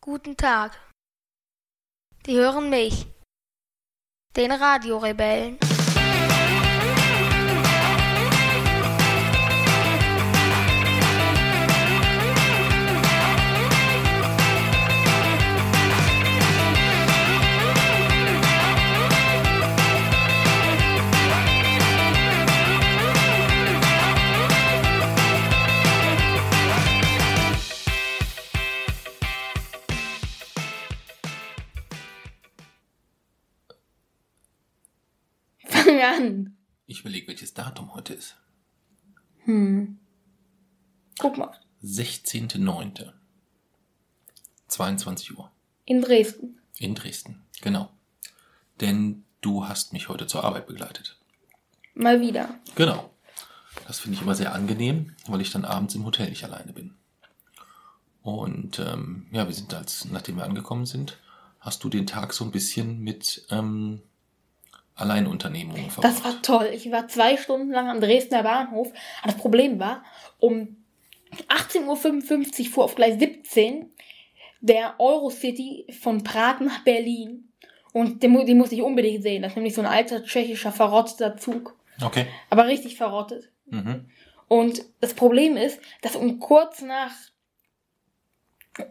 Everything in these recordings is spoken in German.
Guten Tag. Sie hören mich, den Radiorebellen. Fang an. Ich überlege, welches Datum heute ist. Hm. Guck mal. 16.09. 22 Uhr. In Dresden. In Dresden. Genau. Denn du hast mich heute zur Arbeit begleitet. Mal wieder. Genau. Das finde ich immer sehr angenehm, weil ich dann abends im Hotel nicht alleine bin. Und ähm, ja, wir sind als, nachdem wir angekommen sind, hast du den Tag so ein bisschen mit ähm, Alleinunternehmungen verbracht. Das war toll. Ich war zwei Stunden lang am Dresdner Bahnhof. Das Problem war, um 18.55 Uhr fuhr auf Gleis 17 der Eurocity von Prag nach Berlin. Und den, den musste ich unbedingt sehen. Das ist nämlich so ein alter tschechischer verrotteter Zug. Okay. Aber richtig verrottet. Mhm. Und das Problem ist, dass um kurz nach,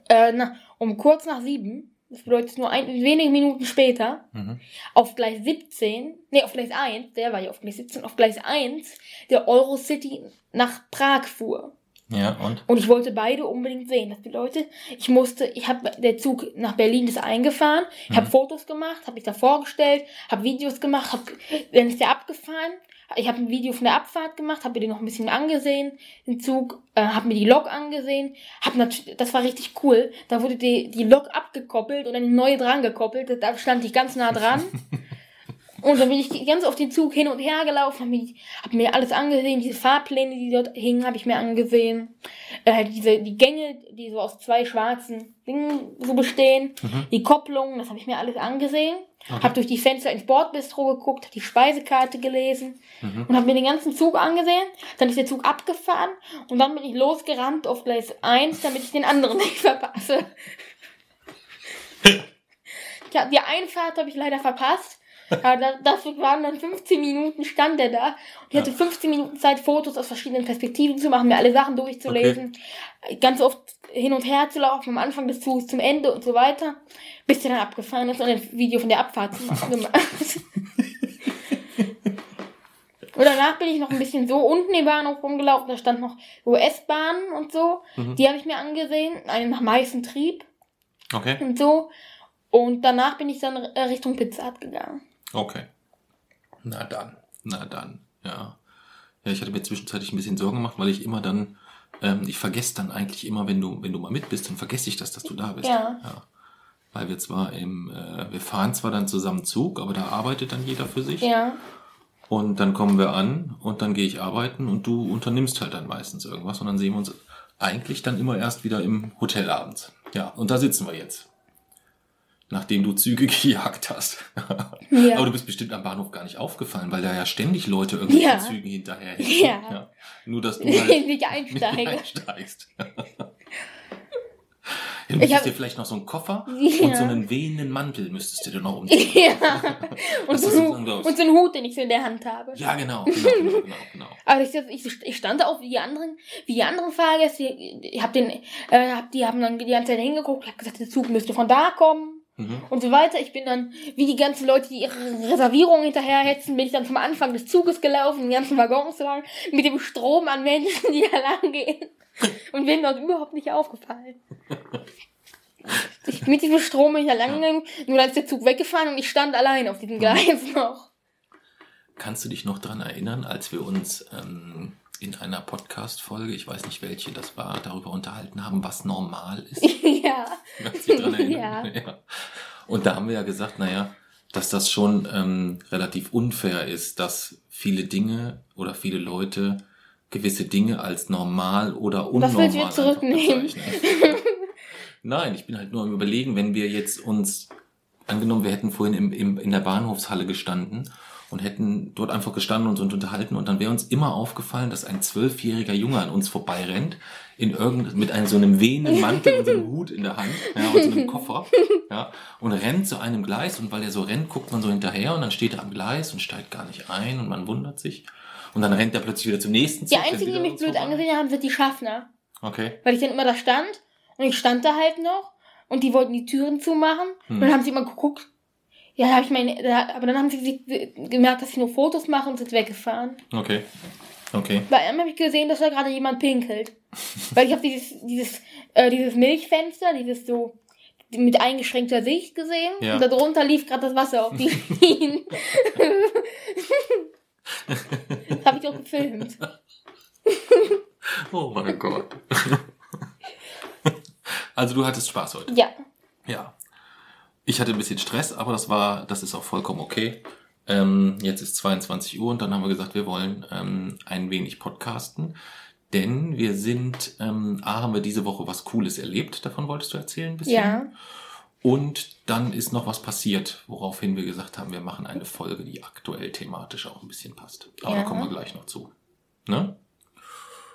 äh, na, um kurz nach sieben, das bedeutet nur ein, wenige Minuten später, Mhm. auf Gleis 17, nee, auf Gleis 1, der war ja auf Gleis 17, auf Gleis 1, der Eurocity nach Prag fuhr. Ja, und? Und ich wollte beide unbedingt sehen. Das bedeutet, ich musste, ich habe der Zug nach Berlin ist eingefahren, ich habe Mhm. Fotos gemacht, habe mich da vorgestellt, habe Videos gemacht, hab, dann ist der abgefahren. Ich habe ein Video von der Abfahrt gemacht, habe mir den noch ein bisschen angesehen, den Zug, äh, habe mir die Lok angesehen, hab natürlich, das war richtig cool. Da wurde die, die Lok abgekoppelt und dann die neue dran gekoppelt. Da stand ich ganz nah dran. Und dann bin ich ganz auf den Zug hin und her gelaufen, habe mir, hab mir alles angesehen, diese Fahrpläne, die dort hingen, habe ich mir angesehen. Äh, diese, die Gänge, die so aus zwei schwarzen Dingen so bestehen, Mhm. die Kopplungen, das habe ich mir alles angesehen. Okay. Hab durch die Fenster ins Bordbistro geguckt, die Speisekarte gelesen Mhm. und habe mir den ganzen Zug angesehen. Dann ist der Zug abgefahren und dann bin ich losgerannt auf Gleis 1, damit ich den anderen nicht verpasse. ja, die Einfahrt habe ich leider verpasst. Aber da, dafür waren dann 15 Minuten stand er da. Und ich hatte 15 Minuten Zeit, Fotos aus verschiedenen Perspektiven zu machen, mir alle Sachen durchzulesen, ganz oft hin und her zu laufen, vom Anfang des Zuges zum Ende und so weiter, bis der dann abgefahren ist und ein Video von der Abfahrt gemacht. Und danach bin ich noch ein bisschen so unten im Bahnhof rumgelaufen, da stand noch US-Bahnen und so. Mhm. Die habe ich mir angesehen, eine nach Meißen Trieb Okay. und so. Und danach bin ich dann äh, Richtung Pizza Hut gegangen. Okay. Na dann. Na dann. Ja. Ja, ich hatte mir zwischenzeitlich ein bisschen Sorgen gemacht, weil ich immer dann, ähm, ich vergesse dann eigentlich immer, wenn du, wenn du mal mit bist, dann vergesse ich das, dass du da bist. Ja. Weil wir zwar im, äh, wir fahren zwar dann zusammen Zug, aber da arbeitet dann jeder für sich. Ja. Und dann kommen wir an und dann gehe ich arbeiten und du unternimmst halt dann meistens irgendwas und dann sehen wir uns eigentlich dann immer erst wieder im Hotel abends. Ja, und da sitzen wir jetzt. Nachdem du Züge gejagt hast. Ja. Aber du bist bestimmt am Bahnhof gar nicht aufgefallen, weil da ja ständig Leute irgendwelche Ja. Zügen hinterher Ja. Nur, dass du halt Nicht nicht einsteige. einsteigst. Ja, du müsstest hab- dir vielleicht noch so einen Koffer Ja. und so einen wehenden Mantel müsstest du dir noch umziehen. ja. Und so, ist ein, sozusagen los. und so einen Hut, den ich so in der Hand habe. Ja, genau, genau, genau, genau, genau. Aber ich, ich, ich stand da auch wie die anderen, wie die anderen Fahrgäste. Ich hab den, äh, hab, die haben dann die ganze Zeit hingeguckt, hab gesagt, der Zug müsste von da kommen Mhm. und so weiter. Ich bin dann, wie die ganzen Leute, die ihre Reservierungen hinterherhetzen, bin ich dann vom Anfang des Zuges gelaufen, den ganzen Waggons lang, mit dem Strom an Menschen, die da lang gehen. Und bin dort überhaupt nicht aufgefallen. Ich, mit diesem Strom bin ich da lang gegangen, nur dann ist der Zug weggefahren und ich stand allein auf diesem Gleis noch. Kannst du dich noch dran erinnern, als wir uns ähm, in einer Podcast-Folge, ich weiß nicht welche das war, darüber unterhalten haben, was normal ist? ja. Ja. ja. Und da haben wir ja gesagt, naja, dass das schon ähm, relativ unfair ist, dass viele Dinge oder viele Leute gewisse Dinge als normal oder unnormal Das willst du zurücknehmen. Nein, ich bin halt nur am überlegen, wenn wir jetzt uns, angenommen, wir hätten vorhin im, im, in der Bahnhofshalle gestanden und hätten dort einfach gestanden und uns unterhalten und dann wäre uns immer aufgefallen, dass ein zwölfjähriger Junge an uns vorbeirennt, in irgend, mit einem so einem wehenden Mantel und so einem Hut in der Hand, ja, und so einem Koffer, ja, und rennt zu einem Gleis und weil er so rennt, guckt man so hinterher und dann steht er am Gleis und steigt gar nicht ein und man wundert sich. Und dann rennt er plötzlich wieder zum nächsten Die Zug, der einzigen, die mich blöd angesehen haben, sind die Schaffner. Okay. Weil ich dann immer da stand und ich stand da halt noch und die wollten die Türen zumachen Hm. und dann haben sie immer geguckt. Ja, da hab ich meine, da, aber dann haben sie gemerkt, dass ich nur Fotos mache und sind weggefahren. Okay. Okay. Bei einem habe ich gesehen, dass da gerade jemand pinkelt. Weil ich habe dieses, dieses, äh, dieses Milchfenster, dieses so mit eingeschränkter Sicht gesehen Ja. und darunter lief gerade das Wasser auf die Schienen. das habe ich auch gefilmt. Oh mein Gott. Also du hattest Spaß heute. Ja. Ja. Ich hatte ein bisschen Stress, aber das war, das ist auch vollkommen okay. Ähm, jetzt ist 22 Uhr und dann haben wir gesagt, wir wollen ähm, ein wenig podcasten. Denn wir sind, ähm, A, haben wir diese Woche was Cooles erlebt, davon wolltest du erzählen ein bisschen. Ja. Und dann ist noch was passiert, woraufhin wir gesagt haben, wir machen eine Folge, die aktuell thematisch auch ein bisschen passt. Aber Ja. da kommen wir gleich noch zu. Ne?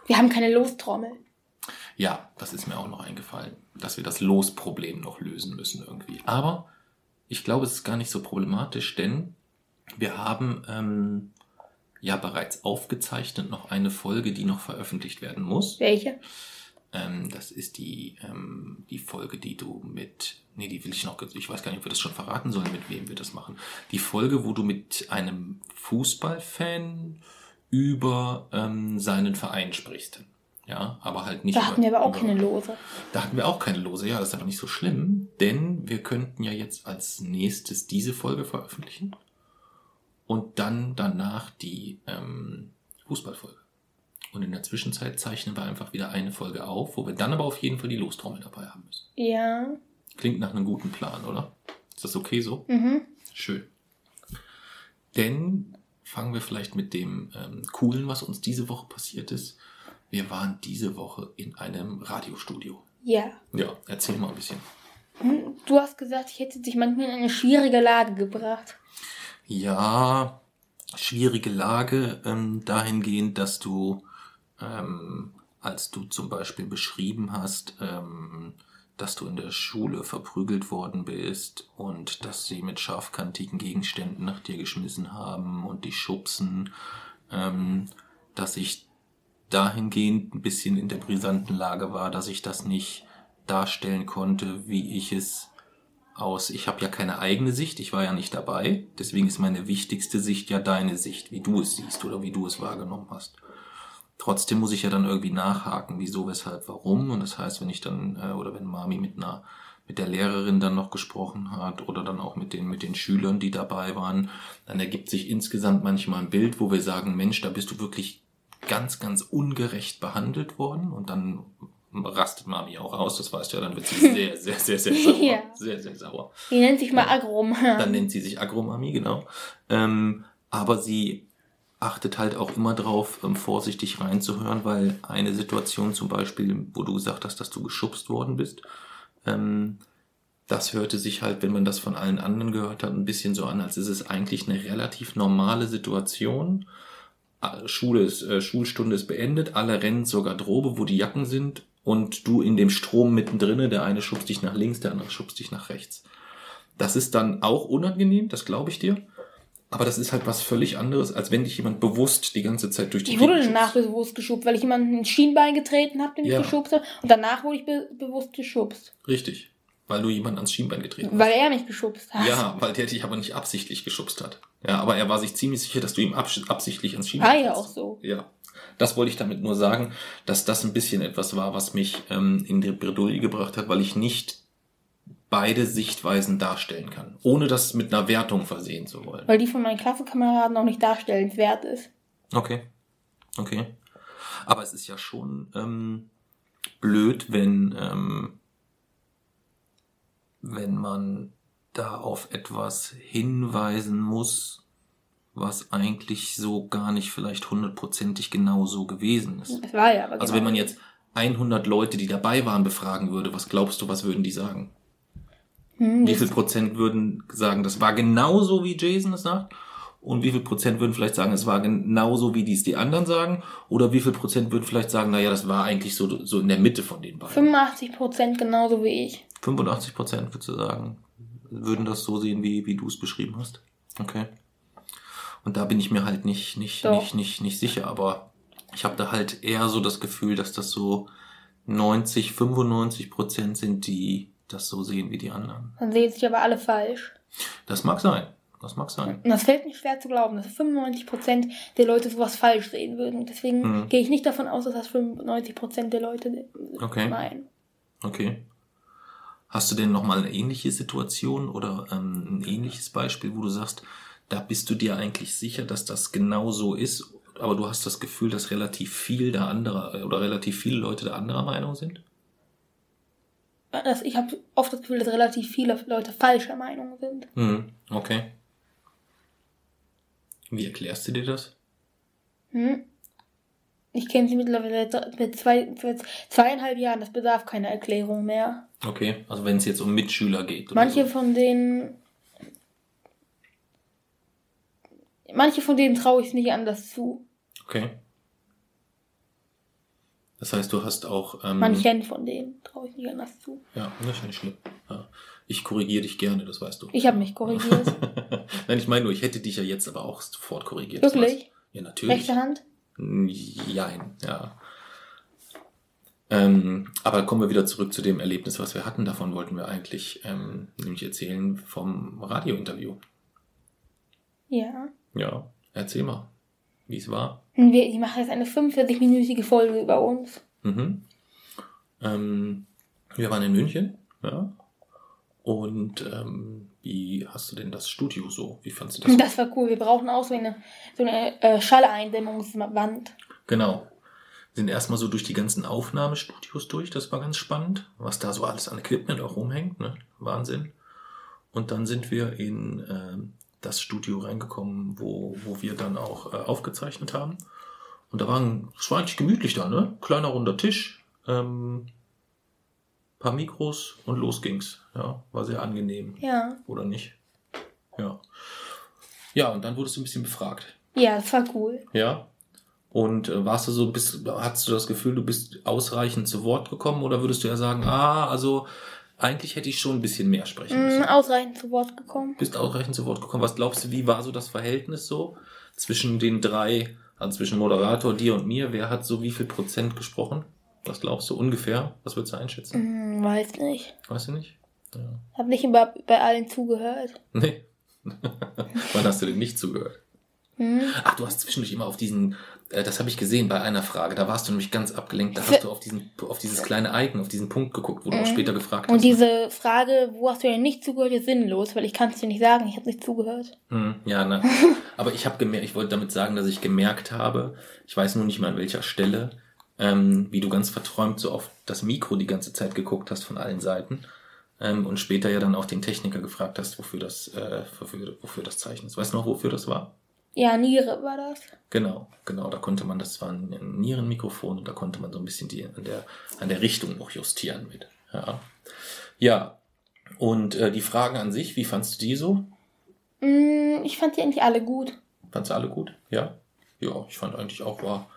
Wir haben keine Lostrommel. Ja, das ist mir auch noch eingefallen, dass wir das Losproblem noch lösen müssen irgendwie. Aber ich glaube, es ist gar nicht so problematisch, denn wir haben ähm, ja bereits aufgezeichnet noch eine Folge, die noch veröffentlicht werden muss. Welche? Ähm, das ist die, ähm, die Folge, die du mit, nee, die will ich noch, ich weiß gar nicht, ob wir das schon verraten sollen, mit wem wir das machen. Die Folge, wo du mit einem Fußballfan über ähm, seinen Verein sprichst. Ja, aber halt nicht. Da hatten wir über- aber auch über- keine Lose. Da hatten wir auch keine Lose, ja, das ist aber nicht so schlimm, denn wir könnten ja jetzt als nächstes diese Folge veröffentlichen und dann danach die ähm, Fußballfolge. Und in der Zwischenzeit zeichnen wir einfach wieder eine Folge auf, wo wir dann aber auf jeden Fall die Lostrommel dabei haben müssen. Ja. Klingt nach einem guten Plan, oder? Ist das okay so? Mhm. Schön. Denn fangen wir vielleicht mit dem ähm, Coolen, was uns diese Woche passiert ist. Wir waren diese Woche in einem Radiostudio. Ja. Ja, erzähl mal ein bisschen. Hm, Du hast gesagt, ich hätte dich manchmal in eine schwierige Lage gebracht. Ja, schwierige Lage ähm, dahingehend, dass du, ähm, als du zum Beispiel beschrieben hast, ähm, dass du in der Schule verprügelt worden bist und dass sie mit scharfkantigen Gegenständen nach dir geschmissen haben und dich schubsen, ähm, dass ich dahingehend ein bisschen in der brisanten Lage war, dass ich das nicht darstellen konnte, wie ich es aus. Ich habe ja keine eigene Sicht, ich war ja nicht dabei. Deswegen ist meine wichtigste Sicht ja deine Sicht, wie du es siehst oder wie du es wahrgenommen hast. Trotzdem muss ich ja dann irgendwie nachhaken, wieso, weshalb, warum. Und das heißt, wenn ich dann, äh, oder wenn Mami mit einer, mit der Lehrerin dann noch gesprochen hat oder dann auch mit den, mit den Schülern, die dabei waren, dann ergibt sich insgesamt manchmal ein Bild, wo wir sagen, Mensch, da bist du wirklich ganz, ganz ungerecht behandelt worden. Und dann rastet Mami auch aus, das weißt du ja, dann wird sie sehr, sehr, sehr, sehr sauer. Ja. Sehr, sehr sauer. Die nennt sich mal Ja. Agrom. Dann nennt sie sich Agromami, genau. Ähm, aber sie achtet halt auch immer drauf, ähm, vorsichtig reinzuhören, weil eine Situation zum Beispiel, wo du gesagt hast, dass du geschubst worden bist, ähm, das hörte sich halt, wenn man das von allen anderen gehört hat, ein bisschen so an, als ist es eigentlich eine relativ normale Situation. Schule ist, äh, Schulstunde ist beendet, alle rennen zur Garderobe, wo die Jacken sind und du in dem Strom mittendrin, der eine schubst dich nach links, der andere schubst dich nach rechts. Das ist dann auch unangenehm, das glaube ich dir. Aber das ist halt was völlig anderes, als wenn dich jemand bewusst die ganze Zeit durch die Ich wurde Gegend danach schubst. bewusst geschubst, weil ich jemanden ins Schienbein getreten habe, den ich Ja. geschubst habe. Und danach wurde ich be bewusst geschubst. Richtig. Weil du jemanden ans Schienbein getreten hast. Weil er mich geschubst hat. Ja, weil der dich aber nicht absichtlich geschubst hat. Ja, aber er war sich ziemlich sicher, dass du ihm abs absichtlich ans Schienbein War ja trittst. auch so. Ja. Das wollte ich damit nur sagen, dass das ein bisschen etwas war, was mich ähm, in die Bredouille gebracht hat, weil ich nicht beide Sichtweisen darstellen kann, ohne das mit einer Wertung versehen zu wollen. Weil die von meinen Klassenkameraden auch nicht darstellenswert ist. Okay. Okay. Aber es ist ja schon ähm, blöd, wenn, ähm, wenn man da auf etwas hinweisen muss, was eigentlich so gar nicht vielleicht hundertprozentig genau so gewesen ist. Es war ja, aber Also genau. wenn man jetzt 100 Leute, die dabei waren, befragen würde, was glaubst du, was würden die sagen? Hm, Wie viel Prozent würden sagen, das war genauso, wie Jason es sagt? Und wie viel Prozent würden vielleicht sagen, es war genauso, wie dies die anderen sagen? Oder wie viel Prozent würden vielleicht sagen, naja, das war eigentlich so, so in der Mitte von den beiden? 85 Prozent genauso wie ich. 85 Prozent, würdest du sagen, würden das so sehen, wie, wie du es beschrieben hast? Okay. Und da bin ich mir halt nicht, nicht, Doch. nicht, nicht, nicht sicher, aber ich habe da halt eher so das Gefühl, dass das so 90, 95 Prozent sind, die das so sehen wie die anderen. Dann sehen sich aber alle falsch. Das mag sein. Das mag sein. Und das fällt mir schwer zu glauben, dass 95 Prozent der Leute sowas falsch sehen würden. Deswegen Mhm. gehe ich nicht davon aus, dass das 95 Prozent der Leute Okay. meinen. Okay. Hast du denn nochmal eine ähnliche Situation oder ähm, ein ähnliches Beispiel, wo du sagst, da bist du dir eigentlich sicher, dass das genau so ist, aber du hast das Gefühl, dass relativ viel der anderer oder relativ viele Leute der anderer Meinung sind? Ich habe oft das Gefühl, dass relativ viele Leute falscher Meinung sind. Hm, okay. Wie erklärst du dir das? Hm? Ich kenne sie mittlerweile seit mit zwei, zweieinhalb Jahren. Das bedarf keiner Erklärung mehr. Okay, also wenn es jetzt um Mitschüler geht. Manche so. von denen. Manche von denen traue ich nicht anders zu. Okay. Das heißt, du hast auch. Ähm, Manchen von denen traue ich nicht anders zu. Ja, das ist nicht schlimm. Ja. Ich korrigiere dich gerne, das weißt du. Ich habe mich korrigiert. Nein, ich meine nur, ich hätte dich ja jetzt aber auch sofort korrigiert. Wirklich? Ja, natürlich. Rechte Hand? Jein, ja. Ähm, aber kommen wir wieder zurück zu dem Erlebnis, was wir hatten. Davon wollten wir eigentlich ähm, nämlich erzählen vom Radiointerview. Ja. Ja, erzähl mal, wie es war. Wir, die machen jetzt eine 45-minütige Folge über uns. Mhm. Ähm, wir waren in München, ja. Und ähm, wie hast du denn das Studio so? Wie fandst du das? Das war cool. Wir brauchen auch so eine, so eine äh, Schalleindämmungswand. Genau. Sind erstmal so durch die ganzen Aufnahmestudios durch, das war ganz spannend, was da so alles an Equipment auch rumhängt, ne? Wahnsinn. Und dann sind wir in ähm, das Studio reingekommen, wo, wo wir dann auch äh, aufgezeichnet haben. Und da waren, es war eigentlich gemütlich da, ne? Kleiner runder Tisch, ähm, paar Mikros und los ging's. Ja, war sehr angenehm, Ja. oder nicht? Ja. Ja, und dann wurdest du ein bisschen befragt. Ja, das war cool. Ja. Und äh, warst du so, bist, hattest du das Gefühl, du bist ausreichend zu Wort gekommen oder würdest du ja sagen, ah, also eigentlich hätte ich schon ein bisschen mehr sprechen Mm, müssen? ausreichend zu Wort gekommen. Bist ausreichend zu Wort gekommen. Was glaubst du, wie war so das Verhältnis so zwischen den drei, also zwischen Moderator, dir und mir? Wer hat so wie viel Prozent gesprochen? Was glaubst du ungefähr? Was würdest du einschätzen? Hm, weiß nicht. Weißt du nicht? Ja. Hab nicht über, bei allen zugehört. Nee. Wann hast du denn nicht zugehört? Hm? Ach, du hast zwischendurch immer auf diesen, äh, das habe ich gesehen bei einer Frage, da warst du nämlich ganz abgelenkt, da hast du auf diesen, auf dieses kleine Icon, auf diesen Punkt geguckt, wo du auch Mhm. später gefragt hast. Und diese Frage, wo hast du denn nicht zugehört, ist sinnlos, weil ich kann es dir nicht sagen, ich habe nicht zugehört. Hm, ja, ne. Aber ich habe gemerkt, ich wollte damit sagen, dass ich gemerkt habe, ich weiß nur nicht mal an welcher Stelle, ähm, wie du ganz verträumt so auf das Mikro die ganze Zeit geguckt hast von allen Seiten. Ähm, und später ja dann auch den Techniker gefragt hast, wofür das, äh, wofür, wofür das Zeichen ist. Weißt du noch, wofür das war? Ja, Niere war das. Genau, genau, da konnte man, das war ein Nierenmikrofon und da konnte man so ein bisschen die, an, der, an der Richtung noch justieren mit. Ja, ja. und äh, die Fragen an sich, wie fandst du die so? Hm, ich fand die eigentlich alle gut. Fandst du alle gut? Ja? Ja, ich fand eigentlich auch, war,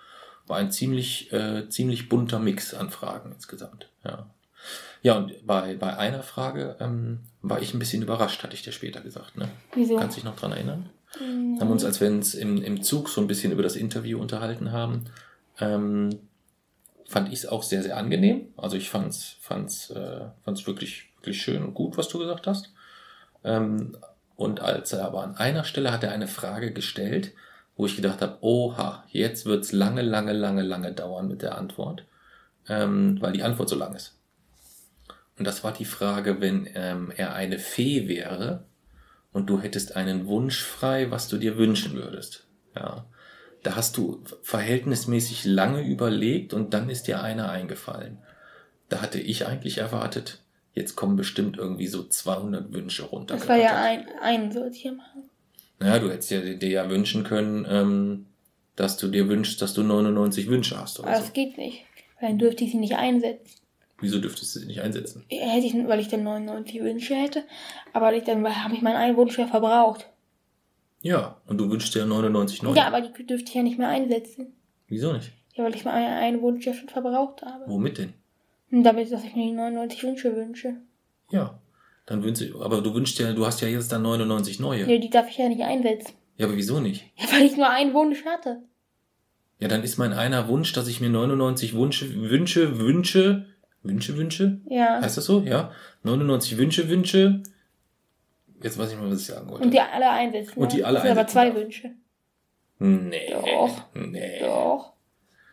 war ein ziemlich, äh, ziemlich bunter Mix an Fragen insgesamt. Ja, ja und bei, bei einer Frage ähm, war ich ein bisschen überrascht, hatte ich dir später gesagt. Ne? Wieso? Kannst du dich noch dran erinnern? Hm, haben uns, als wir uns im, im Zug so ein bisschen über das Interview unterhalten haben, ähm, fand ich es auch sehr, sehr angenehm. Also ich fand's, fand's, äh, fand's wirklich, wirklich schön und gut, was du gesagt hast. Ähm, und als er aber an einer Stelle hat er eine Frage gestellt, wo ich gedacht habe, oha, jetzt wird's lange, lange, lange, lange dauern mit der Antwort, ähm, weil die Antwort so lang ist. Und das war die Frage, wenn ähm, er eine Fee wäre, und du hättest einen Wunsch frei, was du dir wünschen würdest. Ja. Da hast du verhältnismäßig lange überlegt und dann ist dir einer eingefallen. Da hatte ich eigentlich erwartet, jetzt kommen bestimmt irgendwie so 200 Wünsche runter. das war ja ein, ein sollte ich hier machen. Naja, du hättest ja, dir ja wünschen können, ähm, dass du dir wünschst, dass du 99 Wünsche hast oder Aber so. das geht nicht. Weil dann dürfte ich sie nicht einsetzen. Wieso dürftest du sie nicht einsetzen? Hätte ich, weil ich dann 99 Wünsche hätte. Aber ich dann habe ich meinen einen Wunsch ja verbraucht. Ja, und du wünschst dir ja 99 neue. Ja, aber die dürfte ich ja nicht mehr einsetzen. Wieso nicht? Ja, weil ich meinen einen Wunsch ja schon verbraucht habe. Womit denn? Damit, dass ich mir die 99 Wünsche wünsche. Ja. Dann wünschst du, aber du wünschst ja, du hast ja jetzt dann 99 neue. Ja, die darf ich ja nicht einsetzen. Ja, aber wieso nicht? Ja, weil ich nur einen Wunsch hatte. Ja, dann ist mein einer Wunsch, dass ich mir 99 Wünsche, Wünsche, Wünsche, Wünsche, Wünsche? Ja. Heißt das so? Ja. 99 Wünsche, Wünsche. Jetzt weiß ich mal, was ich sagen wollte. Und die alle einsetzen. Und die ja. alle das sind aber einsetzen zwei darf. Wünsche. Nee. Doch. Nee. Doch.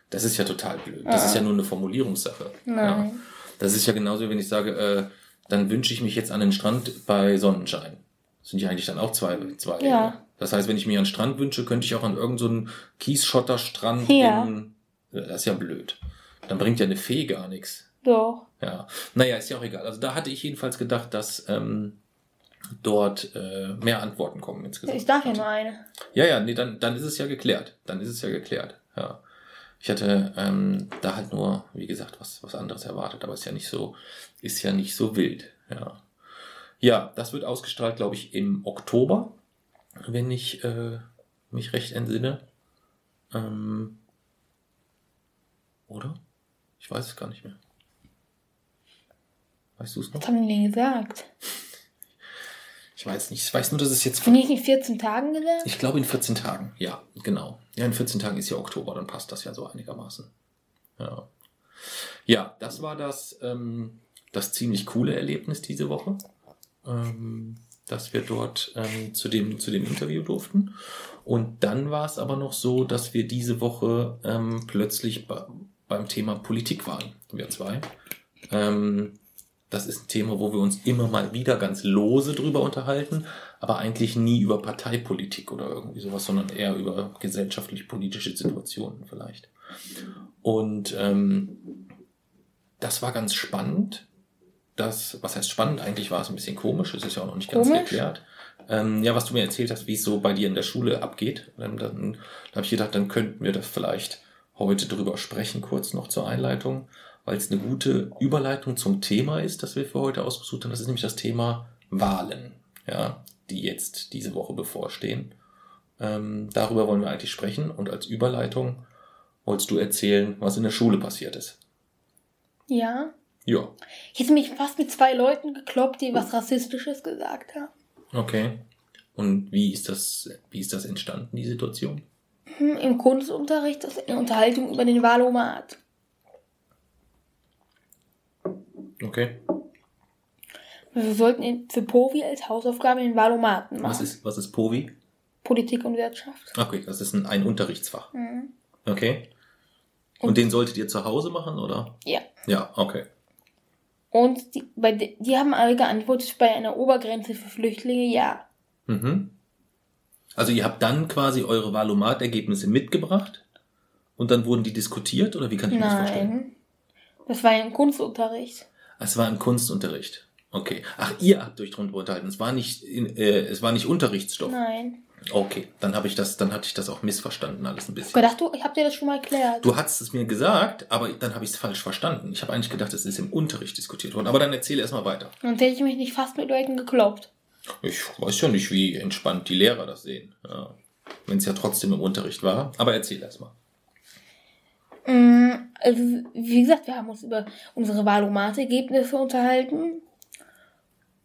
Das ist ja total blöd. Das Ah. ist ja nur eine Formulierungssache. Ja. Nein. Das ist ja genauso, wenn ich sage, äh, dann wünsche ich mich jetzt an den Strand bei Sonnenschein. Das sind ja eigentlich dann auch zwei. zwei Ja. Das heißt, wenn ich mir einen Strand wünsche, könnte ich auch an irgendeinen so Kiesschotterstrand Ja. in. Das ist ja blöd. Dann bringt ja eine Fee gar nichts. Doch. Ja. Naja, ist ja auch egal. Also da hatte ich jedenfalls gedacht, dass ähm, dort äh, mehr Antworten kommen insgesamt. Ich darf ja nur eine. Ja, ja, nee, dann, dann ist es ja geklärt. Dann ist es ja geklärt. Ja. Ich hatte ähm, da halt nur, wie gesagt, was, was anderes erwartet, aber ist ja nicht so, ist ja nicht so wild. Ja. Ja, das wird ausgestrahlt, glaube ich, im Oktober, wenn ich äh, mich recht entsinne. Ähm, oder? Ich weiß es gar nicht mehr. Weißt du es noch? Was haben die denn gesagt? Ich weiß nicht. Ich weiß nur, dass es jetzt Haben die nicht in 14 Tagen gesagt? Ich glaube in 14 Tagen, ja, genau. Ja, in 14 Tagen ist ja Oktober, dann passt das ja so einigermaßen. Ja, ja das war das, ähm, das ziemlich coole Erlebnis diese Woche, ähm, dass wir dort ähm, zu, dem, zu dem Interview durften. Und dann war es aber noch so, dass wir diese Woche ähm, plötzlich be beim Thema Politik waren, wir zwei. Ähm, das ist ein Thema, wo wir uns immer mal wieder ganz lose drüber unterhalten, aber eigentlich nie über Parteipolitik oder irgendwie sowas, sondern eher über gesellschaftlich-politische Situationen vielleicht. Und ähm, das war ganz spannend. Das, was heißt spannend? Eigentlich war es ein bisschen komisch, es ist ja auch noch nicht ganz Komisch? geklärt. Ähm, ja, was du mir erzählt hast, wie es so bei dir in der Schule abgeht. Ähm, dann da habe ich gedacht, dann könnten wir das vielleicht heute drüber sprechen, kurz noch zur Einleitung, weil es eine gute Überleitung zum Thema ist, das wir für heute ausgesucht haben. Das ist nämlich das Thema Wahlen, ja, die jetzt diese Woche bevorstehen. Ähm, darüber wollen wir eigentlich sprechen und als Überleitung wolltest du erzählen, was in der Schule passiert ist. Ja. Ja, Ich hätte mich fast mit zwei Leuten gekloppt, die was Rassistisches gesagt haben. okay. Und wie ist das, wie ist das entstanden, die Situation? Hm, Im Kunstunterricht, das eine Unterhaltung über den Wahlomat. Okay. Wir sollten für Povi als Hausaufgabe den Wahlomaten machen. Was ist, was ist POVI? Politik und Wirtschaft. Okay, das ist ein, ein Unterrichtsfach. Mhm. Okay. Und, den solltet ihr zu Hause machen, oder? Ja. Ja, okay. Und die, bei, die haben alle geantwortet, bei einer Obergrenze für Flüchtlinge ja. Mhm. Also ihr habt dann quasi eure Valomat-Ergebnisse mitgebracht und dann wurden die diskutiert, oder wie kann ich mir das vorstellen? Nein. Das war ja im Kunstunterricht. Es war im Kunstunterricht. Okay. Ach, ihr habt euch drunter unterhalten. Es war nicht, äh, es war nicht Unterrichtsstoff. Nein. Okay, dann habe ich das, dann hatte ich das auch missverstanden alles ein Ich bisschen. gedacht, du, ich hab dir das schon mal erklärt. Du hattest es mir gesagt, aber dann habe ich es falsch verstanden. Ich habe eigentlich gedacht, es ist im Unterricht diskutiert worden. Aber dann erzähle erstmal weiter. Sonst hätte ich mich nicht fast mit Leuten gekloppt. Ich weiß ja nicht, wie entspannt die Lehrer das sehen. Ja. Wenn es ja trotzdem im Unterricht war. Aber erzähl erstmal. Mm, Also, wie gesagt, wir haben uns über unsere Wahlomat-Ergebnisse unterhalten.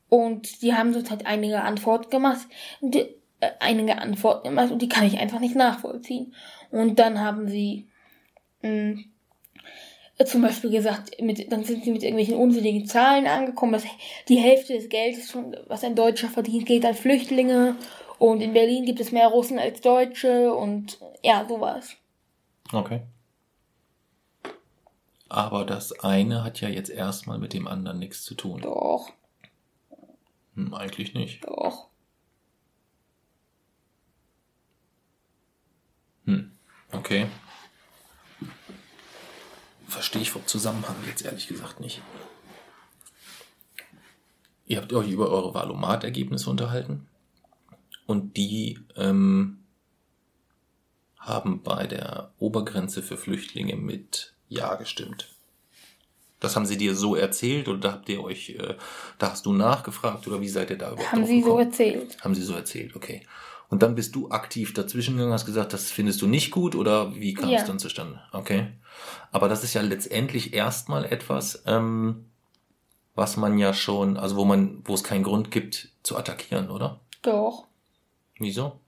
Und die haben uns halt einige Antworten gemacht. Die, äh, einige Antworten gemacht und die kann ich einfach nicht nachvollziehen. Und dann haben sie mh, zum Beispiel gesagt, mit, dann sind sie mit irgendwelchen unsinnigen Zahlen angekommen, dass die Hälfte des Geldes, schon, was ein Deutscher verdient, geht an Flüchtlinge. Und in Berlin gibt es mehr Russen als Deutsche und ja, sowas. Okay. Aber das eine hat ja jetzt erstmal mit dem anderen nichts zu tun. Doch, Hm, eigentlich nicht. doch. Hm. Okay. Verstehe ich vom Zusammenhang jetzt ehrlich gesagt nicht. Ihr habt euch über eure Valomat-Ergebnisse unterhalten. und die ähm, haben bei der Obergrenze für Flüchtlinge mit Ja gestimmt. Das haben sie dir so erzählt oder da habt ihr euch, äh, da hast du nachgefragt oder wie seid ihr da überhaupt Haben sie so gekommen? erzählt. Haben sie so erzählt, okay. Und dann bist du aktiv dazwischen gegangen, hast gesagt, das findest du nicht gut oder wie kam Ja. es dann zustande? Okay. Aber das ist ja letztendlich erstmal etwas, ähm, was man ja schon, also wo man, wo es keinen Grund gibt zu attackieren, oder? Doch. Wieso?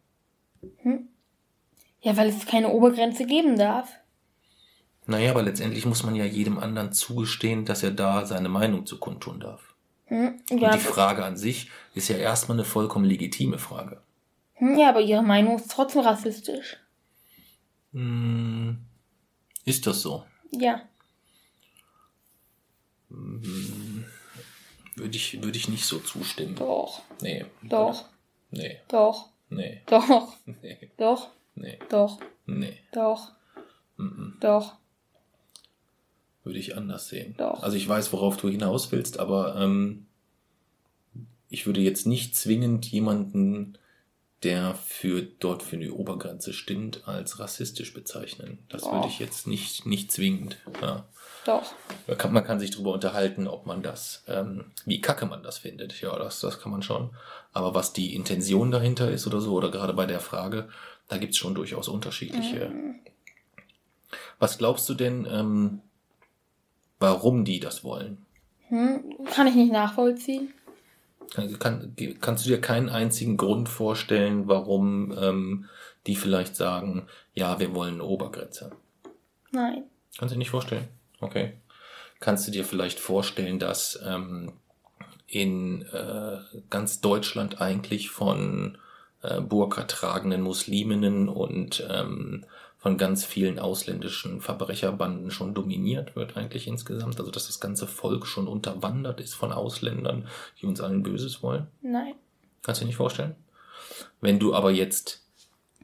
Ja, weil es keine Obergrenze geben darf. Naja, aber letztendlich muss man ja jedem anderen zugestehen, dass er da seine Meinung zu kundtun darf. Hm? Und Ja, die Frage an sich ist ja erstmal eine vollkommen legitime Frage. hm, ja, aber ihre Meinung ist trotzdem rassistisch. Hm, ist das so? Ja. Würde ich, würde ich nicht so zustimmen. Doch. Nee. Doch. Nee, Doch. nee, Doch. nee, Doch. nee, Doch. nee. Doch. Mhm. Doch. Würde ich anders sehen. Doch. Also ich weiß, worauf du hinaus willst, aber ähm, ich würde jetzt nicht zwingend jemanden, der für dort für die Obergrenze stimmt, als rassistisch bezeichnen. Das würde Doch. ich jetzt nicht, nicht zwingend. Ja. Doch. Man kann, man kann sich darüber unterhalten, ob man das, ähm, wie kacke man das findet. Ja, das, das kann man schon. Aber was die Intention dahinter ist oder so, oder gerade bei der Frage, da gibt's schon durchaus unterschiedliche. Was glaubst du denn, ähm, warum die das wollen? Hm? Kann ich nicht nachvollziehen. Kann, kann, kannst du dir keinen einzigen Grund vorstellen, warum ähm, die vielleicht sagen, ja, wir wollen eine Obergrenze? Nein. Kannst du dir nicht vorstellen? Okay. Kannst du dir vielleicht vorstellen, dass ähm, in äh, ganz Deutschland eigentlich von äh, Burka tragenden Musliminnen und ähm, von ganz vielen ausländischen Verbrecherbanden schon dominiert wird eigentlich insgesamt? Also dass das ganze Volk schon unterwandert ist von Ausländern, die uns allen Böses wollen? Nein. Kannst du dir nicht vorstellen? Wenn du aber jetzt,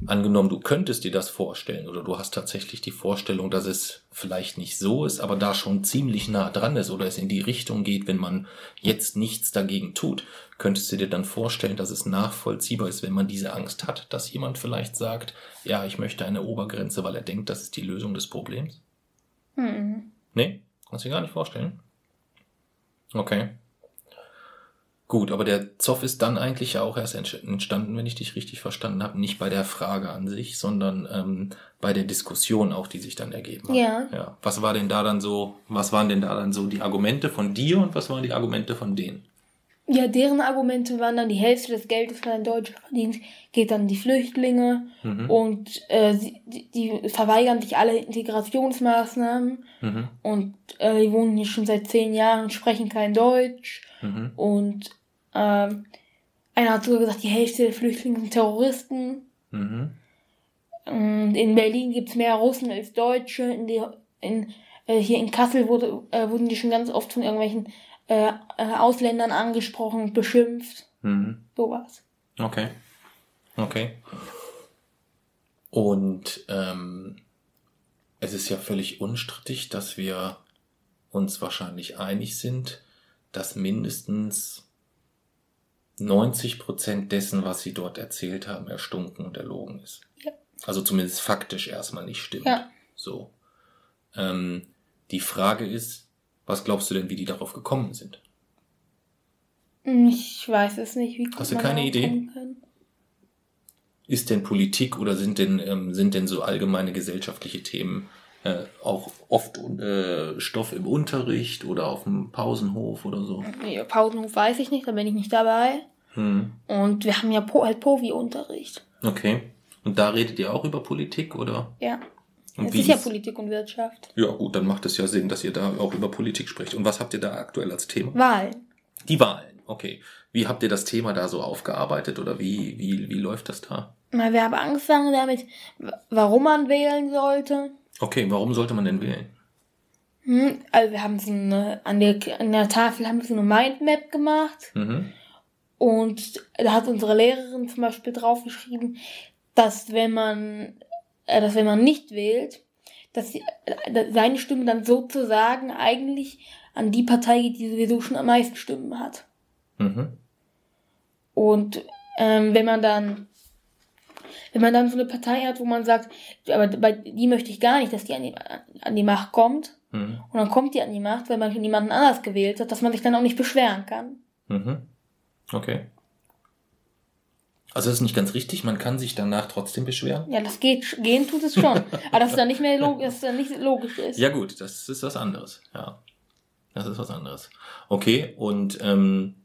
angenommen, du könntest dir das vorstellen oder du hast tatsächlich die Vorstellung, dass es vielleicht nicht so ist, aber da schon ziemlich nah dran ist oder es in die Richtung geht, wenn man jetzt nichts dagegen tut, könntest du dir dann vorstellen, dass es nachvollziehbar ist, wenn man diese Angst hat, dass jemand vielleicht sagt, ja, ich möchte eine Obergrenze, weil er denkt, das ist die Lösung des Problems? Hm. Nee, kannst du dir gar nicht vorstellen. Okay. Gut, aber der Zoff ist dann eigentlich ja auch erst entstanden, wenn ich dich richtig verstanden habe, nicht bei der Frage an sich, sondern ähm, bei der Diskussion auch, die sich dann ergeben hat. Ja. ja. Was war denn da dann so, was waren denn da dann so die Argumente von dir und was waren die Argumente von denen? Ja, deren Argumente waren dann, die Hälfte des Geldes, das ein Deutscher verdient, geht an die Flüchtlinge Mhm. und äh, die, die verweigern sich alle Integrationsmaßnahmen Mhm. und äh, die wohnen hier schon seit zehn Jahren sprechen kein Deutsch Mhm. und ähm, einer hat sogar gesagt, die Hälfte der Flüchtlinge sind Terroristen. Mhm. Und in Berlin gibt's mehr Russen als Deutsche. In die, in, äh, hier in Kassel wurde, äh, wurden die schon ganz oft von irgendwelchen äh, äh, Ausländern angesprochen und beschimpft. Mhm. Sowas. Okay. Okay. Und ähm, es ist ja völlig unstrittig, dass wir uns wahrscheinlich einig sind, dass mindestens 90 Prozent dessen, was sie dort erzählt haben, erstunken und erlogen ist. Ja. Also zumindest faktisch erstmal nicht stimmt. Ja. So. Ähm, die Frage ist, was glaubst du denn, wie die darauf gekommen sind? Hm, Ich weiß es nicht. Wie Hast du keine Idee? Ist denn Politik oder sind denn, ähm, sind denn so allgemeine gesellschaftliche Themen äh, auch oft äh, Stoff im Unterricht oder auf dem Pausenhof oder so? Nee, Pausenhof weiß ich nicht, da bin ich nicht dabei. Hm. Und wir haben ja po halt Povi-Unterricht. Okay. Und da redet ihr auch über Politik oder? Ja. Und Es wie ist ja Politik und Wirtschaft. Ja gut, dann macht es ja Sinn, dass ihr da auch über Politik sprecht. Und was habt ihr da aktuell als Thema? Wahlen. Die Wahlen. Okay. Wie habt ihr das Thema da so aufgearbeitet oder wie, wie, wie läuft das da? Na, wir haben angefangen damit, warum man wählen sollte. Okay, warum sollte man denn wählen? Hm, also wir haben so eine, an der, an der Tafel haben wir so eine Mindmap gemacht. Mhm. Und da hat unsere Lehrerin zum Beispiel draufgeschrieben, dass wenn man, äh, dass wenn man nicht wählt, dass die, äh, seine Stimme dann sozusagen eigentlich an die Partei geht, die sowieso schon am meisten Stimmen hat. Mhm. Und ähm, wenn man dann wenn man dann so eine Partei hat, wo man sagt, aber bei die möchte ich gar nicht, dass die an die, an die Macht kommt. Mhm. Und dann kommt die an die Macht, weil man jemanden anders gewählt hat, dass man sich dann auch nicht beschweren kann. Mhm. Okay. Also das ist nicht ganz richtig, man kann sich danach trotzdem beschweren. Ja, das geht, gehen tut es schon. aber dass es dann nicht mehr log dass dann nicht logisch ist. Ja gut, das ist was anderes. Ja, das ist was anderes. Okay, und ähm,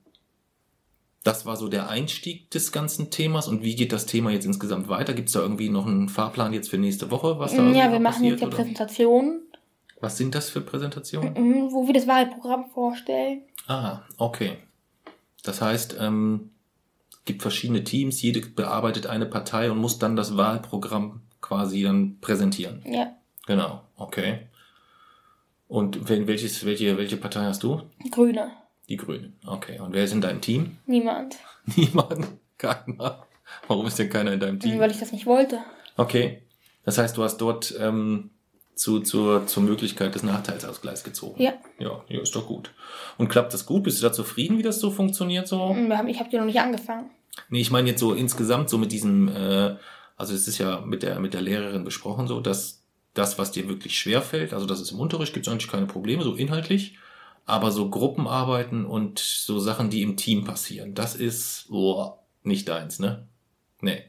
das war so der Einstieg des ganzen Themas. Und wie geht das Thema jetzt insgesamt weiter? Gibt es da irgendwie noch einen Fahrplan jetzt für nächste Woche, was da ja, irgendwie wir machen jetzt ja oder? Präsentationen, Was sind das für Präsentationen? mhm, wo wir das Wahlprogramm vorstellen. Ah, okay. Das heißt, ähm, gibt verschiedene Teams, jede bearbeitet eine Partei und muss dann das Wahlprogramm quasi dann präsentieren. Ja, Genau, okay. Und wenn, welches, welche, welche Partei hast du? Grüne. Die Grünen. Okay. Und wer ist in deinem Team? Niemand. Niemand. Keiner. Warum ist denn keiner in deinem Team? Weil ich das nicht wollte. Okay. Das heißt, du hast dort ähm, zu, zur, zur Möglichkeit des Nachteilsausgleichs gezogen. Ja. Ja, ja, ist doch gut. Und klappt das gut? Bist du da zufrieden, wie das so funktioniert so? Haben- Ich habe dir noch nicht angefangen. Nee, ich meine jetzt so insgesamt so mit diesem, äh, also es ist ja mit der, mit der Lehrerin besprochen so, dass das, was dir wirklich schwer fällt, also das ist im Unterricht, gibt es eigentlich keine Probleme, so inhaltlich, aber so Gruppenarbeiten und so Sachen, die im Team passieren, das ist oh, nicht deins, ne? Nee.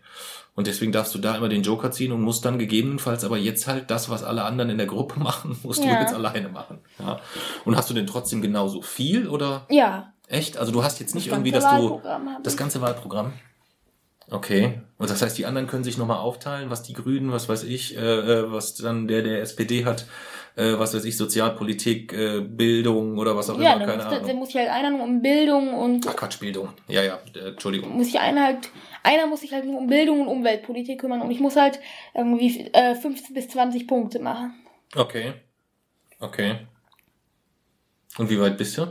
Und deswegen darfst du da immer den Joker ziehen und musst dann gegebenenfalls aber jetzt halt das, was alle anderen in der Gruppe machen, musst du Ja. jetzt alleine machen. Ja. Und hast du denn trotzdem genauso viel oder Ja. echt? Also du hast jetzt nicht Das irgendwie, dass du das ganze Wahlprogramm. Okay. Und das heißt, die anderen können sich nochmal aufteilen, was die Grünen, was weiß ich, äh, äh, was dann der der SPD hat, äh, was weiß ich, Sozialpolitik, äh, Bildung oder was auch Ja, immer, dann keine muss, dann Ahnung. muss sich halt einer nur um Bildung und Ach Quatsch, Bildung. Ja, ja, äh, Entschuldigung. muss sich einer halt, einer muss sich halt nur um Bildung und Umweltpolitik kümmern und ich muss halt irgendwie äh, 15 bis 20 Punkte machen. Okay. Okay. Und wie weit bist du?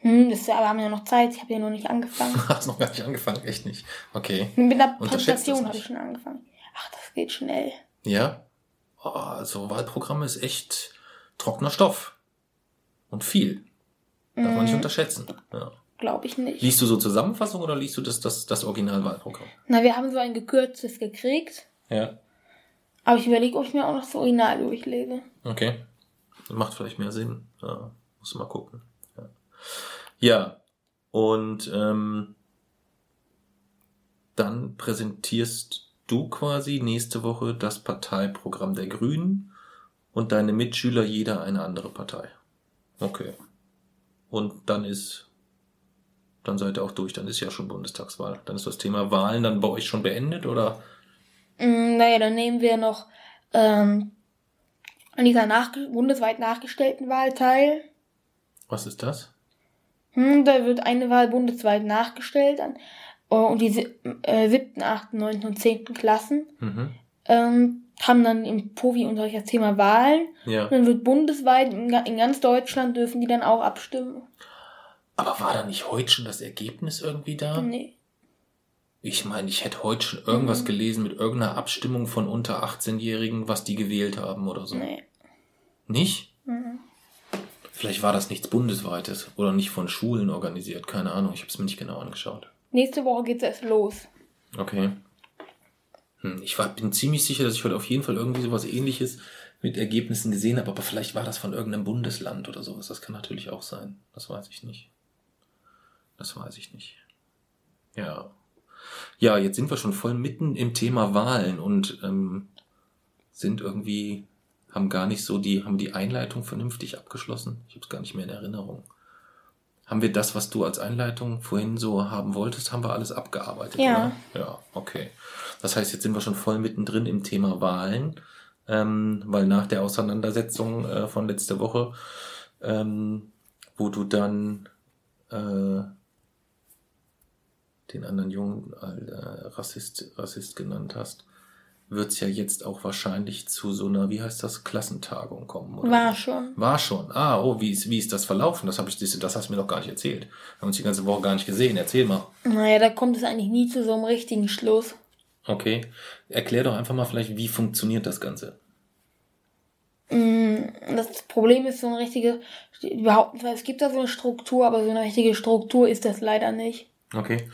Hm, das ist, ja- aber haben wir ja noch Zeit, ich habe ja noch nicht angefangen. Hast noch gar nicht angefangen, echt nicht. Okay. Mit das Präsentation habe ich schon angefangen. Ach, das geht schnell. Ja? Oh, also Wahlprogramm ist echt trockener Stoff. Und viel. Darf man nicht Mhm. unterschätzen. Ja. Glaube ich nicht. Liest du so Zusammenfassung oder liest du das, das, das Originalwahlprogramm? Na, wir haben so ein gekürztes gekriegt, Ja. aber ich überlege, ob ich mir auch noch das Original durchlese. Okay. Macht vielleicht mehr Sinn. Ja, muss mal gucken. Ja, und ähm, dann präsentierst du quasi nächste Woche das Parteiprogramm der Grünen und deine Mitschüler jeder eine andere Partei. Okay. Und dann ist, dann seid ihr auch durch, dann ist ja schon Bundestagswahl. Dann ist das Thema Wahlen dann bei euch schon beendet oder? Mm, naja, dann nehmen wir noch ähm, an dieser nachge bundesweit nachgestellten Wahl teil. Was ist das? Hm, da wird eine Wahl bundesweit nachgestellt an, äh, und die äh, siebten, achten, neunten und zehnten Klassen Mhm. ähm, haben dann im Povi-Unterricht das Thema Wahlen. Ja. Und dann wird bundesweit, in, in ganz Deutschland dürfen die dann auch abstimmen. Aber war da nicht heute schon das Ergebnis irgendwie da? Nee. Ich meine, ich hätte heute schon irgendwas Mhm. gelesen mit irgendeiner Abstimmung von unter 18-Jährigen, was die gewählt haben oder so. Nee. Nicht? Vielleicht war das nichts Bundesweites oder nicht von Schulen organisiert. Keine Ahnung, ich habe es mir nicht genau angeschaut. Nächste Woche geht's erst los. Okay. Hm, ich war, bin ziemlich sicher, dass ich heute auf jeden Fall irgendwie sowas ähnliches mit Ergebnissen gesehen habe, aber vielleicht war das von irgendeinem Bundesland oder sowas. Das kann natürlich auch sein. Das weiß ich nicht. Das weiß ich nicht. Ja. Ja, jetzt sind wir schon voll mitten im Thema Wahlen und ähm, sind irgendwie, haben gar nicht so die, haben die Einleitung vernünftig abgeschlossen. Ich habe es gar nicht mehr in Erinnerung. Haben wir das, was du als Einleitung vorhin so haben wolltest, haben wir alles abgearbeitet, Ja. oder? Ja, okay. Das heißt, jetzt sind wir schon voll mittendrin im Thema Wahlen, ähm, weil nach der Auseinandersetzung äh, von letzter Woche, ähm, wo du dann äh, den anderen Jungen äh, Rassist, Rassist genannt hast, wird's ja jetzt auch wahrscheinlich zu so einer, wie heißt das, Klassentagung kommen, oder? War schon. War schon. Ah, oh, wie ist, wie ist das verlaufen? Das, hab ich, das, das hast du mir noch gar nicht erzählt. Wir haben uns die ganze Woche gar nicht gesehen. Erzähl mal. Naja, da kommt es eigentlich nie zu so einem richtigen Schluss. Okay. Erklär doch einfach mal vielleicht, wie funktioniert das Ganze? Mm, Das Problem ist so eine richtige, zwar, es gibt da so eine Struktur, aber so eine richtige Struktur ist das leider nicht. Okay.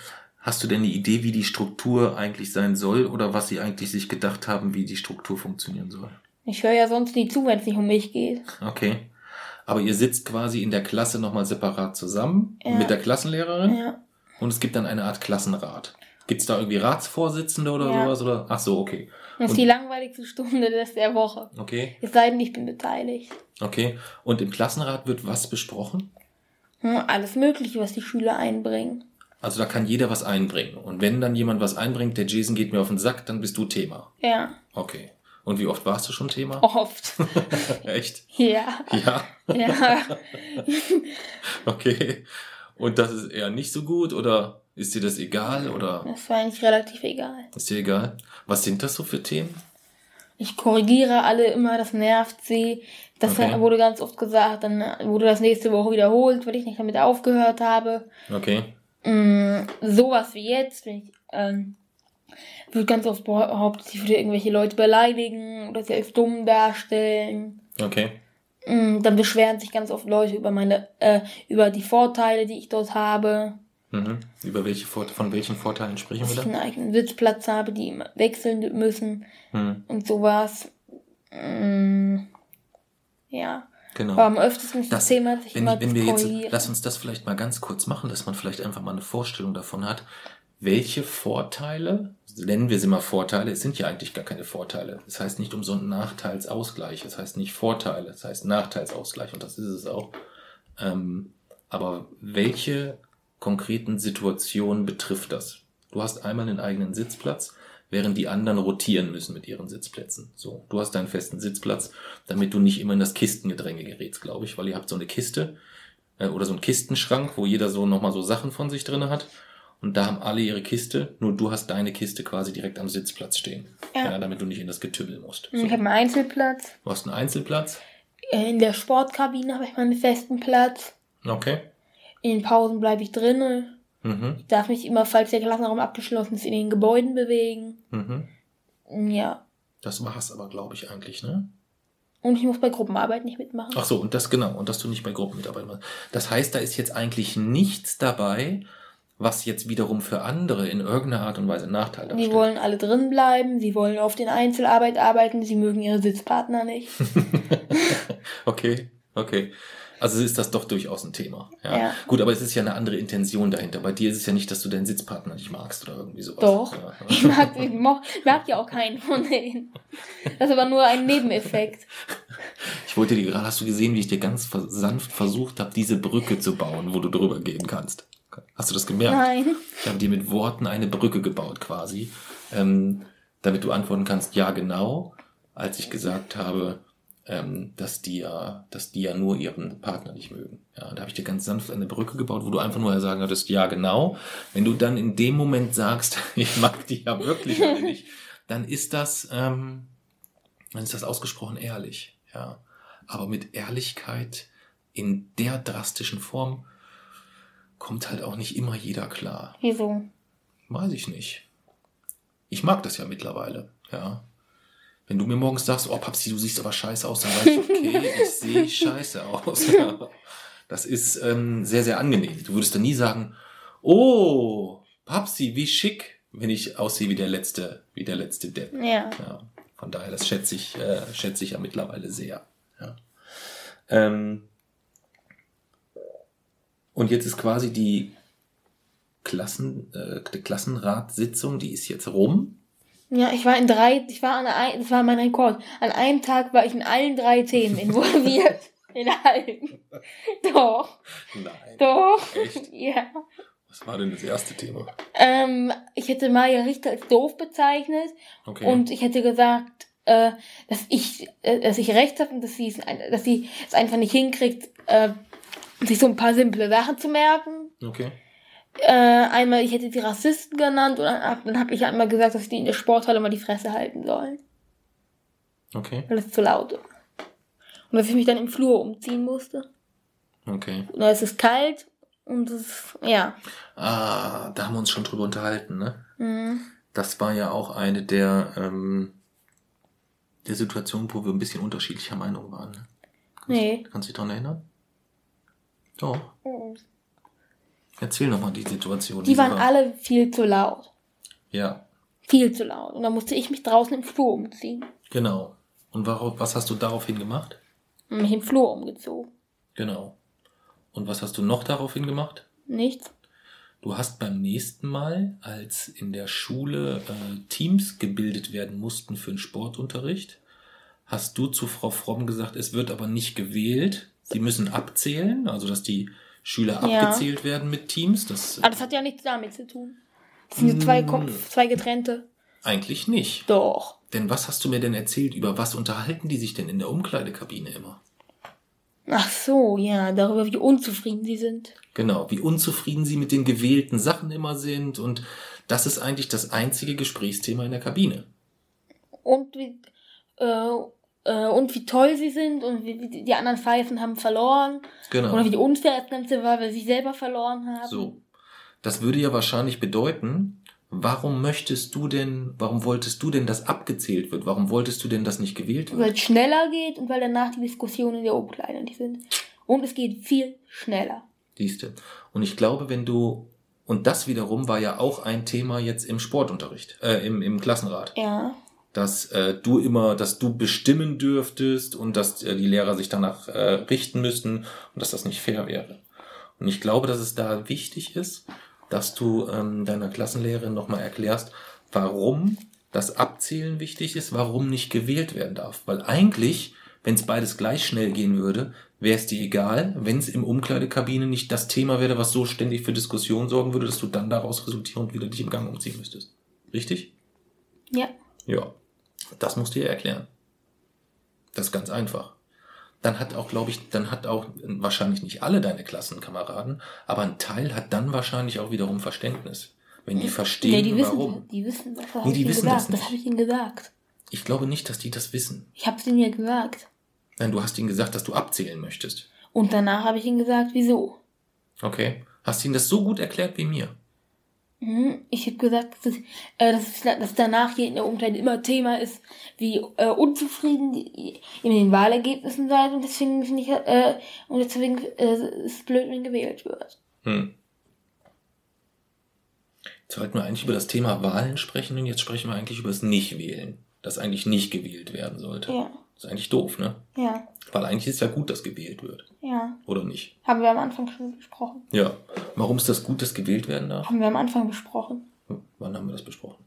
Hast du denn eine Idee, wie die Struktur eigentlich sein soll oder was sie eigentlich sich gedacht haben, wie die Struktur funktionieren soll? Ich höre ja sonst nie zu, wenn es nicht um mich geht. Okay. Aber ihr sitzt quasi in der Klasse nochmal separat zusammen Ja. mit der Klassenlehrerin Ja. und es gibt dann eine Art Klassenrat. Gibt es da irgendwie Ratsvorsitzende oder Ja. sowas? Oder? Ach so, okay. Das ist die langweiligste Stunde des der Woche. Okay, Es sei denn, ich bin beteiligt. okay. Und im Klassenrat wird was besprochen? Hm, alles Mögliche, was die Schüler einbringen. Also da kann jeder was einbringen. Und wenn dann jemand was einbringt, der Jason geht mir auf den Sack, dann bist du Thema. Ja, Okay. Und wie oft warst du schon Thema? oft. Echt? ja, Ja. ja. Okay. Und das ist eher nicht so gut oder ist dir das egal oder Das war eigentlich relativ egal. ist dir egal? Was sind das so für Themen? Ich korrigiere alle immer, das nervt sie. Das Okay. wurde ganz oft gesagt, dann wurde das nächste Woche wiederholt, weil ich nicht damit aufgehört habe. Okay. Mm, sowas wie jetzt, wenn ich, ähm, wird ganz oft behauptet, ich würde irgendwelche Leute beleidigen oder sie als dumm darstellen. Okay. Mm, dann beschweren sich ganz oft Leute über meine, äh, über die Vorteile, die ich dort habe. Mhm. Über welche Vor von welchen Vorteilen sprechen Dass wir ich da? einen eigenen Sitzplatz habe, die immer wechseln müssen Hm. und sowas. Mm, ja. Genau. Aber am öftesten das, Das- Thema, sich wenn, immer wenn wir jetzt, lass uns das vielleicht mal ganz kurz machen, dass man vielleicht einfach mal eine Vorstellung davon hat, welche Vorteile, nennen wir sie mal Vorteile, es sind ja eigentlich gar keine Vorteile. Es heißt nicht umsonst Nachteilsausgleich, es heißt nicht Vorteile, es heißt Nachteilsausgleich und das ist es auch. Ähm, aber welche konkreten Situationen betrifft das? Du hast einmal einen eigenen Sitzplatz, während die anderen rotieren müssen mit ihren Sitzplätzen. So, du hast deinen festen Sitzplatz, damit du nicht immer in das Kistengedränge gerätst, glaube ich, weil ihr habt so eine Kiste äh, oder so einen Kistenschrank, wo jeder so nochmal so Sachen von sich drinne hat. Und da haben alle ihre Kiste, nur du hast deine Kiste quasi direkt am Sitzplatz stehen. Ja. damit du nicht in das Getümmel musst. Ich So. habe einen Einzelplatz. Du hast einen Einzelplatz. In der Sportkabine habe ich meinen festen Platz. Okay. In den Pausen bleibe ich drinnen. Mhm. Ich darf mich immer, falls der Klassenraum abgeschlossen ist, in den Gebäuden bewegen. Mhm. Ja. Das war's aber, glaube ich, eigentlich, ne? Und ich muss bei Gruppenarbeit nicht mitmachen. Ach so, und das genau, und dass du nicht bei Gruppenmitarbeit machst. Das heißt, da ist jetzt eigentlich nichts dabei, was jetzt wiederum für andere in irgendeiner Art und Weise Nachteil Die darstellt. wollen alle drin bleiben, sie wollen auf den Einzelarbeit arbeiten, sie mögen ihre Sitzpartner nicht. okay, okay. Also ist das doch durchaus ein Thema. Ja. Ja. Gut, aber es ist ja eine andere Intention dahinter. Bei dir ist es ja nicht, dass du deinen Sitzpartner nicht magst oder irgendwie sowas. Doch. Ja. Ich mag, ich mo- mag ja auch keinen von denen. Das ist aber nur ein Nebeneffekt. Ich wollte dir gerade, hast du gesehen, wie ich dir ganz sanft versucht habe, diese Brücke zu bauen, wo du drüber gehen kannst? Hast du das gemerkt? Nein. Ich habe dir mit Worten eine Brücke gebaut quasi, ähm, damit du antworten kannst, ja genau, als ich gesagt habe, ähm, dass die ja, dass die ja nur ihren Partner nicht mögen. Ja, da habe ich dir ganz sanft eine Brücke gebaut, wo du einfach nur sagen hattest, ja genau. Wenn du dann in dem Moment sagst, ich mag die ja wirklich nicht, dann ist das, ähm, dann ist das ausgesprochen ehrlich. Ja, aber mit Ehrlichkeit in der drastischen Form kommt halt auch nicht immer jeder klar. Wieso? Weiß ich nicht. Ich mag das ja mittlerweile, ja. Wenn du mir morgens sagst, oh Papsi, du siehst aber scheiße aus, dann weiß ich, okay, ich sehe scheiße aus. Ja. Das ist ähm, sehr, sehr angenehm. Du würdest dann nie sagen, oh, Papsi, wie schick, wenn ich aussehe wie der letzte, wie der letzte Depp. Ja. Ja, von daher, das schätze ich, äh, schätze ich ja mittlerweile sehr. Ja. Ähm, und jetzt ist quasi die Klassen, äh, die Klassenratssitzung, die ist jetzt rum. Ja, ich war in drei, ich war an ein, das war mein Rekord. An einem Tag war ich in allen drei Themen involviert. in allen. Doch, Nein. doch. Echt? Ja. Was war denn das erste Thema? Ähm, ich hätte Maja Richter als doof bezeichnet Okay. und ich hätte gesagt, äh, dass ich, äh, dass ich recht habe und dass sie es, dass sie es einfach nicht hinkriegt, äh, sich so ein paar simple Sachen zu merken. okay. Äh, einmal, ich hätte sie Rassisten genannt und dann, hab- dann habe ich einmal gesagt, dass die in der Sporthalle mal die Fresse halten sollen, Okay. weil es zu laut ist. Und dass ich mich dann im Flur umziehen musste. Okay. Und da ist es kalt und es ist, ja. Ah, da haben wir uns schon drüber unterhalten, ne? Mhm. Das war ja auch eine der, ähm, der Situationen, wo wir ein bisschen unterschiedlicher Meinung waren. Ne? Kannst, Nee. Kannst du dich daran erinnern? Doch. Erzähl nochmal die Situation. Die waren alle viel zu laut. Ja, Viel zu laut. Und dann musste ich mich draußen im Flur umziehen. genau. Und warum, was hast du daraufhin gemacht? Mich im Flur umgezogen. Genau. Und was hast du noch daraufhin gemacht? Nichts. Du hast beim nächsten Mal, als in der Schule äh, Teams gebildet werden mussten für den Sportunterricht, hast du zu Frau Fromm gesagt, es wird aber nicht gewählt. Sie müssen abzählen, also dass die Schüler Ja. abgezählt werden mit Teams. Das Aber das hat ja nichts damit zu tun. Das sind so zwei, Mm. Kom- zwei getrennte. eigentlich nicht. Doch. Denn was hast du mir denn erzählt? Über was unterhalten die sich denn in der Umkleidekabine immer? Ach so, ja, darüber, wie unzufrieden sie sind. Genau, wie unzufrieden sie mit den gewählten Sachen immer sind. Und das ist eigentlich das einzige Gesprächsthema in der Kabine. Und wie, äh, äh, und wie toll sie sind und wie, die anderen Pfeifen haben verloren. Genau. Oder wie unfair das Ganze war, weil sie selber verloren haben. So. Das würde ja wahrscheinlich bedeuten, warum möchtest du denn, warum wolltest du denn, dass abgezählt wird? Warum wolltest du denn, dass nicht gewählt Weil wird? es schneller geht und weil danach die Diskussionen in der Umkleide nicht sind. Und es geht viel schneller. Siehste. Und ich glaube, wenn du, und das wiederum war ja auch ein Thema jetzt im Sportunterricht, äh, im, im Klassenrat. Ja. Dass äh, du immer, dass du bestimmen dürftest und dass äh, die Lehrer sich danach äh, richten müssten und dass das nicht fair wäre. Und ich glaube, dass es da wichtig ist, dass du ähm, deiner Klassenlehrerin nochmal erklärst, warum das Abzählen wichtig ist, warum nicht gewählt werden darf. Weil eigentlich, wenn es beides gleich schnell gehen würde, wäre es dir egal, wenn es im Umkleidekabine nicht das Thema wäre, was so ständig für Diskussionen sorgen würde, dass du dann daraus resultierend wieder dich im Gang umziehen müsstest. Richtig? Ja. Ja, das musst du ihr erklären. Das ist ganz einfach. Dann hat auch, glaube ich, dann hat auch wahrscheinlich nicht alle deine Klassenkameraden, aber ein Teil hat dann wahrscheinlich auch wiederum Verständnis. Wenn die verstehen, nee, die wissen, warum. die wissen Nee, die wissen das gesagt. Das nicht. habe ich ihnen gesagt. Ich glaube nicht, dass die das wissen. Ich habe es ihnen ja gesagt. Nein, du hast ihnen gesagt, dass du abzählen möchtest. Und danach habe ich ihnen gesagt, wieso. Okay. Hast ihnen das so gut erklärt wie mir? Mhm. Ich habe gesagt, dass, es- äh, dass, dass danach hier in der Umkleide immer Thema ist, wie äh, unzufrieden die, ihr mit den Wahlergebnissen seid und deswegen finde ich, äh, und deswegen äh, ist es blöd, wenn gewählt wird. Hm. Jetzt wollten wir eigentlich über das Thema Wahlen sprechen und jetzt sprechen wir eigentlich über das Nichtwählen. Das eigentlich nicht gewählt werden sollte. Ja, Das ist eigentlich doof, ne? ja, Weil eigentlich ist ja gut, dass gewählt wird. ja. Oder nicht? Haben wir am Anfang schon besprochen. Ja. Warum ist das gut, dass gewählt werden darf? Haben wir am Anfang besprochen. Hm, Wann haben wir das besprochen?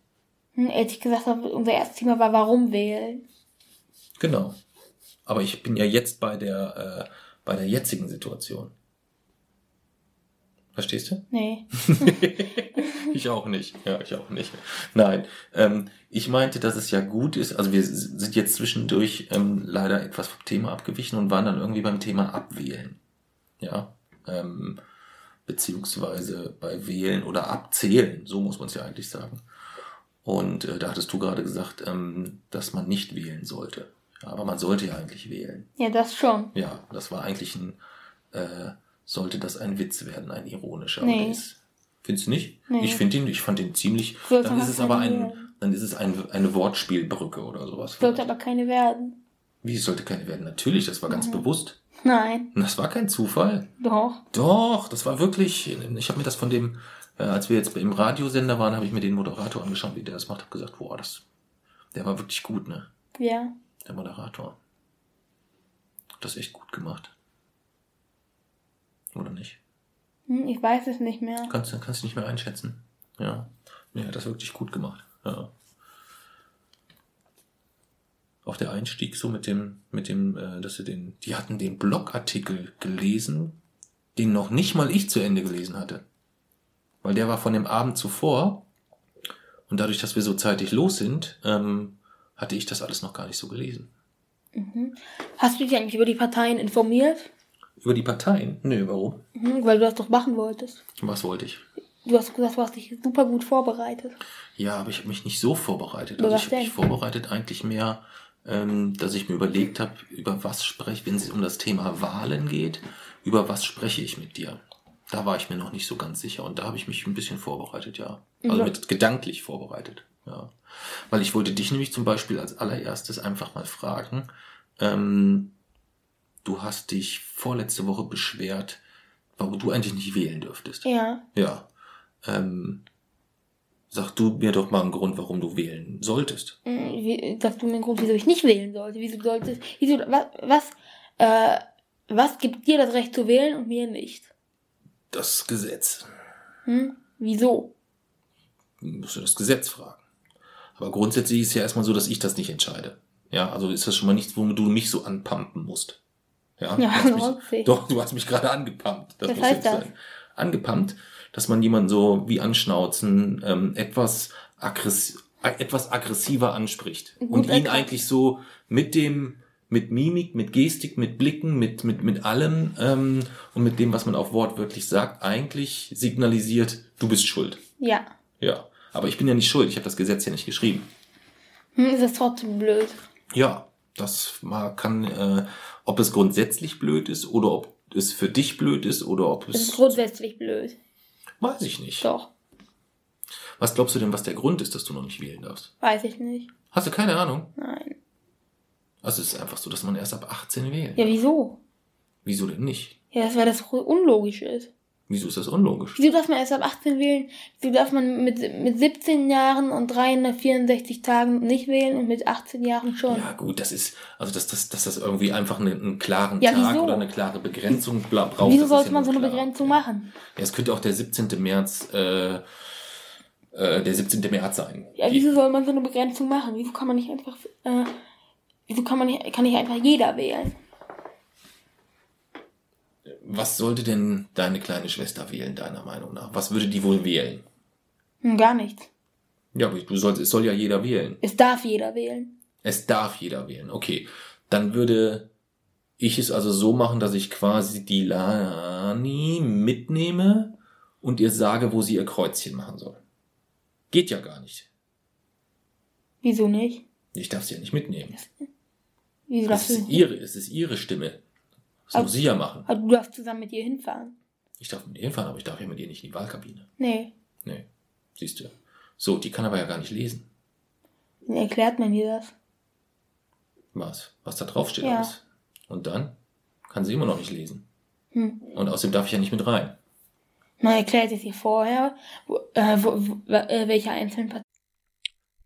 Hm, als ich gesagt unser erstes Thema war, warum wählen. Genau. Aber ich bin ja jetzt bei der, äh, bei der jetzigen Situation. Verstehst du? Nee. ich auch nicht. Ja, ich auch nicht. Nein. Ähm, ich meinte, dass es ja gut ist. Also wir sind jetzt zwischendurch ähm, leider etwas vom Thema abgewichen und waren dann irgendwie beim Thema Abwählen. Ja. Ähm, beziehungsweise bei Wählen oder Abzählen. So muss man es ja eigentlich sagen. Und äh, da hattest du gerade gesagt, ähm, dass man nicht wählen sollte. Ja, aber man sollte ja eigentlich wählen. Ja, das schon. Ja, das war eigentlich ein, äh, sollte das ein Witz werden, ein ironischer. Nee. ist- Findest du nicht? Nee. Ich finde ihn, ich fand ihn ziemlich, Sollte dann ist es aber ein, werden. dann ist es ein, eine Wortspielbrücke oder sowas. Sollte aber keine werden. Wie, es sollte keine werden? Natürlich, das war ganz Mhm. bewusst. Nein. Und das war kein Zufall. Doch. Doch, das war wirklich, ich habe mir das von dem, äh, als wir jetzt im Radiosender waren, habe ich mir den Moderator angeschaut, wie der das macht, habe gesagt, boah, das, der war wirklich gut, ne? Ja. Der Moderator. Hat das echt gut gemacht. Oder nicht? Hm, ich weiß es nicht mehr. Kannst, kannst du nicht mehr einschätzen. Ja. Nee, hat das wirklich gut gemacht. Ja. Auch der Einstieg so mit dem, mit dem, äh, dass sie den, die hatten den Blogartikel gelesen, den noch nicht mal ich zu Ende gelesen hatte. Weil der war von dem Abend zuvor. Und dadurch, dass wir so zeitig los sind, ähm, hatte ich das alles noch gar nicht so gelesen. Mhm. Hast du dich eigentlich über die Parteien informiert? Über die Parteien? Nö, warum? Mhm, weil du das doch machen wolltest. Was wollte ich? Du hast gesagt, du hast dich super gut vorbereitet. Ja, aber ich habe mich nicht so vorbereitet. Also ich habe mich vorbereitet eigentlich mehr, ähm, dass ich mir überlegt habe, über was spreche, wenn es um das Thema Wahlen geht, über was spreche ich mit dir. Da war ich mir noch nicht so ganz sicher und da habe ich mich ein bisschen vorbereitet, ja. Also Ja. mit gedanklich vorbereitet, ja. Weil ich wollte dich nämlich zum Beispiel als allererstes einfach mal fragen, ähm, du hast dich vorletzte Woche beschwert, warum du eigentlich nicht wählen dürftest. Ja. Ja. Ähm, sag du mir doch mal einen Grund, warum du wählen solltest. Hm, Wie, sagst du mir einen Grund, wieso ich nicht wählen sollte? Wieso solltest, wieso, was, was, äh, was gibt dir das Recht zu wählen und mir nicht? Das Gesetz. Hm? Wieso? musst du das Gesetz fragen. Aber grundsätzlich ist es ja erstmal so, dass ich das nicht entscheide. Ja, also ist das schon mal nichts, womit du mich so anpumpen musst. Ja, Ja, du mich, doch, du hast mich gerade angepumpt. Das Was muss heißt jetzt das? sein. Angepumpt, dass man jemanden so wie anschnauzen, ähm, etwas, aggress äh, etwas aggressiver anspricht. Gut und ihn eigentlich so mit dem, mit Mimik, mit Gestik, mit Blicken, mit, mit, mit allem ähm, und mit dem, was man auch wortwörtlich sagt, eigentlich signalisiert, du bist schuld. Ja. Ja, aber ich bin ja nicht schuld. Ich habe das Gesetz ja nicht geschrieben. Hm, ist das trotzdem blöd? Ja, das mal kann, äh, ob es grundsätzlich blöd ist oder ob es für dich blöd ist oder ob ist es, grundsätzlich blöd. weiß ich nicht. Doch. Was glaubst du denn, was der Grund ist, dass du noch nicht wählen darfst? Weiß ich nicht. Hast du keine Ahnung? Nein. Also es ist einfach so, dass man erst ab 18 wählen. Ja, wieso? Wieso denn nicht? Ja, das, weil das unlogisch ist. Wieso ist das unlogisch? Wieso darf man erst ab 18 wählen? Wieso darf man mit, mit 17 Jahren und 364 Tagen nicht wählen und mit 18 Jahren schon? Ja gut, das ist, also dass, dass, dass das irgendwie einfach einen, einen klaren Ja, Tag wieso? oder eine klare Begrenzung braucht. Wieso das sollte ja man so eine klar. Begrenzung machen? Ja, es könnte auch der 17. März, äh, äh, der 17. März sein. Ja, wieso soll man so eine Begrenzung machen? Wieso kann man nicht einfach, äh, wieso kann man nicht, kann nicht einfach jeder wählen? Was sollte denn deine kleine Schwester wählen, deiner Meinung nach? Was würde die wohl wählen? Hm, gar nichts. Ja, aber du sollst, es soll ja jeder wählen. Es darf jeder wählen. Es darf jeder wählen. Okay. Dann würde ich es also so machen, dass ich quasi die Lani mitnehme und ihr sage, wo sie ihr Kreuzchen machen soll. Geht ja gar nicht. Wieso nicht? Ich darf sie ja nicht mitnehmen. Wieso Es darfst du ist ihre, es ist ihre Stimme. Das Aber- muss sie ja machen. Aber du darfst zusammen mit ihr hinfahren. Ich darf mit ihr hinfahren, aber ich darf ja mit ihr nicht in die Wahlkabine. Nee. Nee. Siehst du. So, die kann aber ja gar nicht lesen. Wie erklärt man dir das? Was? Was da drauf steht Ja. alles. Und dann kann sie immer noch nicht lesen. Hm. Und außerdem darf ich ja nicht mit rein. Man erklärt es ihr vorher, wo, äh, wo, wo, äh, welche einzelnen Parteien.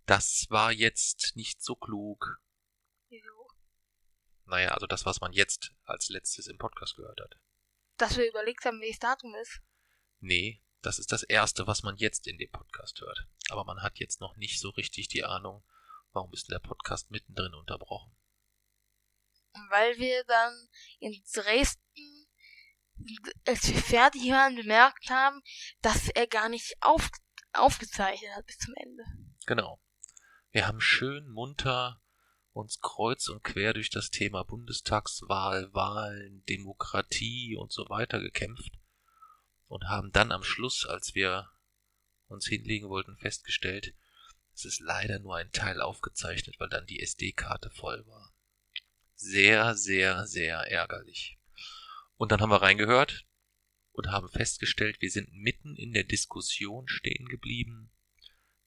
Das war jetzt nicht so klug. Naja, also das, was man jetzt als letztes im Podcast gehört hat. Dass wir überlegt haben, welches Datum ist. Nee, das ist das Erste, was man jetzt in dem Podcast hört. Aber man hat jetzt noch nicht so richtig die Ahnung, warum ist denn der Podcast mittendrin unterbrochen. Weil wir dann in Dresden, als wir fertig waren, bemerkt haben, dass er gar nicht auf, aufgezeichnet hat bis zum Ende. Genau. Wir haben schön munter uns kreuz und quer durch das Thema Bundestagswahl, Wahlen, Demokratie und so weiter gekämpft und haben dann am Schluss, als wir uns hinlegen wollten, festgestellt, es ist leider nur ein Teil aufgezeichnet, weil dann die SD-Karte voll war. Sehr, sehr, sehr ärgerlich. Und dann haben wir reingehört und haben festgestellt, wir sind mitten in der Diskussion stehen geblieben,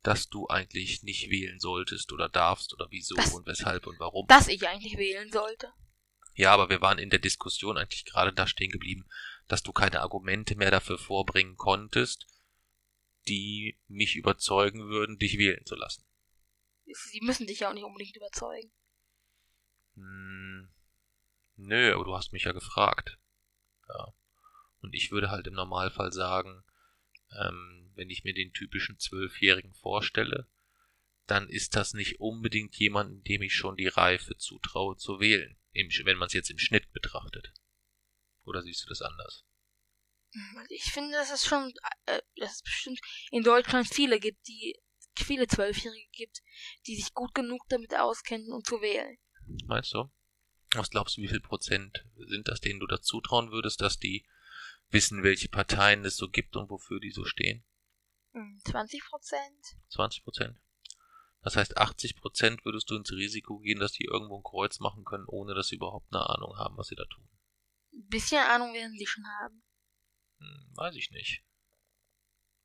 dass du eigentlich nicht wählen solltest oder darfst oder wieso Das- und weshalb und warum. Dass ich eigentlich wählen sollte. Ja, aber wir waren in der Diskussion eigentlich gerade da stehen geblieben, dass du keine Argumente mehr dafür vorbringen konntest, die mich überzeugen würden, dich wählen zu lassen. Sie müssen dich ja auch nicht unbedingt überzeugen. Hm, nö, aber du hast mich ja gefragt. Ja. Und ich würde halt im Normalfall sagen, ähm, wenn ich mir den typischen Zwölfjährigen vorstelle, dann ist das nicht unbedingt jemanden, dem ich schon die Reife zutraue zu wählen, wenn man es jetzt im Schnitt betrachtet. Oder siehst du das anders? Ich finde, dass es schon, äh, dass es bestimmt in Deutschland viele gibt, die viele Zwölfjährige gibt, die sich gut genug damit auskennen, um zu wählen. Meinst du? Was glaubst du, wie viel Prozent sind das, denen du das zutrauen würdest, dass die wissen, welche Parteien es so gibt und wofür die so stehen? Hm, 20 Prozent? 20 Prozent. Das heißt, 80 Prozent würdest du ins Risiko gehen, dass die irgendwo ein Kreuz machen können, ohne dass sie überhaupt eine Ahnung haben, was sie da tun. Ein bisschen Ahnung werden sie schon haben. Hm, weiß ich nicht.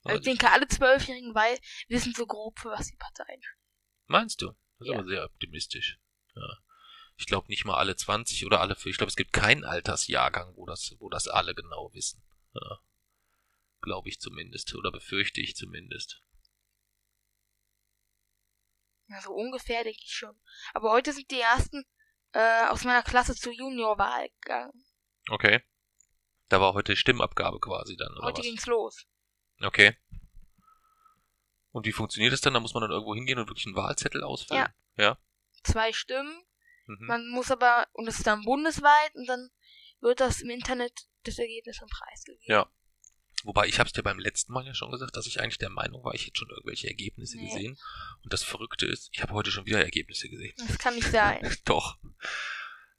Weiß ich denke, alle Zwölfjährigen wissen so grob, für was die Parteien stehen. Meinst du? Das ist Ja. aber sehr optimistisch. Ja. Ich glaube nicht mal alle 20 oder alle für. Ich glaube, es gibt keinen Altersjahrgang, wo das, wo das alle genau wissen. Ja. Glaube ich zumindest. Oder befürchte ich zumindest. Ja, so ungefähr denke ich schon. Aber heute sind die ersten äh, aus meiner Klasse zur Juniorwahl gegangen. Okay. Da war heute Stimmabgabe quasi dann, oder Heute was? ging's los. Okay. Und wie funktioniert das dann? Da muss man dann irgendwo hingehen und wirklich einen Wahlzettel ausfüllen? Ja. Zwei Stimmen. Mhm. Man muss aber, und es ist dann bundesweit, und dann wird das im Internet das Ergebnis schon preisgegeben. Ja. Wobei, ich habe es dir beim letzten Mal ja schon gesagt, dass ich eigentlich der Meinung war, ich hätte schon irgendwelche Ergebnisse Nee. gesehen. Und das Verrückte ist, ich habe heute schon wieder Ergebnisse gesehen. Das kann nicht sein. Doch.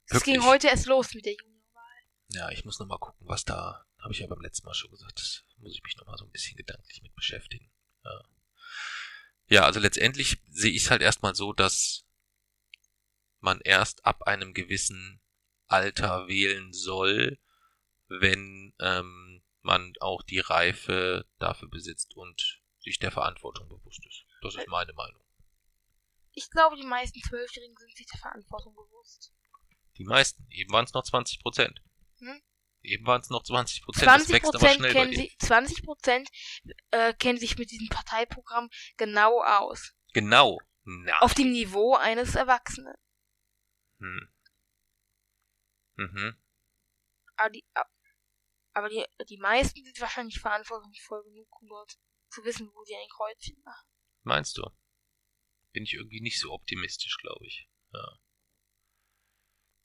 Es ging heute erst los mit der Juniorwahl. Ja, ich muss nochmal gucken, was da, habe ich ja beim letzten Mal schon gesagt, das muss ich mich nochmal so ein bisschen gedanklich mit beschäftigen. Ja, ja also letztendlich sehe ich es halt erstmal so, dass man erst ab einem gewissen Alter wählen soll, wenn ähm, man auch die Reife dafür besitzt und sich der Verantwortung bewusst ist. Das ist meine Meinung. Ich glaube, die meisten Zwölfjährigen sind sich der Verantwortung bewusst. Die meisten, eben waren es noch 20 Prozent. Hm? Eben waren es noch 20 Prozent. Das 20 wächst aber Prozent kennen, sie, 20 Prozent äh, kennen sich mit diesem Parteiprogramm genau aus. Genau. Na. Auf dem Niveau eines Erwachsenen. Hm. Mhm. Aber die, aber die, die meisten sind wahrscheinlich verantwortungsvoll genug, um dort zu wissen, wo sie ein Kreuzchen machen. Meinst du? Bin ich irgendwie nicht so optimistisch, glaube ich. Ja.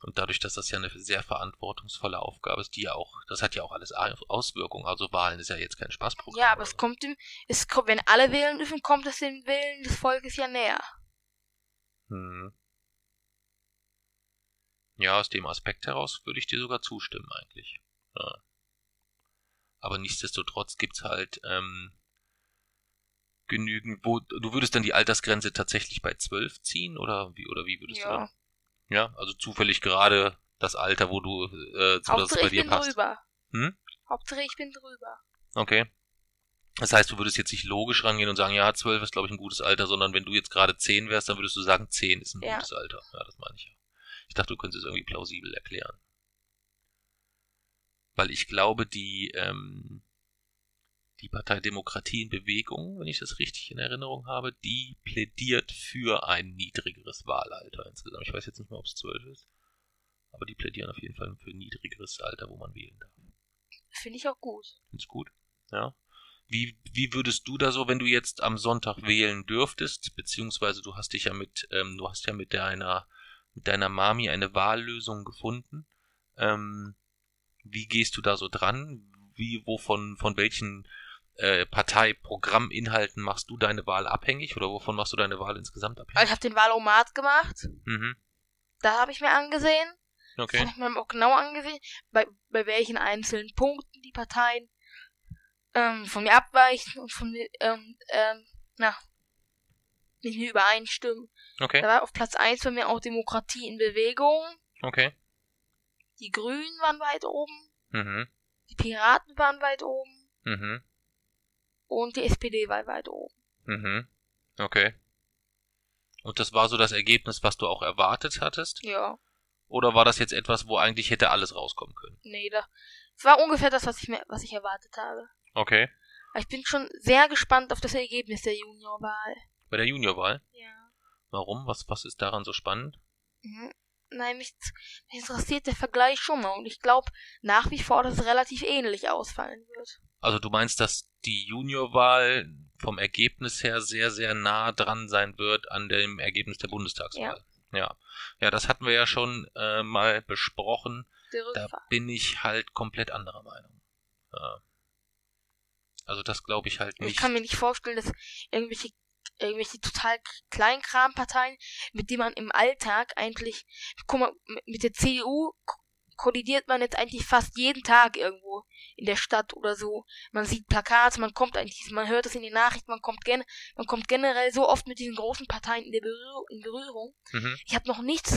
Und dadurch, dass das ja eine sehr verantwortungsvolle Aufgabe ist, die ja auch, das hat ja auch alles Auswirkungen. Also Wahlen ist ja jetzt kein Spaßprogramm. Ja, aber es kommt dem, es kommt, wenn alle wählen dürfen, kommt es dem Willen des Volkes ja näher. Hm. Ja, aus dem Aspekt heraus würde ich dir sogar zustimmen eigentlich. Ja. Aber nichtsdestotrotz gibt's halt ähm, genügend, wo du würdest dann die Altersgrenze tatsächlich bei 12 ziehen oder wie oder wie würdest du Ja. dann? Ja, also zufällig gerade das Alter, wo du äh, so dass es bei ich dir bin passt. drüber. Hm? Hauptsache ich bin drüber. Okay. Das heißt, du würdest jetzt nicht logisch rangehen und sagen, ja, 12 ist, glaube ich, ein gutes Alter, sondern wenn du jetzt gerade 10 wärst, dann würdest du sagen, 10 ist ein Ja. gutes Alter. Ja, das meine ich ja. Ich dachte, du könntest es irgendwie plausibel erklären. Weil ich glaube, die, ähm, die Partei Demokratie in Bewegung, wenn ich das richtig in Erinnerung habe, die plädiert für ein niedrigeres Wahlalter insgesamt. Ich weiß jetzt nicht mehr, ob es 12 ist. Aber die plädieren auf jeden Fall für ein niedrigeres Alter, wo man wählen darf. Finde ich auch gut. Find's gut. Ja. Wie, wie würdest du da so, wenn du jetzt am Sonntag wählen dürftest, beziehungsweise du hast dich ja mit, ähm, du hast ja mit deiner, mit deiner Mami eine Wahllösung gefunden. Ähm, wie gehst du da so dran? Wie, wovon, von welchen äh, Parteiprogramminhalten machst du deine Wahl abhängig oder wovon machst du deine Wahl insgesamt Also abhängig? ich habe den Wahlomat gemacht. Mhm. Da habe ich mir angesehen. Das Okay. habe ich mir auch genau angesehen, bei, bei welchen einzelnen Punkten die Parteien ähm, von mir abweichen und von mir, ähm, ähm, na, mit mir übereinstimmen. Okay. Da war auf Platz 1 bei mir auch Demokratie in Bewegung. Okay. Die Grünen waren weit oben. Mhm. Die Piraten waren weit oben. Mhm. Und die SPD war weit oben. Mhm. Okay. Und das war so das Ergebnis, was du auch erwartet hattest? Ja, Oder war das jetzt etwas, wo eigentlich hätte alles rauskommen können? nee, da. Es war ungefähr das, was ich mir, was ich erwartet habe. Okay. Ich bin schon sehr gespannt auf das Ergebnis der Juniorwahl. Bei der Juniorwahl? Ja. Warum? Was, was ist daran so spannend? Mhm. Nein, mich, mich interessiert der Vergleich schon mal und ich glaube nach wie vor, dass es relativ ähnlich ausfallen wird. Also du meinst, dass die Juniorwahl vom Ergebnis her sehr, sehr nah dran sein wird an dem Ergebnis der Bundestagswahl? Ja. Ja, das hatten wir ja schon äh, mal besprochen. Da bin ich halt komplett anderer Meinung. Ja. Also das glaube ich halt Ich nicht. kann mir nicht vorstellen, dass irgendwelche irgendwelche total Kleinkramparteien, mit denen man im Alltag eigentlich, guck mal, mit- der CDU ko- kollidiert man jetzt eigentlich fast jeden Tag irgendwo in der Stadt oder so. Man sieht Plakate, man kommt eigentlich, man hört es in den Nachrichten, man kommt gen man kommt generell so oft mit diesen großen Parteien in, der Berührung, in Berührung. Mhm. Ich habe noch nichts,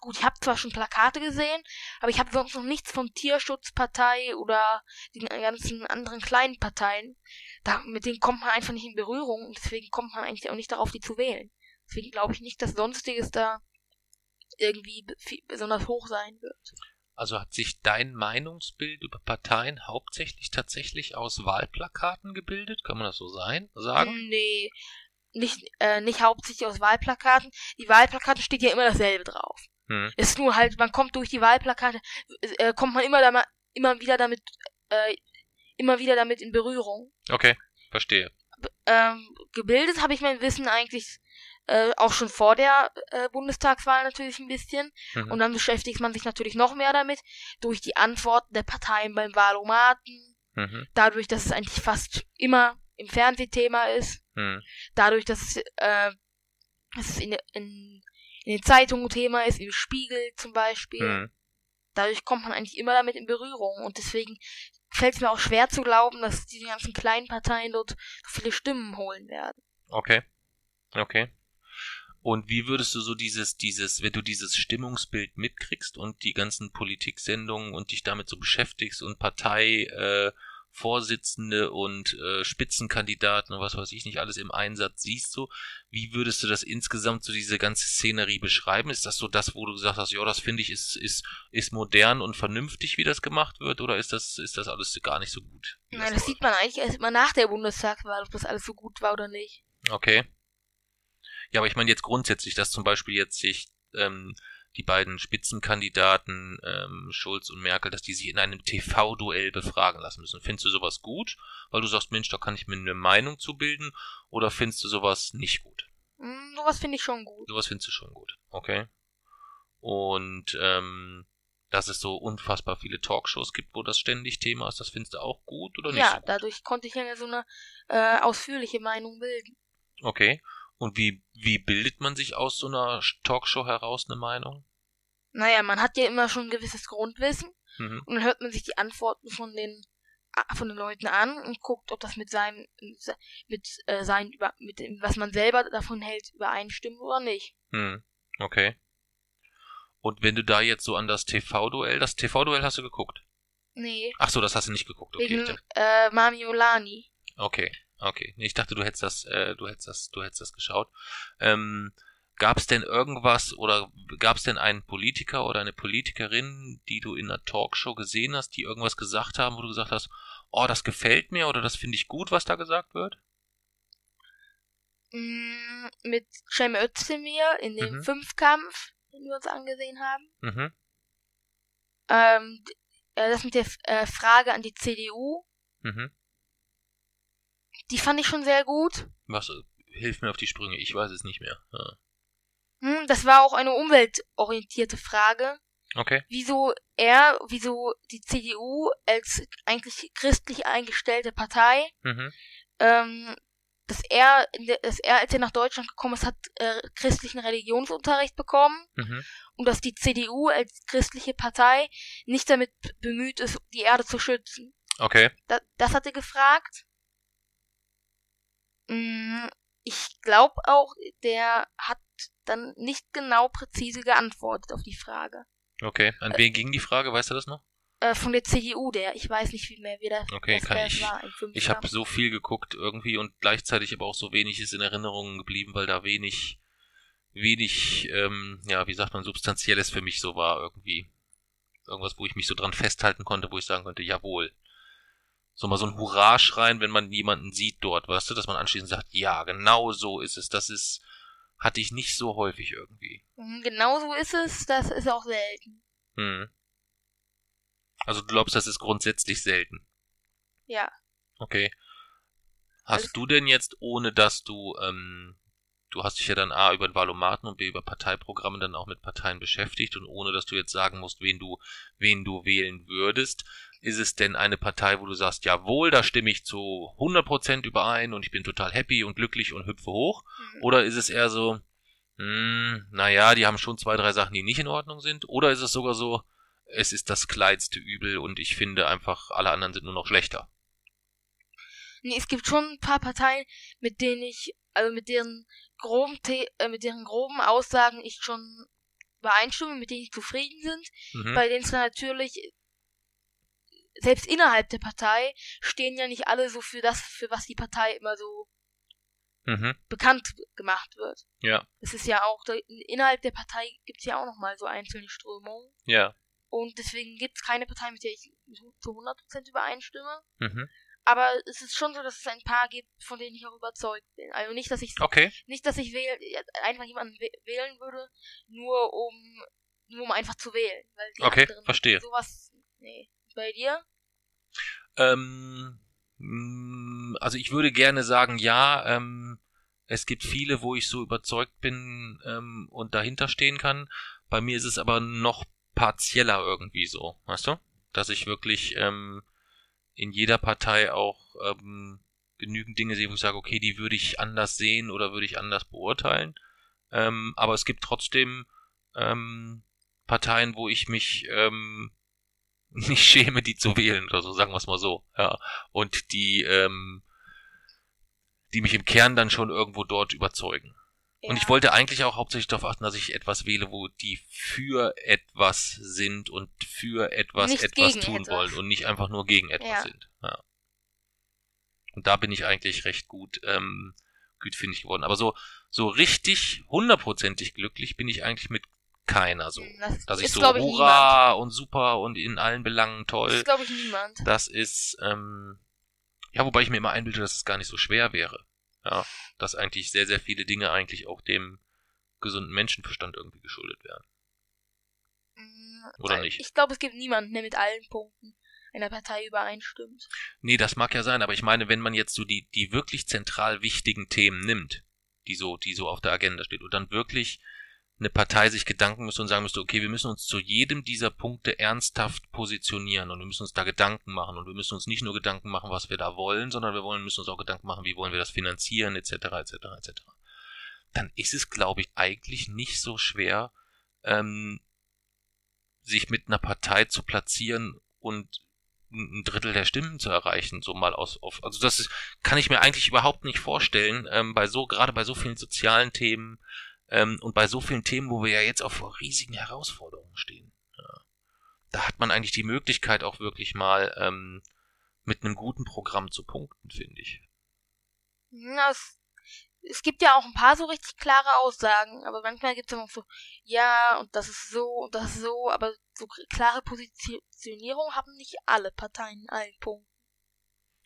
gut, ich habe zwar schon Plakate gesehen, aber ich habe sonst noch nichts von Tierschutzpartei oder den ganzen anderen kleinen Parteien. Da, mit denen kommt man einfach nicht in Berührung und deswegen kommt man eigentlich auch nicht darauf, die zu wählen. Deswegen glaube ich nicht, dass Sonstiges da irgendwie besonders hoch sein wird. Also hat sich dein Meinungsbild über Parteien hauptsächlich tatsächlich aus Wahlplakaten gebildet? Kann man das so sein, sagen? Nee, nicht, äh, nicht hauptsächlich aus Wahlplakaten. Die Wahlplakate steht ja immer dasselbe drauf. Hm. Es ist nur halt, man kommt durch die Wahlplakate, äh, kommt man immer, da, immer wieder damit, äh, immer wieder damit in Berührung. Okay, verstehe. Ähm, gebildet habe ich mein Wissen eigentlich äh, auch schon vor der äh, Bundestagswahl natürlich ein bisschen. Mhm. Und dann beschäftigt man sich natürlich noch mehr damit durch die Antworten der Parteien beim Wahlomaten, Mhm. dadurch, dass es eigentlich fast immer im Fernsehthema ist, Mhm. dadurch, dass es, äh, dass es in, in, in den Zeitungen Thema ist, im Spiegel zum Beispiel. Mhm. Dadurch kommt man eigentlich immer damit in Berührung. Und deswegen fällt es mir auch schwer zu glauben, dass diese ganzen kleinen Parteien dort so viele Stimmen holen werden. Okay. Okay. Und wie würdest du so dieses, dieses, wenn du dieses Stimmungsbild mitkriegst und die ganzen Politiksendungen und dich damit so beschäftigst und Partei, äh, Vorsitzende und äh, Spitzenkandidaten und was weiß ich nicht alles im Einsatz siehst du, wie würdest du das insgesamt so diese ganze Szenerie beschreiben? Ist das so das, wo du gesagt hast, ja, das finde ich ist, ist, ist modern und vernünftig, wie das gemacht wird, oder ist das, ist das alles gar nicht so gut? Nein, das läuft? sieht man eigentlich erst immer nach der Bundestagswahl, ob das alles so gut war oder nicht. Okay. Ja, aber ich meine jetzt grundsätzlich, dass zum Beispiel jetzt sich ähm, die beiden Spitzenkandidaten ähm, Schulz und Merkel, dass die sich in einem TV-Duell befragen lassen müssen. Findest du sowas gut, weil du sagst, Mensch, da kann ich mir eine Meinung zu bilden, oder findest du sowas nicht gut? Hm, sowas finde ich schon gut. Sowas findest du schon gut, okay? Und ähm, dass es so unfassbar viele Talkshows gibt, wo das ständig Thema ist, das findest du auch gut oder nicht Ja, so gut? dadurch konnte ich ja so eine äh, ausführliche Meinung bilden. Okay. Und wie, wie bildet man sich aus so einer Talkshow heraus eine Meinung? Naja, man hat ja immer schon ein gewisses Grundwissen Mhm. und dann hört man sich die Antworten von den a- von den Leuten an und guckt, ob das mit seinem mit äh, seinen über mit dem, was man selber davon hält, übereinstimmt oder nicht. Hm, okay. Und wenn du da jetzt so an das TV-Duell, das TV-Duell hast du geguckt? Nee, Ach so, das hast du nicht geguckt, okay. wegen dachte- äh, Mamiolani. Okay, okay. Nee, ich dachte, du hättest das, äh, du hättest das, du hättest das geschaut. Ähm, gab es denn irgendwas oder gab es denn einen Politiker oder eine Politikerin, die du in einer Talkshow gesehen hast, die irgendwas gesagt haben, wo du gesagt hast, oh, das gefällt mir oder das finde ich gut, was da gesagt wird? Mm, mit Cem Özdemir in dem Mhm. Fünfkampf, den wir uns angesehen haben. Mhm. Ähm, äh, das mit der äh, Frage an die CDU, Mhm. die fand ich schon sehr gut. Was, äh, hilf mir auf die Sprünge, ich weiß es nicht mehr. Ja. Hm, das war auch eine umweltorientierte Frage. Okay. Wieso er, wieso die CDU als eigentlich christlich eingestellte Partei, Mhm. ähm, dass er, dass er, als er nach Deutschland gekommen ist, hat äh, christlichen Religionsunterricht bekommen Mhm. und dass die CDU als christliche Partei nicht damit bemüht ist, die Erde zu schützen. Okay. Da, das hat er gefragt. Mm, Ich glaube auch, der hat dann nicht genau präzise geantwortet auf die Frage. Okay. An wen ging die Frage? Weißt du das noch? Äh, von der CDU, der, ich weiß nicht, wie mehr wieder Okay, was kann ich- war. Ich habe so viel geguckt irgendwie und gleichzeitig aber auch so wenig ist in Erinnerung geblieben, weil da wenig, wenig, ähm, ja, wie sagt man, substanzielles für mich so war irgendwie. Irgendwas, wo ich mich so dran festhalten konnte, wo ich sagen konnte, jawohl. So mal so ein Hurra schreien, wenn man jemanden sieht dort, weißt du, dass man anschließend sagt, ja, genau so ist es. Das ist, hatte ich nicht so häufig irgendwie. Mhm, Genau so ist es, das ist auch selten. Hm. Also du glaubst, das ist grundsätzlich selten. Ja. Okay. Hast Alles- du denn jetzt, ohne dass du, ähm, du hast dich ja dann A über den Valomaten und B über Parteiprogramme dann auch mit Parteien beschäftigt und ohne dass du jetzt sagen musst, wen du, wen du wählen würdest, ist es denn eine Partei, wo du sagst, jawohl, da stimme ich zu 100% überein und ich bin total happy und glücklich und hüpfe hoch? Mhm. Oder ist es eher so, hm, naja, die haben schon zwei, drei Sachen, die nicht in Ordnung sind? Oder ist es sogar so, es ist das kleinste Übel und ich finde einfach, alle anderen sind nur noch schlechter? Nee, es gibt schon ein paar Parteien, mit denen ich, also mit deren groben, The äh, mit deren groben Aussagen ich schon übereinstimme, mit denen ich zufrieden sind, Mhm. bei denen es natürlich selbst innerhalb der Partei stehen ja nicht alle so für das, für was die Partei immer so Mhm. bekannt gemacht wird. Ja. Es ist ja auch, innerhalb der Partei gibt es ja auch nochmal so einzelne Strömungen. Ja. Und deswegen gibt es keine Partei, mit der ich zu 100% übereinstimme. Mhm. Aber es ist schon so, dass es ein paar gibt, von denen ich auch überzeugt bin. Also nicht, dass ich Okay. nicht, dass ich wähl, einfach jemanden wä- wählen würde, nur um nur um einfach zu wählen. Weil die Okay, verstehe. Sowas. Nee. Bei dir? Ähm, mh, also ich würde gerne sagen, ja, ähm, es gibt viele, wo ich so überzeugt bin ähm, und dahinter stehen kann. Bei mir ist es aber noch partieller irgendwie so, weißt du? Dass ich wirklich ähm, in jeder Partei auch ähm, genügend Dinge sehe, wo ich sage, okay, die würde ich anders sehen oder würde ich anders beurteilen. Ähm, aber es gibt trotzdem ähm, Parteien, wo ich mich ähm, nicht schäme, die zu wählen oder so, sagen wir es mal so. Ja. Und die, ähm, die mich im Kern dann schon irgendwo dort überzeugen. Und ich Ja. wollte eigentlich auch hauptsächlich darauf achten, dass ich etwas wähle, wo die für etwas sind und für etwas Nicht etwas tun etwas. wollen und nicht einfach nur gegen etwas Ja. sind. Ja. Und da bin ich eigentlich recht gut, ähm, gut finde ich geworden. Aber so, so richtig hundertprozentig glücklich bin ich eigentlich mit keiner so. Das Dass ich ist, so ich, hurra und super und in allen Belangen niemand. Das toll. ist, glaube ich, niemand. Das ist, ähm, ja, wobei ich mir immer einbilde, dass es gar nicht so schwer wäre. Ja, dass eigentlich sehr, sehr viele Dinge eigentlich auch dem gesunden Menschenverstand irgendwie geschuldet wären. Mm, Oder weil nicht? Ich glaube, es gibt niemanden, der mit allen Punkten einer Partei übereinstimmt. Nee, das mag ja sein, aber ich meine, wenn man jetzt so die, die wirklich zentral wichtigen Themen nimmt, die so, die so auf der Agenda steht, und dann wirklich eine Partei sich Gedanken müsste und sagen müsste, okay, wir müssen uns zu jedem dieser Punkte ernsthaft positionieren und wir müssen uns da Gedanken machen und wir müssen uns nicht nur Gedanken machen, was wir da wollen, sondern wir wollen, müssen uns auch Gedanken machen, wie wollen wir das finanzieren, etc., etc., etc. Dann ist es, glaube ich, eigentlich nicht so schwer, ähm, sich mit einer Partei zu platzieren und ein Drittel der Stimmen zu erreichen, so mal aus, auf, also das ist, kann ich mir eigentlich überhaupt nicht vorstellen, ähm, bei so, gerade bei so vielen sozialen Themen, ähm, und bei so vielen Themen, wo wir ja jetzt auch vor riesigen Herausforderungen stehen. Ja. Da hat man eigentlich die Möglichkeit auch wirklich mal ähm, mit einem guten Programm zu punkten, finde ich. Ja, es, es gibt ja auch ein paar so richtig klare Aussagen, aber manchmal gibt es auch so, ja, und das ist so und das ist so, aber so klare Positionierung haben nicht alle Parteien in allen Punkten.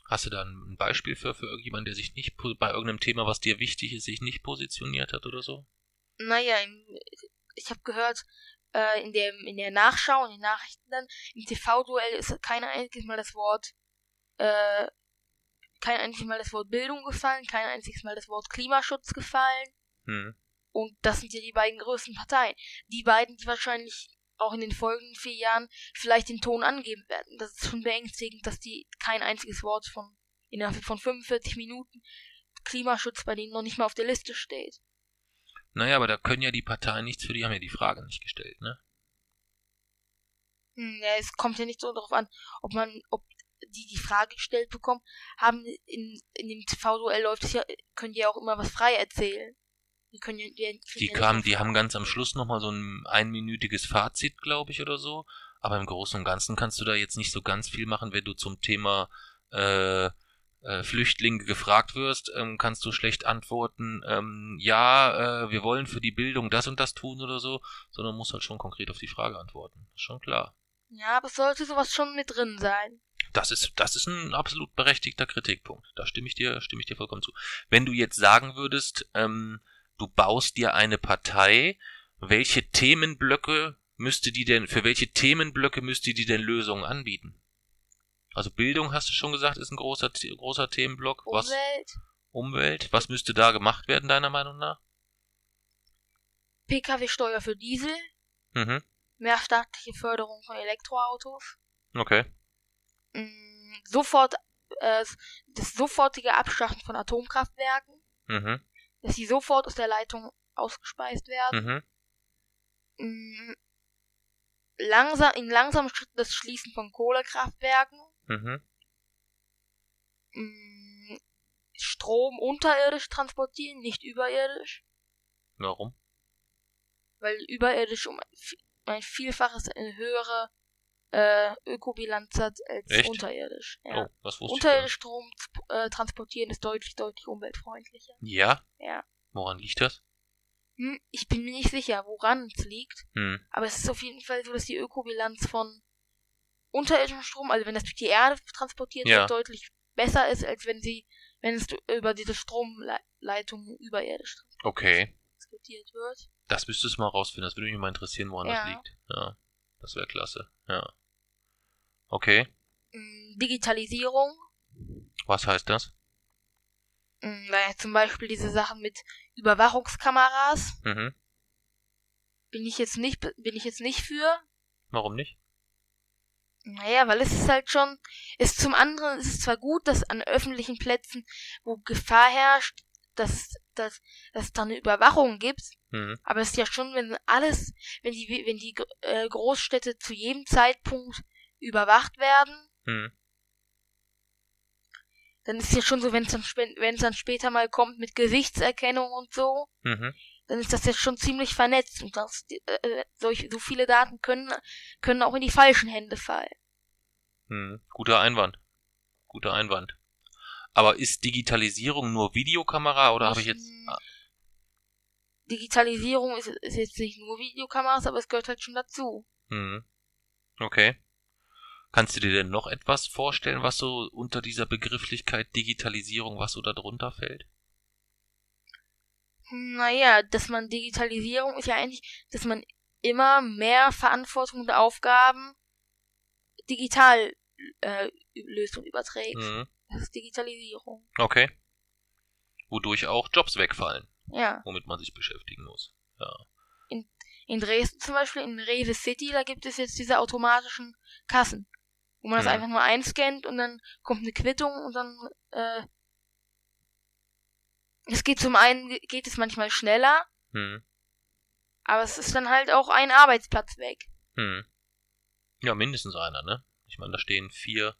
Hast du da ein Beispiel für, für irgendjemanden, der sich nicht bei irgendeinem Thema, was dir wichtig ist, sich nicht positioniert hat oder so? Naja, im- ich habe gehört, äh, in, der, in der Nachschau, in den Nachrichten dann, im TV-Duell ist kein einziges Mal das Wort, äh, kein einziges Mal das Wort Bildung gefallen, kein einziges Mal das Wort Klimaschutz gefallen. Hm. Und das sind ja die beiden größten Parteien. Die beiden, die wahrscheinlich auch in den folgenden vier Jahren vielleicht den Ton angeben werden. Das ist schon beängstigend, dass die kein einziges Wort von innerhalb von 45 Minuten Klimaschutz bei denen noch nicht mal auf der Liste steht. Naja, aber da können ja die Parteien nichts für, die haben ja die Frage nicht gestellt, ne? Hm, ja, es kommt ja nicht so darauf an, ob man, ob die die Frage gestellt bekommen, haben in, in dem TV-Duell läuft es ja, können die ja auch immer was frei erzählen. Die können ja, die, Die ja kamen, die haben ganz am Schluss nochmal so ein einminütiges Fazit, glaube ich, oder so. Aber im Großen und Ganzen kannst du da jetzt nicht so ganz viel machen, wenn du zum Thema äh, äh, Flüchtlinge gefragt wirst, ähm, kannst du schlecht antworten, ähm, ja, äh, wir wollen für die Bildung das und das tun oder so, sondern musst halt schon konkret auf die Frage antworten. Ist schon klar. Ja, aber es sollte sowas schon mit drin sein. Das ist, das ist ein absolut berechtigter Kritikpunkt. Da stimme ich dir, stimme ich dir vollkommen zu. Wenn du jetzt sagen würdest, ähm, du baust dir eine Partei, welche Themenblöcke müsste die denn, für welche Themenblöcke müsste die denn Lösungen anbieten? Also Bildung, hast du schon gesagt, ist ein großer, großer Themenblock. Was, Umwelt, Umwelt, was müsste da gemacht werden, deiner Meinung nach? Pkw-Steuer für Diesel, Mhm. mehr staatliche Förderung von Elektroautos, Okay. mh, sofort, äh, das sofortige Abschaffen von Atomkraftwerken, Mhm. dass sie sofort aus der Leitung ausgespeist werden. Mhm. mh, langsam, in langsamen Schritten das Schließen von Kohlekraftwerken, Mhm. mh, Strom unterirdisch transportieren, nicht überirdisch, Warum? weil überirdisch um ein Vi- ein Vielfaches eine höhere äh, Ökobilanz hat als Echt? unterirdisch. Ja. Oh, das wusste Unterirdisch Strom äh, transportieren ist deutlich, deutlich umweltfreundlicher. ich. Ja? Ja. Woran liegt das? Hm, ich bin mir nicht sicher, woran es liegt. Hm. Aber es ist auf jeden Fall so, dass die Ökobilanz von unterirdischen Strom, also wenn das durch die Erde transportiert Ja. wird, deutlich besser ist, als wenn sie, wenn es über diese Stromleitungen überirdisch Okay. transportiert wird. Das müsstest du mal rausfinden. Das würde mich mal interessieren, woran Ja. das liegt. Ja. Das wäre klasse. Ja. Okay. Hm, Digitalisierung, Was heißt das? hm, naja, zum Beispiel diese Sachen mit Überwachungskameras, Mhm. bin ich jetzt nicht, bin ich jetzt nicht für. Warum nicht? Naja, weil es ist halt schon, ist zum anderen, ist es zwar gut, dass an öffentlichen Plätzen, wo Gefahr herrscht, dass, dass, dass es da eine Überwachung gibt, Mhm. aber es ist ja schon, wenn alles, wenn die, wenn die äh, Großstädte zu jedem Zeitpunkt überwacht werden, Mhm. dann ist ja schon so, wenn es dann, wenn es dann später mal kommt mit Gesichtserkennung und so, Mhm. Dann ist das jetzt schon ziemlich vernetzt und das, äh, solche, so viele Daten können, können auch in die falschen Hände fallen. Mhm. Guter Einwand. Guter Einwand. Aber ist Digitalisierung nur Videokamera oder habe ich jetzt. Hm, Digitalisierung ist, ist jetzt nicht nur Videokameras, aber es gehört halt schon dazu. Mhm. Okay. Kannst du dir denn noch etwas vorstellen, was so unter dieser Begrifflichkeit Digitalisierung, was so da drunter fällt? Naja, dass man Digitalisierung ist ja eigentlich, dass man immer mehr Verantwortung und Aufgaben digital äh, löst und überträgt. Mhm. Das ist Digitalisierung. Okay. Wodurch auch Jobs wegfallen, Ja. womit man sich beschäftigen muss. Ja. In Dresden zum Beispiel, in Rewe City, da gibt es jetzt diese automatischen Kassen, wo man das Mhm. einfach nur einscannt und dann kommt eine Quittung und dann äh, es geht zum einen geht es manchmal schneller, Mhm. aber es ist dann halt auch ein Arbeitsplatz weg. Mhm. Ja, mindestens einer, ne? Ich meine, da stehen vier,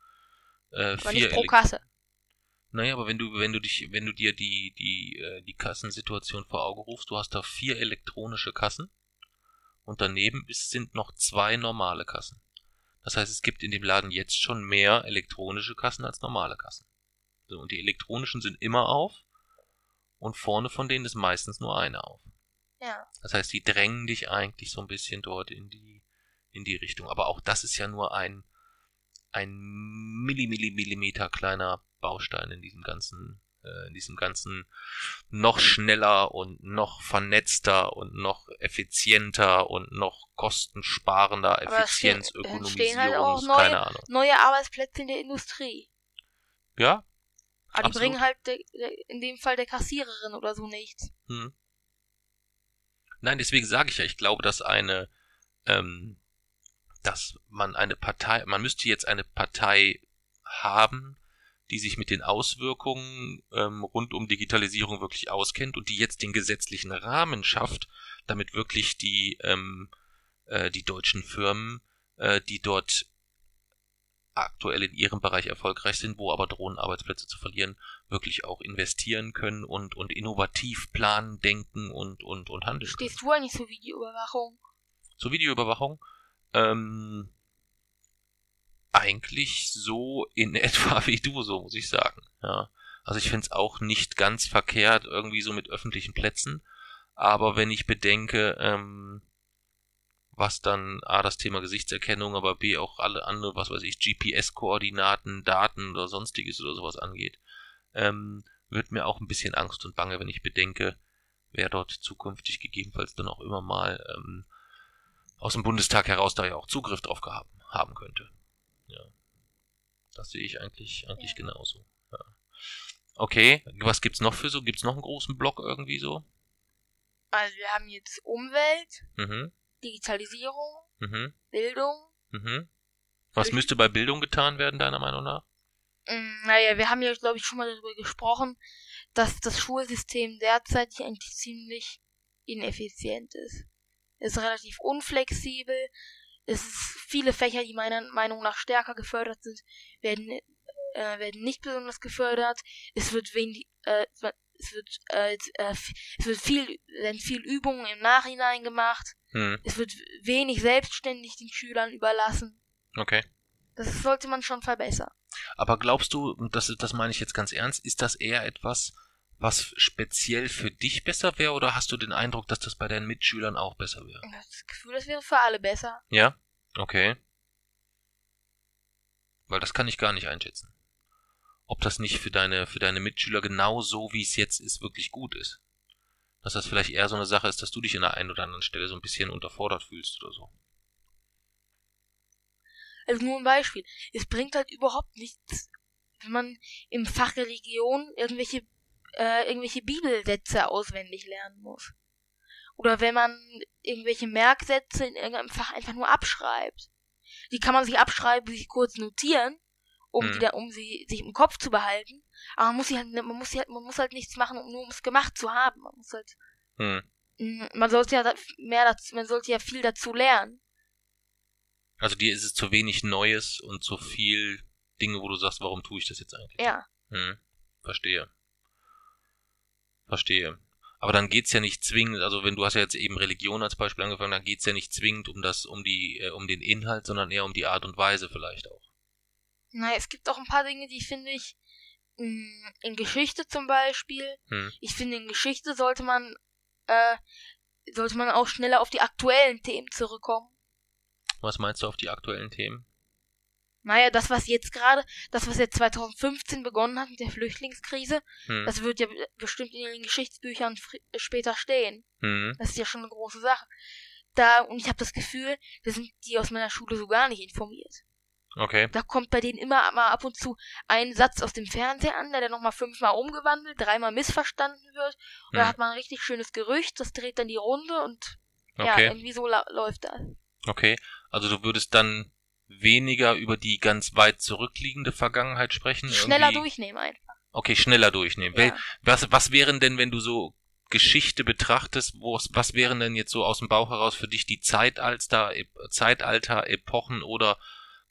äh, Aber vier nicht pro Kasse. Naja, aber wenn du, wenn du dich, wenn du dir die, die, äh, die Kassensituation vor Auge rufst, du hast da vier elektronische Kassen und daneben ist, sind noch zwei normale Kassen. Das heißt, es gibt in dem Laden jetzt schon mehr elektronische Kassen als normale Kassen. So, und die elektronischen sind immer auf und vorne von denen ist meistens nur eine auf. Ja. Das heißt, die drängen dich eigentlich so ein bisschen dort in die, in die Richtung. Aber auch das ist ja nur ein, ein Milli, Milli, Millimeter kleiner Baustein in diesem ganzen, äh, in diesem ganzen noch schneller und noch vernetzter und noch effizienter und noch kostensparender es entstehen halt auch neue- keine Ahnung. Neue Arbeitsplätze in der Industrie. Ja? Aber die bringen halt der, der, in dem Fall der Kassiererin oder so nichts. Hm. Nein, deswegen sage ich ja, ich glaube, dass eine, ähm, dass man eine Partei, man müsste jetzt eine Partei haben, die sich mit den Auswirkungen ähm, rund um Digitalisierung wirklich auskennt und die jetzt den gesetzlichen Rahmen schafft, damit wirklich die, ähm, äh, die deutschen Firmen, äh, die dort aktuell in ihrem Bereich erfolgreich sind, wo aber drohen Arbeitsplätze zu verlieren, wirklich auch investieren können und, und innovativ planen, denken und, und, und handeln können. Stehst du eigentlich zur Videoüberwachung? Zur Videoüberwachung? Ähm, eigentlich so in etwa wie du, so muss ich sagen. Ja. Also ich finde es auch nicht ganz verkehrt, irgendwie so mit öffentlichen Plätzen. Aber wenn ich bedenke, ähm, was dann A, das Thema Gesichtserkennung, aber B, auch alle andere, was weiß ich, GPS-Koordinaten, Daten oder sonstiges oder sowas angeht, ähm, wird mir auch ein bisschen Angst und Bange, wenn ich bedenke, wer dort zukünftig gegebenenfalls dann auch immer mal ähm, aus dem Bundestag heraus da ja auch Zugriff drauf gehabt haben könnte. Ja. Das sehe ich eigentlich, eigentlich Ja. genauso. Ja. Okay, was gibt's noch für so? Gibt's noch einen großen Block irgendwie so? Also wir haben jetzt Umwelt, Mhm, Digitalisierung, mhm, Bildung. mhm. Was Ich- müsste bei Bildung getan werden, deiner Meinung nach? Mm, Naja, wir haben ja, glaube ich, schon mal darüber gesprochen, dass das Schulsystem derzeit eigentlich ziemlich ineffizient ist. Es ist relativ unflexibel. Es ist viele Fächer, die meiner Meinung nach stärker gefördert sind, werden, äh, werden nicht besonders gefördert. Es wird wenig, äh, es wird, äh, äh, es wird viel, werden viel Übungen im Nachhinein gemacht. Hm, Es wird wenig selbstständig den Schülern überlassen. okay. Das sollte man schon verbessern. Aber glaubst du, das, das meine ich jetzt ganz ernst, ist das eher etwas, was speziell für dich besser wäre oder hast du den Eindruck, dass das bei deinen Mitschülern auch besser wäre? Ich habe das Gefühl, das wäre für alle besser. Ja? Okay. Weil das kann ich gar nicht einschätzen. Ob das nicht für deine, für deine Mitschüler genau so, wie es jetzt ist, wirklich gut ist. Dass das vielleicht eher so eine Sache ist, dass du dich in der einen oder anderen Stelle so ein bisschen unterfordert fühlst oder so. Also nur ein Beispiel. Es bringt halt überhaupt nichts, wenn man im Fach Religion irgendwelche, äh, irgendwelche Bibelsätze auswendig lernen muss. Oder wenn man irgendwelche Merksätze in irgendeinem Fach einfach nur abschreibt. Die kann man sich abschreiben, sich kurz notieren, um Hm. die dann, um sie sich im Kopf zu behalten. Aber man muss sie halt, man muss sie halt, man muss halt nichts machen, um nur um es gemacht zu haben. Man muss halt, Hm. man sollte ja mehr dazu, man sollte ja viel dazu lernen. Also dir ist es zu wenig Neues und zu viel Dinge, wo du sagst, warum tue ich das jetzt eigentlich? Ja. Hm, verstehe. Verstehe. Aber dann geht's ja nicht zwingend, also wenn du hast ja jetzt eben Religion als Beispiel angefangen, dann geht's ja nicht zwingend um das, um die, äh, um den Inhalt, sondern eher um die Art und Weise vielleicht auch. Naja, es gibt auch ein paar Dinge, die finde ich in Geschichte zum Beispiel. Hm. Ich finde, in Geschichte sollte man äh, sollte man auch schneller auf die aktuellen Themen zurückkommen. Was meinst du auf die aktuellen Themen? Naja, das, was jetzt gerade, das, was jetzt 2015 begonnen hat mit der Flüchtlingskrise, Hm. das wird ja be- bestimmt in den Geschichtsbüchern fri- später stehen. Hm. Das ist ja schon eine große Sache. Da, und ich habe das Gefühl, da sind die aus meiner Schule so gar nicht informiert. Okay. Da kommt bei denen immer mal ab und zu ein Satz aus dem Fernseher an, der dann nochmal fünfmal umgewandelt, dreimal missverstanden wird. Und da Hm. hat man ein richtig schönes Gerücht, das dreht dann die Runde und ja, Okay. irgendwie so läuft das. Okay. Also du würdest dann weniger über die ganz weit zurückliegende Vergangenheit sprechen. Schneller irgendwie- durchnehmen einfach. Okay, schneller durchnehmen. Ja. was, was wären denn, wenn du so Geschichte betrachtest, wo, was wären denn jetzt so aus dem Bauch heraus für dich die Zeitalter, Zeitalter, Epochen oder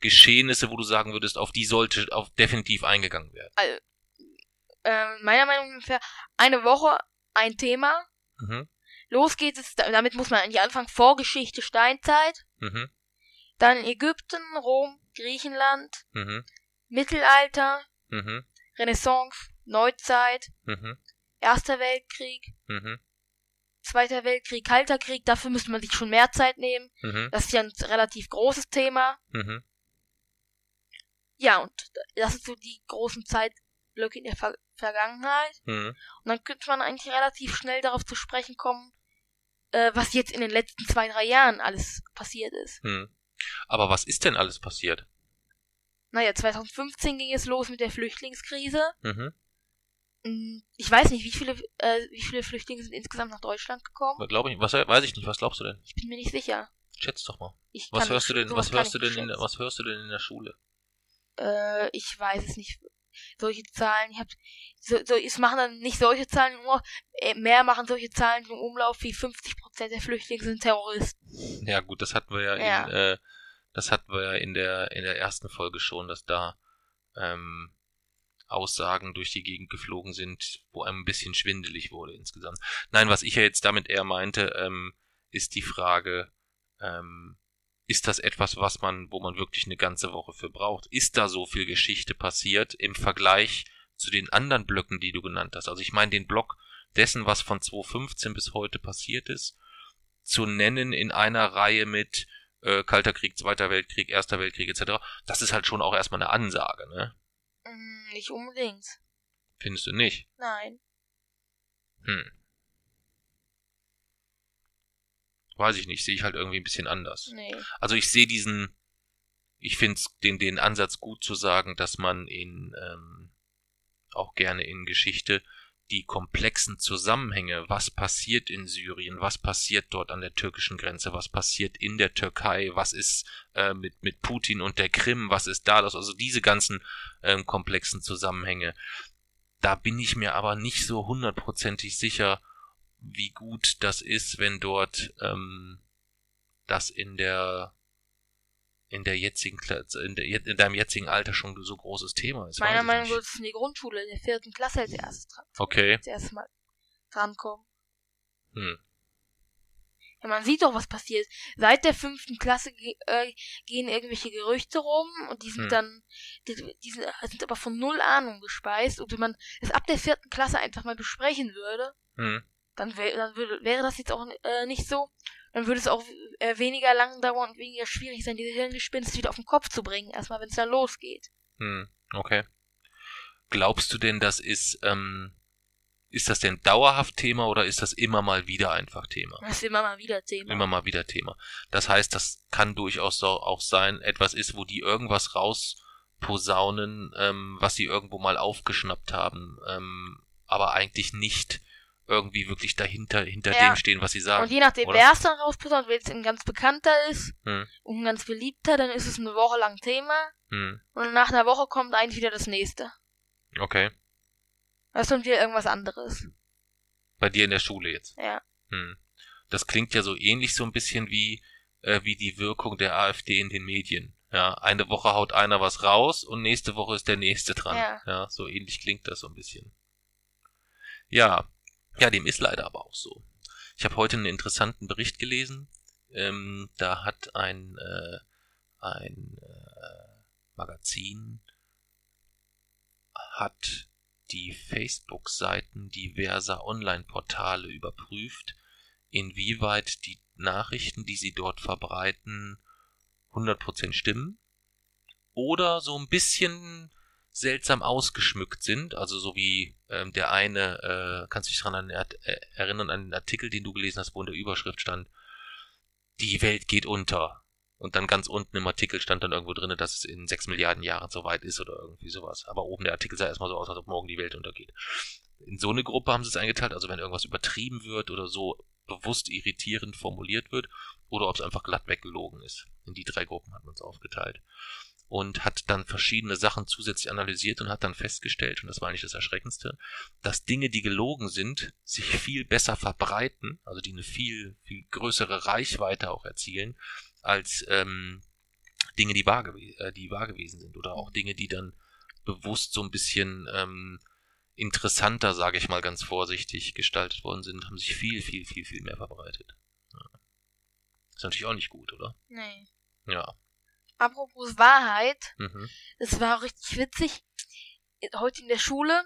Geschehnisse, wo du sagen würdest, auf die sollte auf definitiv eingegangen werden? Also, ähm, meiner Meinung nach ungefähr eine Woche ein Thema. Mhm. Los geht es, da- damit muss man eigentlich anfangen, Vorgeschichte, Steinzeit, Mhm. dann Ägypten, Rom, Griechenland, Mhm. Mittelalter, Mhm. Renaissance, Neuzeit, Mhm. Erster Weltkrieg, Mhm. Zweiter Weltkrieg, Kalter Krieg, dafür müsste man sich schon mehr Zeit nehmen. Das ist ja ein relativ großes Thema. Mhm. Ja, und das sind so die großen Zeitblöcke in der Ver Vergangenheit. Mhm. Und dann könnte man eigentlich relativ schnell darauf zu sprechen kommen, äh, was jetzt in den letzten zwei, drei Jahren alles passiert ist. Mhm. Aber was ist denn alles passiert? Naja, 2015 ging es los mit der Flüchtlingskrise. Mhm. Mm, Ich weiß nicht, wie viele, äh, wie viele Flüchtlinge sind insgesamt nach Deutschland gekommen. Glaube ich, was weiß ich nicht, was glaubst du denn? Ich bin mir nicht sicher. Schätz doch mal. Ich Was hörst du denn, was hörst du denn in was hörst du denn in der Schule? Äh, ich weiß es nicht. Solche Zahlen, ich hab, so, so, es machen dann nicht solche Zahlen nur, äh, mehr machen solche Zahlen im Umlauf wie 50% der Flüchtlinge sind Terroristen. Ja, gut, das hatten wir ja, Ja. in, äh, das hatten wir ja in der, in der ersten Folge schon, dass da, ähm, Aussagen durch die Gegend geflogen sind, wo einem ein bisschen schwindelig wurde insgesamt. Nein, was ich ja jetzt damit eher meinte, ähm, ist die Frage, ähm, ist das etwas, was man, wo man wirklich eine ganze Woche für braucht? Ist da so viel Geschichte passiert im Vergleich zu den anderen Blöcken, die du genannt hast? Also ich meine den Block dessen, was von 2015 bis heute passiert ist, zu nennen in einer Reihe mit äh, Kalter Krieg, Zweiter Weltkrieg, Erster Weltkrieg etc., das ist halt schon auch erstmal eine Ansage, ne? Mm, nicht unbedingt. Findest du nicht? Nein. Hm. Weiß ich nicht, sehe ich halt irgendwie ein bisschen anders. Nee. Also ich sehe diesen, ich finde den, den Ansatz gut zu sagen, dass man in, ähm, auch gerne in Geschichte die komplexen Zusammenhänge, was passiert in Syrien, was passiert dort an der türkischen Grenze, was passiert in der Türkei, was ist äh, mit, mit Putin und der Krim, was ist da los, also diese ganzen ähm, komplexen Zusammenhänge. Da bin ich mir aber nicht so hundertprozentig sicher, wie gut das ist, wenn dort ähm, das in der in der jetzigen Kla- in, der, in deinem jetzigen Alter schon so großes Thema ist. Meiner Meinung nach wird es in die Grundschule, in der vierten Klasse als erstes dran. Okay. Als erstes mal drankommen. Hm. Ja, man sieht doch, was passiert. Seit der fünften Klasse ge äh, gehen irgendwelche Gerüchte rum und die sind Hm. dann, die, die sind, sind aber von null Ahnung gespeist. Und wenn man es ab der vierten Klasse einfach mal besprechen würde, Hm. Dann, wär, dann würde, wäre das jetzt auch äh, nicht so. Dann würde es auch äh, weniger lang dauern und weniger schwierig sein, diese Hirngespinste wieder auf den Kopf zu bringen. Erstmal, wenn es dann losgeht. Hm. Okay. Glaubst du denn, das ist, ähm, ist das denn dauerhaft Thema oder ist das immer mal wieder einfach Thema? Das ist immer mal wieder Thema. Immer mal wieder Thema. Das heißt, das kann durchaus so auch sein, etwas ist, wo die irgendwas rausposaunen, ähm, was sie irgendwo mal aufgeschnappt haben, ähm, aber eigentlich nicht irgendwie wirklich dahinter, hinter Ja. dem stehen, was sie sagen. Und je nachdem, oder? wer es dann rausposaunt, wenn es ein ganz bekannter ist Hm. und ein ganz beliebter, dann ist es eine Woche lang Thema. Hm. Und nach einer Woche kommt eigentlich wieder das nächste. Okay. Das ist dann wieder irgendwas anderes. Bei dir in der Schule jetzt. Ja. Hm. Das klingt ja so ähnlich so ein bisschen wie, äh, wie die Wirkung der AfD in den Medien. Ja, eine Woche haut einer was raus und nächste Woche ist der nächste dran. Ja. so ähnlich klingt das so ein bisschen. Ja, ja, dem ist leider aber auch so. Ich habe heute einen interessanten Bericht gelesen. Ähm, da hat ein, äh, ein äh, Magazin hat die Facebook-Seiten diverser Online-Portale überprüft, inwieweit die Nachrichten, die sie dort verbreiten, 100% stimmen oder so ein bisschen seltsam ausgeschmückt sind. Also so wie ähm, der eine, äh, kannst du dich daran äh, erinnern an den Artikel, den du gelesen hast, wo in der Überschrift stand, die Welt geht unter. Und dann ganz unten im Artikel stand dann irgendwo drin, dass es in sechs Milliarden Jahren soweit ist oder irgendwie sowas. Aber oben der Artikel sah erstmal so aus, als ob morgen die Welt untergeht. In so eine Gruppe haben sie es eingeteilt, also wenn irgendwas übertrieben wird oder so bewusst irritierend formuliert wird, oder ob es einfach glatt weggelogen ist. In die drei Gruppen hat man es aufgeteilt. Und hat dann verschiedene Sachen zusätzlich analysiert und hat dann festgestellt, und das war eigentlich das Erschreckendste, dass Dinge, die gelogen sind, sich viel besser verbreiten, also die eine viel, viel größere Reichweite auch erzielen, als ähm, Dinge, die wahr, äh, die wahr gewesen sind. Oder auch Dinge, die dann bewusst so ein bisschen ähm, interessanter, sage ich mal ganz vorsichtig, gestaltet worden sind, haben sich viel, viel, viel, viel mehr verbreitet. Ja. Ist natürlich auch nicht gut, oder? Nee. Ja. Apropos Wahrheit, Mhm. es war richtig witzig. Heute in der Schule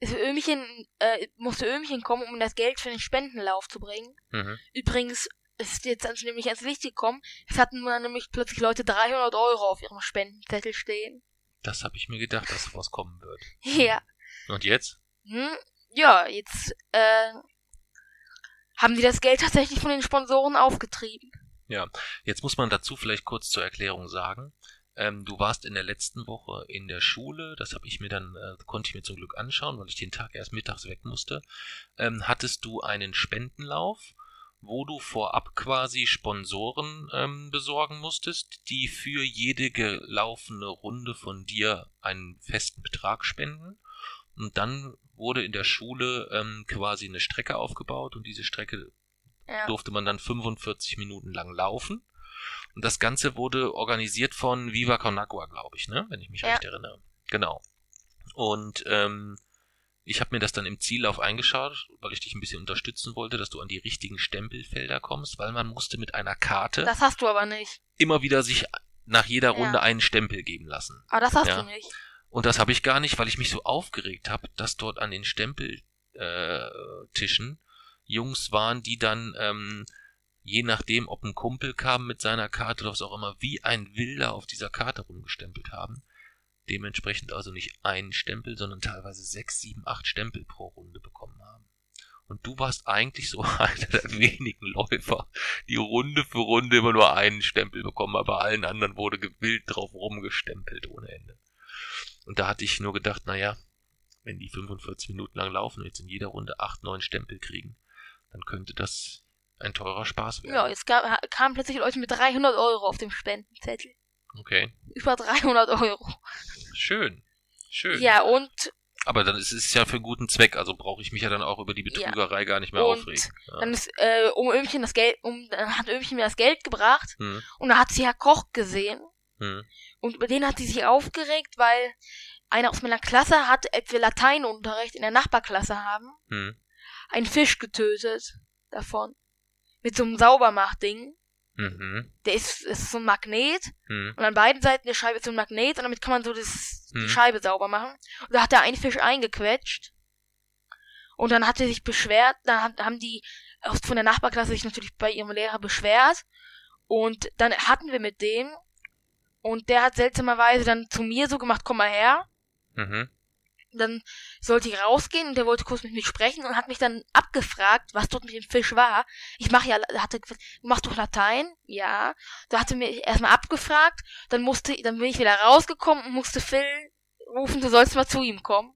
ist Ömchen, äh, musste Ömchen kommen, um das Geld für den Spendenlauf zu bringen. Mhm. Übrigens ist jetzt nämlich ans Licht gekommen. Es hatten nämlich plötzlich Leute 300 Euro auf ihrem Spendenzettel stehen. Das habe ich mir gedacht, dass sowas kommen wird. Ja. Und jetzt? Hm, ja, jetzt äh, haben die das Geld tatsächlich von den Sponsoren aufgetrieben. Jetzt muss man dazu vielleicht kurz zur Erklärung sagen. Ähm, du warst in der letzten Woche in der Schule, das habe ich mir dann, äh, konnte ich mir zum Glück anschauen, weil ich den Tag erst mittags weg musste. Ähm, hattest du einen Spendenlauf, wo du vorab quasi Sponsoren ähm, besorgen musstest, die für jede gelaufene Runde von dir einen festen Betrag spenden. Und dann wurde in der Schule ähm, quasi eine Strecke aufgebaut und diese Strecke Ja. durfte man dann 45 Minuten lang laufen. Und das Ganze wurde organisiert von Viva Con Agua, glaube ich, ne? wenn ich mich Ja. recht erinnere. Genau. Und ähm, ich habe mir das dann im Ziellauf eingeschaut, weil ich dich ein bisschen unterstützen wollte, dass du an die richtigen Stempelfelder kommst, weil man musste mit einer Karte Das hast du aber nicht. immer wieder sich nach jeder Ja. Runde einen Stempel geben lassen. Aber das hast Ja. du nicht. Und das habe ich gar nicht, weil ich mich so aufgeregt habe, dass dort an den Stempeltischen äh, Jungs waren, die dann, ähm, je nachdem, ob ein Kumpel kam mit seiner Karte oder was auch immer, wie ein Wilder auf dieser Karte rumgestempelt haben. Dementsprechend also nicht einen Stempel, sondern teilweise sechs, sieben, acht Stempel pro Runde bekommen haben. Und du warst eigentlich so einer der wenigen Läufer, die Runde für Runde immer nur einen Stempel bekommen, aber allen anderen wurde gewillt drauf rumgestempelt ohne Ende. Und da hatte ich nur gedacht, naja, wenn die 45 Minuten lang laufen und jetzt in jeder Runde 8, 9 Stempel kriegen, dann könnte das ein teurer Spaß werden. Ja, jetzt ha- kamen plötzlich Leute mit 300 Euro auf dem Spendenzettel. Okay, Über 300 Euro. schön. Schön. Ja, und, Aber dann ist es ja für einen guten Zweck, also brauche ich mich ja dann auch über die Betrügerei gar nicht mehr Und aufregen. Ja. dann ist, äh, um Ömchen das Geld, um, dann hat Ömchen mir das Geld gebracht. Hm, Und da hat sie Herr Koch gesehen. hm, Und über den hat sie sich aufgeregt, weil einer aus meiner Klasse hat, als wir Lateinunterricht in der Nachbarklasse haben, hm. Einen Fisch getötet davon. mit so einem Saubermachding. Mhm. Der ist, ist so ein Magnet. Mhm. Und an beiden Seiten der Scheibe ist so ein Magnet und damit kann man so das, die Hm. Scheibe sauber machen. Und da hat er einen Fisch eingequetscht. Und dann hat er sich beschwert, dann haben die aus, von der Nachbarklasse sich natürlich bei ihrem Lehrer beschwert. Und dann hatten wir mit dem. Und der hat seltsamerweise dann zu mir so gemacht, komm mal her. Mhm. Dann sollte ich rausgehen und der wollte kurz mit mir sprechen und hat mich dann abgefragt, was dort mit dem Fisch war. Ich mache ja, hatte du machst doch Latein? Ja. Da hatte mir erstmal abgefragt, dann musste, dann bin ich wieder rausgekommen und musste Phil rufen, du sollst mal zu ihm kommen.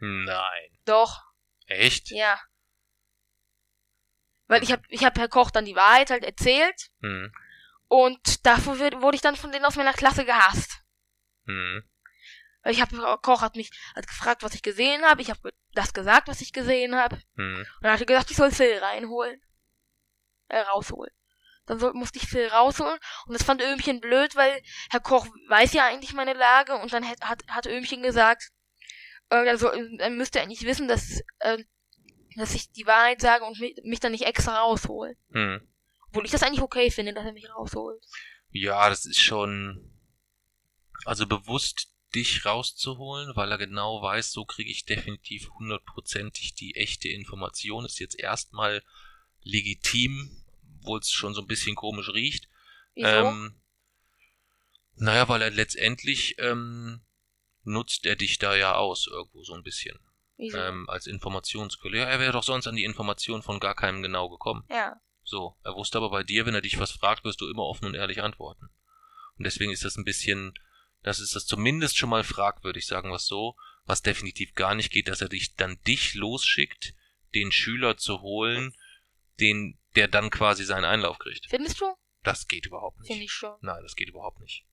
Nein. Doch, Echt? ja. Weil ich hab, ich hab Herr Koch dann die Wahrheit halt erzählt Mhm. und dafür wird- wurde ich dann von denen aus meiner Klasse gehasst. Mhm. Weil ich hab, Koch hat mich hat gefragt, was ich gesehen habe, ich habe das gesagt, was ich gesehen habe. Mhm. Und dann hat er gesagt, ich soll Phil reinholen. Äh, rausholen. Dann soll, musste ich Phil rausholen. Und das fand Öhmchen blöd, weil Herr Koch weiß ja eigentlich meine Lage. Und dann hat, hat, hat Öhmchen gesagt, äh, er, soll, er müsste eigentlich wissen, dass, äh, dass ich die Wahrheit sage und mich, mich dann nicht extra raushole. Mhm. Obwohl ich das eigentlich okay finde, dass er mich rausholt. Ja, das ist schon, also bewusst dich rauszuholen, weil er genau weiß, so kriege ich definitiv hundertprozentig die echte Information. Ist jetzt erstmal legitim, obwohl es schon so ein bisschen komisch riecht. Wieso? Ähm, naja, weil er letztendlich ähm, nutzt er dich da ja aus irgendwo so ein bisschen Wieso? ähm, als Informationsquelle. Ja, er wäre doch sonst an die Information von gar keinem genau gekommen. ja. So, er wusste aber bei dir, wenn er dich was fragt, wirst du immer offen und ehrlich antworten. Und deswegen ist das ein bisschen, das ist das zumindest schon mal fragwürdig, sagen wir es so, was definitiv gar nicht geht, dass er dich dann dich losschickt, den Schüler zu holen, den, der dann quasi seinen Einlauf kriegt. Findest du? Das geht überhaupt Finde nicht. ich schon. Nein, das geht überhaupt nicht.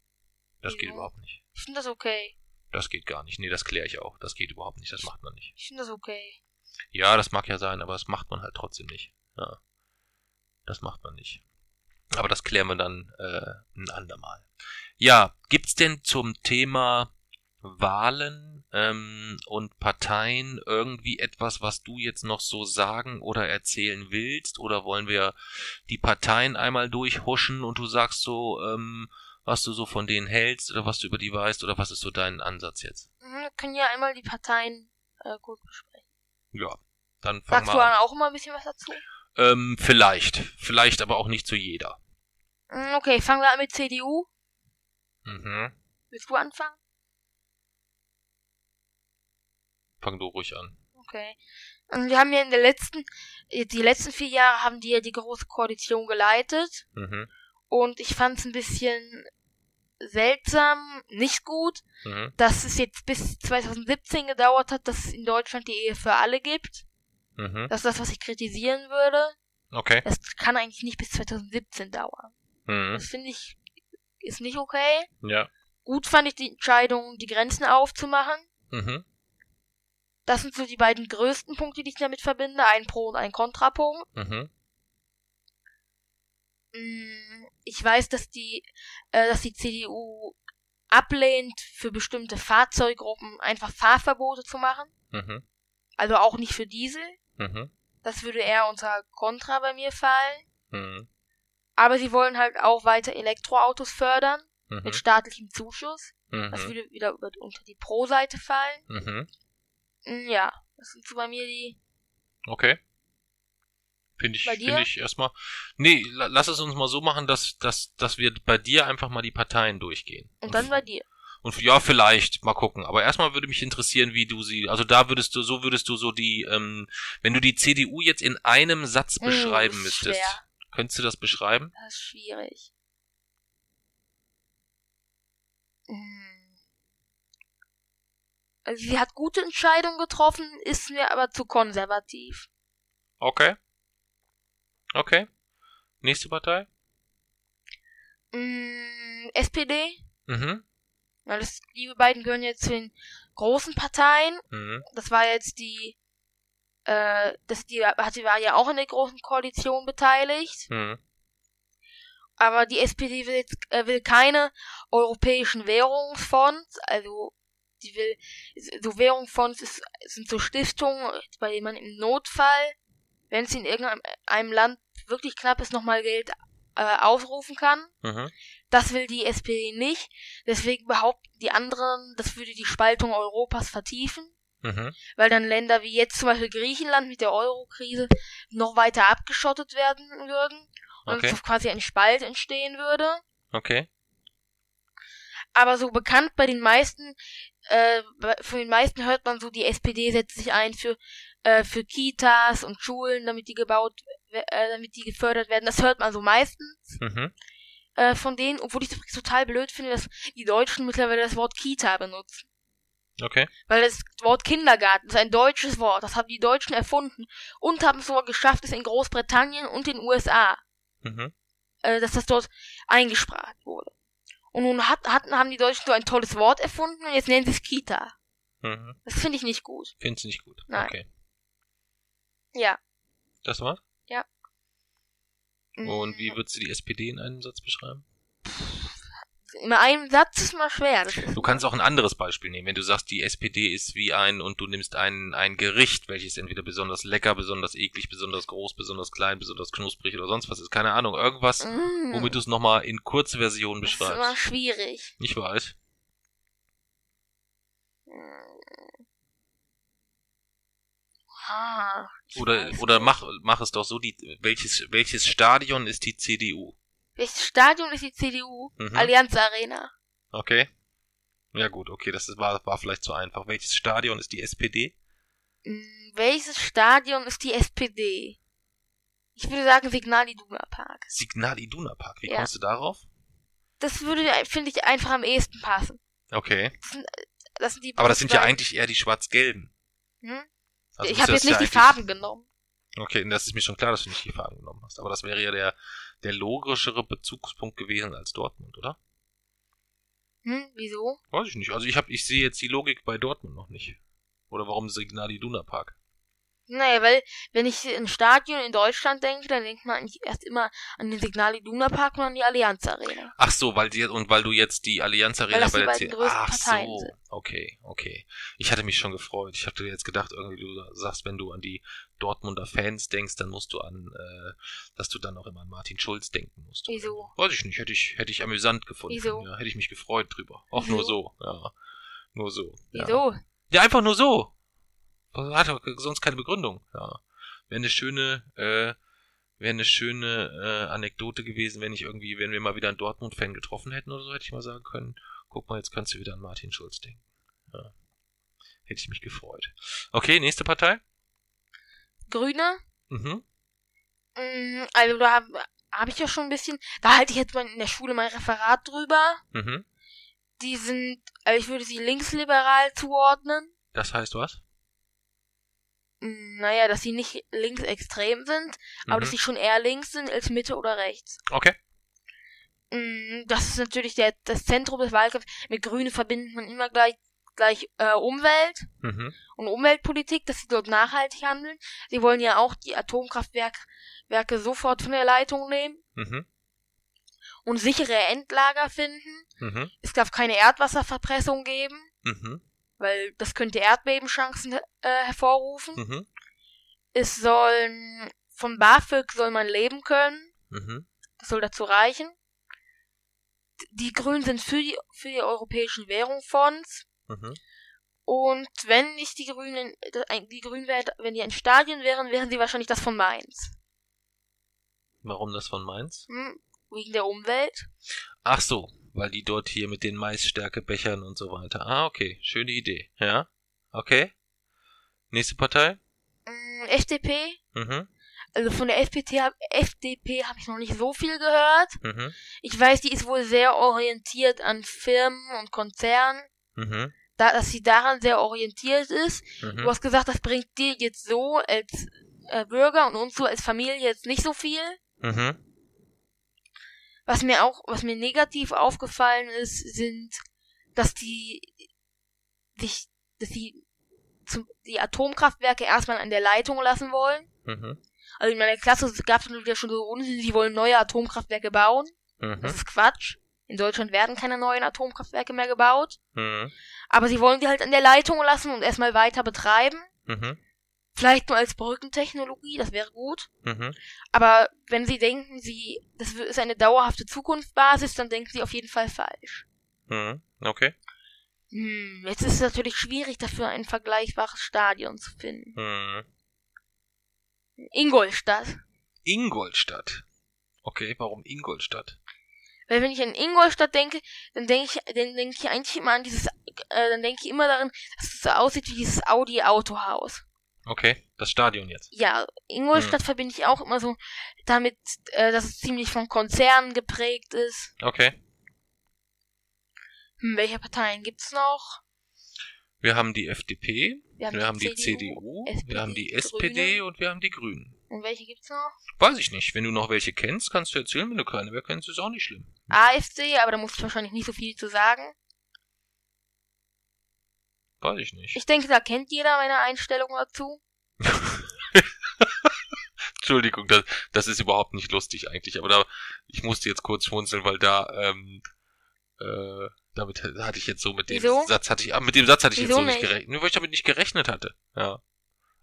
Das geht Ja. überhaupt nicht. Ich finde das okay. Das geht gar nicht. Nee, das kläre ich auch. Das geht überhaupt nicht. Das macht man nicht. Ich finde das okay. Ja, das mag ja sein, aber das macht man halt trotzdem nicht. Ja. Das macht man nicht. Aber das klären wir dann äh, ein andermal. Ja, gibt's denn zum Thema Wahlen ähm, und Parteien irgendwie etwas, was du jetzt noch so sagen oder erzählen willst? Oder wollen wir die Parteien einmal durchhuschen und du sagst so, ähm, was du so von denen hältst oder was du über die weißt oder was ist so dein Ansatz jetzt? Wir können ja einmal die Parteien äh, gut besprechen. Ja, dann fang Sagst mal du an. dann auch immer ein bisschen was dazu? Ähm, vielleicht. Vielleicht aber auch nicht zu jeder. Mm, Okay, fangen wir an mit CDU. Mhm. Willst du anfangen? Fang du ruhig an. Okay. Und wir haben ja in der letzten, äh, die letzten vier Jahre haben die ja die große Koalition geleitet. Mhm. Und ich fand es ein bisschen seltsam, nicht gut, Mhm. dass es jetzt bis 2017 gedauert hat, dass es in Deutschland die Ehe für alle gibt. Mhm. Das ist das, was ich kritisieren würde. Okay. Das kann eigentlich nicht bis 2017 dauern. Mhm. Das finde ich, ist nicht okay. Ja. Gut fand ich die Entscheidung, die Grenzen aufzumachen. Mhm. Das sind so die beiden größten Punkte, die ich damit verbinde. Ein Pro- und ein Kontrapunkt. Mhm. Mm, Ich weiß, dass die, äh, dass die CDU ablehnt, für bestimmte Fahrzeuggruppen einfach Fahrverbote zu machen. Mhm. Also auch nicht für Diesel. Mhm. Das würde eher unter Kontra bei mir fallen. Mhm. Aber sie wollen halt auch weiter Elektroautos fördern Mhm. mit staatlichem Zuschuss. Das Mhm. würde wieder unter die Pro-Seite fallen. Mhm. Mm, Ja, das sind so bei mir die. Okay. Finde ich, finde ich erstmal. Nee, la- lass es uns mal so machen, dass, dass, dass wir bei dir einfach mal die Parteien durchgehen. Und dann bei dir. Und ja, vielleicht, mal gucken. Aber erstmal würde mich interessieren, wie du sie, also da würdest du, so würdest du so die, ähm, wenn du die CDU jetzt in einem Satz Hm, beschreiben ist müsstest, schwer. könntest du das beschreiben? Das ist schwierig. Hm. Also sie hat gute Entscheidungen getroffen, ist mir aber zu konservativ. Okay. Okay. Nächste Partei? Mm, SPD, Mhm. Weil das, die beiden gehören jetzt zu den großen Parteien. Mhm. Das war jetzt die, äh, das, die hatte, war ja auch in der großen Koalition beteiligt. Mhm. Aber die SPD will jetzt äh, will keine europäischen Währungsfonds, also die will so Währungsfonds ist, sind so Stiftungen, bei denen man im Notfall, wenn es in irgendeinem Land wirklich knapp ist, nochmal Geld äh, aufrufen kann. Mhm. Das will die SPD nicht. Deswegen behaupten die anderen, das würde die Spaltung Europas vertiefen, Mhm. weil dann Länder wie jetzt zum Beispiel Griechenland mit der Euro-Krise noch weiter abgeschottet werden würden und Okay. quasi ein Spalt entstehen würde. Okay. Aber so bekannt bei den meisten, äh, von den meisten hört man so, die SPD setzt sich ein für, äh, für Kitas und Schulen, damit die gebaut, we- äh, damit die gefördert werden. Das hört man so meistens Mhm. äh, von denen, obwohl ich das total blöd finde, dass die Deutschen mittlerweile das Wort Kita benutzen. Okay. Weil das Wort Kindergarten ist ein deutsches Wort. Das haben die Deutschen erfunden und haben es sogar geschafft, es in Großbritannien und den USA, Mhm. äh, dass das dort eingesprochen wurde. Und nun hat, hatten, haben die Deutschen so ein tolles Wort erfunden und jetzt nennen sie es Kita. Mhm. Das finde ich nicht gut. Findest du nicht gut? Nein. Okay. Ja. Das war's? Und Mm, wie würdest du die SPD in einem Satz beschreiben? In einem Satz ist mal schwer. Du kannst auch ein anderes Beispiel nehmen. Wenn du sagst, die SPD ist wie ein und du nimmst ein, ein Gericht, welches entweder besonders lecker, besonders eklig, besonders groß, besonders klein, besonders knusprig oder sonst was ist. Keine Ahnung. Irgendwas, Mm, womit du es nochmal in Kurzversion das ist immer beschreibst. schwierig. Ich weiß. Ah, ich Oder, oder mach, mach es doch so, die, welches, welches Stadion ist die CDU? Welches Stadion ist die CDU? Mhm. Allianz Arena. Okay. Ja gut, okay, das ist, war, war vielleicht zu einfach. Welches Stadion ist die SPD? Mm, Welches Stadion ist die SPD? Ich würde sagen Signal Iduna Park. Signal Iduna Park. Wie Ja. kommst du darauf? Das würde, finde ich, einfach am ehesten passen. Okay. Das sind die Aber das sind ja eigentlich eher die schwarz-gelben. Hm? Also ich habe jetzt nicht ja die Farben genommen. Okay, das ist mir schon klar, dass du nicht die Farben genommen hast. Aber das wäre ja der, der logischere Bezugspunkt gewesen als Dortmund, oder? Hm? Wieso? Weiß ich nicht. Also ich hab, ich sehe jetzt die Logik bei Dortmund noch nicht. Oder warum Signal Iduna Park? Naja, weil, wenn ich ein Stadion in Deutschland denke, dann denkt man eigentlich erst immer an den Signal Iduna Park und an die Allianz Arena. Ach so, weil die, und weil du jetzt die Allianz Arena bei der C größten Ach Parteien so. sind. Okay, okay. Ich hatte mich schon gefreut. Ich hatte jetzt gedacht, irgendwie du sagst, wenn du an die Dortmunder Fans denkst, dann musst du an, äh, dass du dann auch immer an Martin Schulz denken musst. Wieso? Weiß ich nicht, hätte ich, hätte ich amüsant gefunden. Wieso? Ja, hätte ich mich gefreut drüber. Auch Wieso? nur so, ja. Nur so. Ja. Wieso? Ja, einfach nur so. Hat doch sonst keine Begründung. Ja. Wäre eine schöne, äh, wäre eine schöne äh, Anekdote gewesen, wenn ich irgendwie, wenn wir mal wieder einen Dortmund-Fan getroffen hätten oder so, hätte ich mal sagen können, guck mal, jetzt kannst du wieder an Martin Schulz denken. Ja. Hätte ich mich gefreut. Okay, nächste Partei. Grüne? Mhm. Mm, Also da habe hab ich ja schon ein bisschen, da halte ich jetzt mal in der Schule mein Referat drüber. Mhm. Die sind, also ich würde sie linksliberal zuordnen. Das heißt was? Mm, Naja, dass sie nicht linksextrem sind, aber Mhm. dass sie schon eher links sind als Mitte oder rechts. Okay. Mm, Das ist natürlich der, das Zentrum des Wahlkampfs. Mit Grüne verbindet man immer gleich, gleich äh, Umwelt Mhm. und Umweltpolitik, dass sie dort nachhaltig handeln. Sie wollen ja auch die Atomkraftwerke Werke sofort von der Leitung nehmen Mhm. und sichere Endlager finden. Mhm. Es darf keine Erdwasserverpressung geben, Mhm. Weil das könnte Erdbebenchancen äh, hervorrufen. Mhm. Es sollen vom BAföG soll man leben können. Mhm. Das soll dazu reichen. Die Grünen sind für die, für die europäischen Währungsfonds. Mhm. Und wenn nicht die Grünen, äh, die Grünen wenn die ein Stadion wären, wären sie wahrscheinlich das von Mainz. Warum das von Mainz? Hm? Wegen der Umwelt. Ach so, weil die dort hier mit den Maisstärkebechern und so weiter. Ah, okay, schöne Idee. Ja, okay. Nächste Partei? Hm, FDP. Mhm, Also von der FDP, hab- FDP habe ich noch nicht so viel gehört. mhm, Ich weiß, die ist wohl sehr orientiert an Firmen und Konzernen. mhm, Da, dass sie daran sehr orientiert ist. Du mhm, hast gesagt, das bringt dir jetzt so als äh, Bürger und uns so als Familie jetzt nicht so viel. mhm, Was mir auch, was mir negativ aufgefallen ist, sind, dass die sich, dass sie zum, die Atomkraftwerke erstmal an der Leitung lassen wollen. mhm, Also in meiner Klasse gab es wieder schon so Unsinn, sie wollen neue Atomkraftwerke bauen. Das mhm, ist Quatsch. In Deutschland werden keine neuen Atomkraftwerke mehr gebaut. mhm, Aber sie wollen die halt an der Leitung lassen und erstmal weiter betreiben. mhm, Vielleicht nur als Brückentechnologie, das wäre gut. Mhm. Aber wenn Sie denken, Sie, das ist eine dauerhafte Zukunftsbasis, dann denken Sie auf jeden Fall falsch. Mhm. Okay. Hm, jetzt ist es natürlich schwierig, dafür ein vergleichbares Stadion zu finden. Mhm. Ingolstadt. Ingolstadt. Okay, warum Ingolstadt? Weil wenn ich an Ingolstadt denke, dann denke ich, dann denke ich eigentlich immer an dieses, äh, dann denke ich immer daran, dass es so aussieht wie dieses Audi Autohaus. Okay, das Stadion jetzt. Ja, Ingolstadt Hm. verbinde ich auch immer so damit, äh, dass es ziemlich von Konzernen geprägt ist. Okay. Hm, welche Parteien gibt's noch? Wir haben die FDP, Wir wir haben die CDU, SPD, wir haben die Grüne. SPD und wir haben die Grünen. Und welche gibt's noch? Weiß ich nicht. Wenn du noch welche kennst, kannst du erzählen. Wenn du keine mehr kennst, ist auch nicht schlimm. AfD, aber da muss ich wahrscheinlich nicht so viel zu sagen. Weiß ich nicht. Ich denke, da kennt jeder meine Einstellung dazu. Entschuldigung, das, das ist überhaupt nicht lustig eigentlich. Aber da, ich musste jetzt kurz schmunzeln, weil da, ähm, äh, damit hatte ich jetzt so mit dem Wieso? Satz hatte ich, ah, mit dem Satz hatte ich Wieso jetzt so nicht nicht? gerechnet. Nur weil ich damit nicht gerechnet hatte. Ja.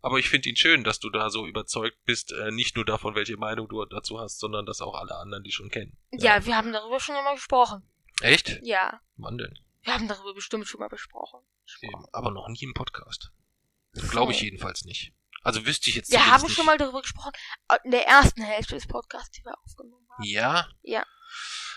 Aber ich finde ihn schön, dass du da so überzeugt bist, äh, nicht nur davon, welche Meinung du dazu hast, sondern dass auch alle anderen die schon kennen. Ja, wir haben darüber schon einmal gesprochen. Echt? Ja, Wann denn? Wir haben darüber bestimmt schon mal besprochen. Eben, aber noch nie im Podcast. Glaube ich jedenfalls nicht. Also wüsste ich jetzt Wir zumindest haben nicht. schon mal darüber gesprochen. äh, In der ersten Hälfte des Podcasts, die wir aufgenommen haben. Ja? Ja.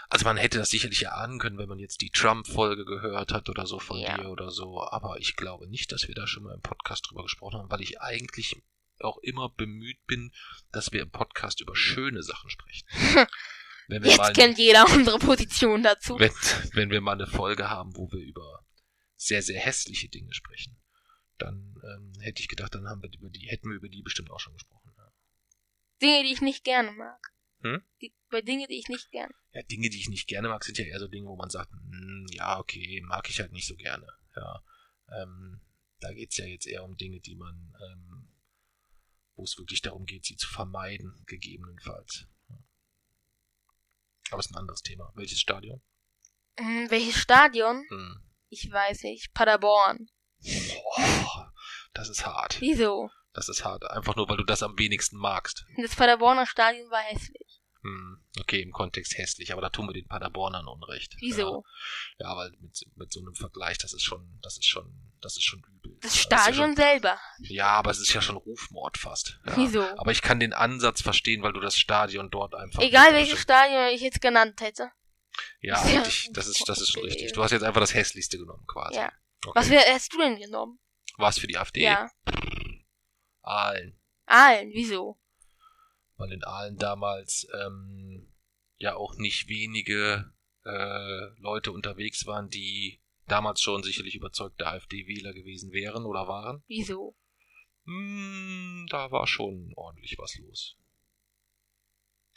Also man hätte das sicherlich erahnen können, wenn man jetzt die Trump-Folge gehört hat oder so von Ja. dir oder so. Aber ich glaube nicht, dass wir da schon mal im Podcast drüber gesprochen haben, weil ich eigentlich auch immer bemüht bin, dass wir im Podcast über schöne Sachen sprechen. wenn wir mal Jetzt kennt jeder unsere Position dazu. wenn, wenn wir mal eine Folge haben, wo wir über sehr, sehr hässliche Dinge sprechen, dann ähm, hätte ich gedacht, dann haben wir über die, hätten wir über die bestimmt auch schon gesprochen. Ja. Dinge, die ich nicht gerne mag. Hm? Die, bei Dinge, die ich nicht gerne. ja, Dinge, die ich nicht gerne mag, sind ja eher so Dinge, wo man sagt, hm, ja, okay, mag ich halt nicht so gerne. Ja, ähm, da geht's ja jetzt eher um Dinge, die man, ähm, wo es wirklich darum geht, sie zu vermeiden, gegebenenfalls. Aber es ist ein anderes Thema. Welches Stadion? Hm, welches Stadion? Hm. Ich weiß nicht. Paderborn. Boah, das ist hart. Wieso? Das ist hart. Einfach nur, weil du das am wenigsten magst. Das Paderborner Stadion war hässlich. Hm, okay, im Kontext hässlich, aber da tun wir den Paderbornern Unrecht. Wieso? Ja, ja weil mit, mit so einem Vergleich, das ist schon, das ist schon, das ist schon übel. Das ist Stadion selber. Ja, schon, ja, aber es ist ja schon Rufmord fast. Ja. Wieso? Aber ich kann den Ansatz verstehen, weil du das Stadion dort einfach. Egal welches Stadion ich jetzt genannt hätte. Ja, Ja. richtig, das ist, das ist schon richtig. Du hast jetzt einfach das hässlichste genommen, quasi. Ja. Okay. Was wär, hättest du denn genommen? War's für die AfD? Ja. Aalen. Aalen, wieso? weil in Aalen damals ähm, ja auch nicht wenige äh, Leute unterwegs waren, die damals schon sicherlich überzeugte AfD-Wähler gewesen wären oder waren. Wieso? Hm, da war schon ordentlich was los.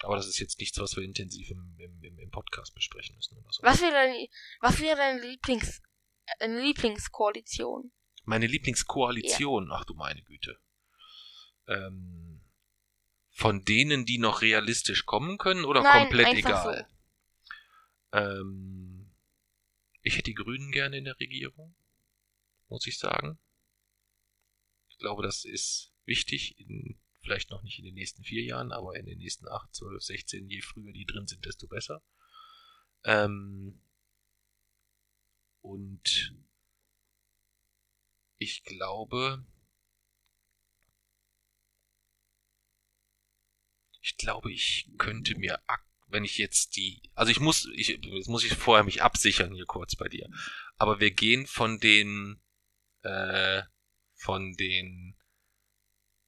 Aber das ist jetzt nichts, was wir intensiv im, im, im, Podcast besprechen müssen oder so. Was wäre deine, was wäre deine Lieblings, deine Lieblingskoalition? Meine Lieblingskoalition, ach du meine Güte. Ähm, von denen, die noch realistisch kommen können oder Nein, komplett egal? Ähm, ich hätte die Grünen gerne in der Regierung, muss ich sagen. Ich glaube, das ist wichtig, in, vielleicht noch nicht in den nächsten vier Jahren, aber in den nächsten acht, zwölf, sechzehn, je früher die drin sind, desto besser. Ähm, und ich glaube, ich glaube, ich könnte mir, ak- wenn ich jetzt die, also ich muss, ich, jetzt muss ich vorher mich absichern hier kurz bei dir. Aber wir gehen von den, äh, von den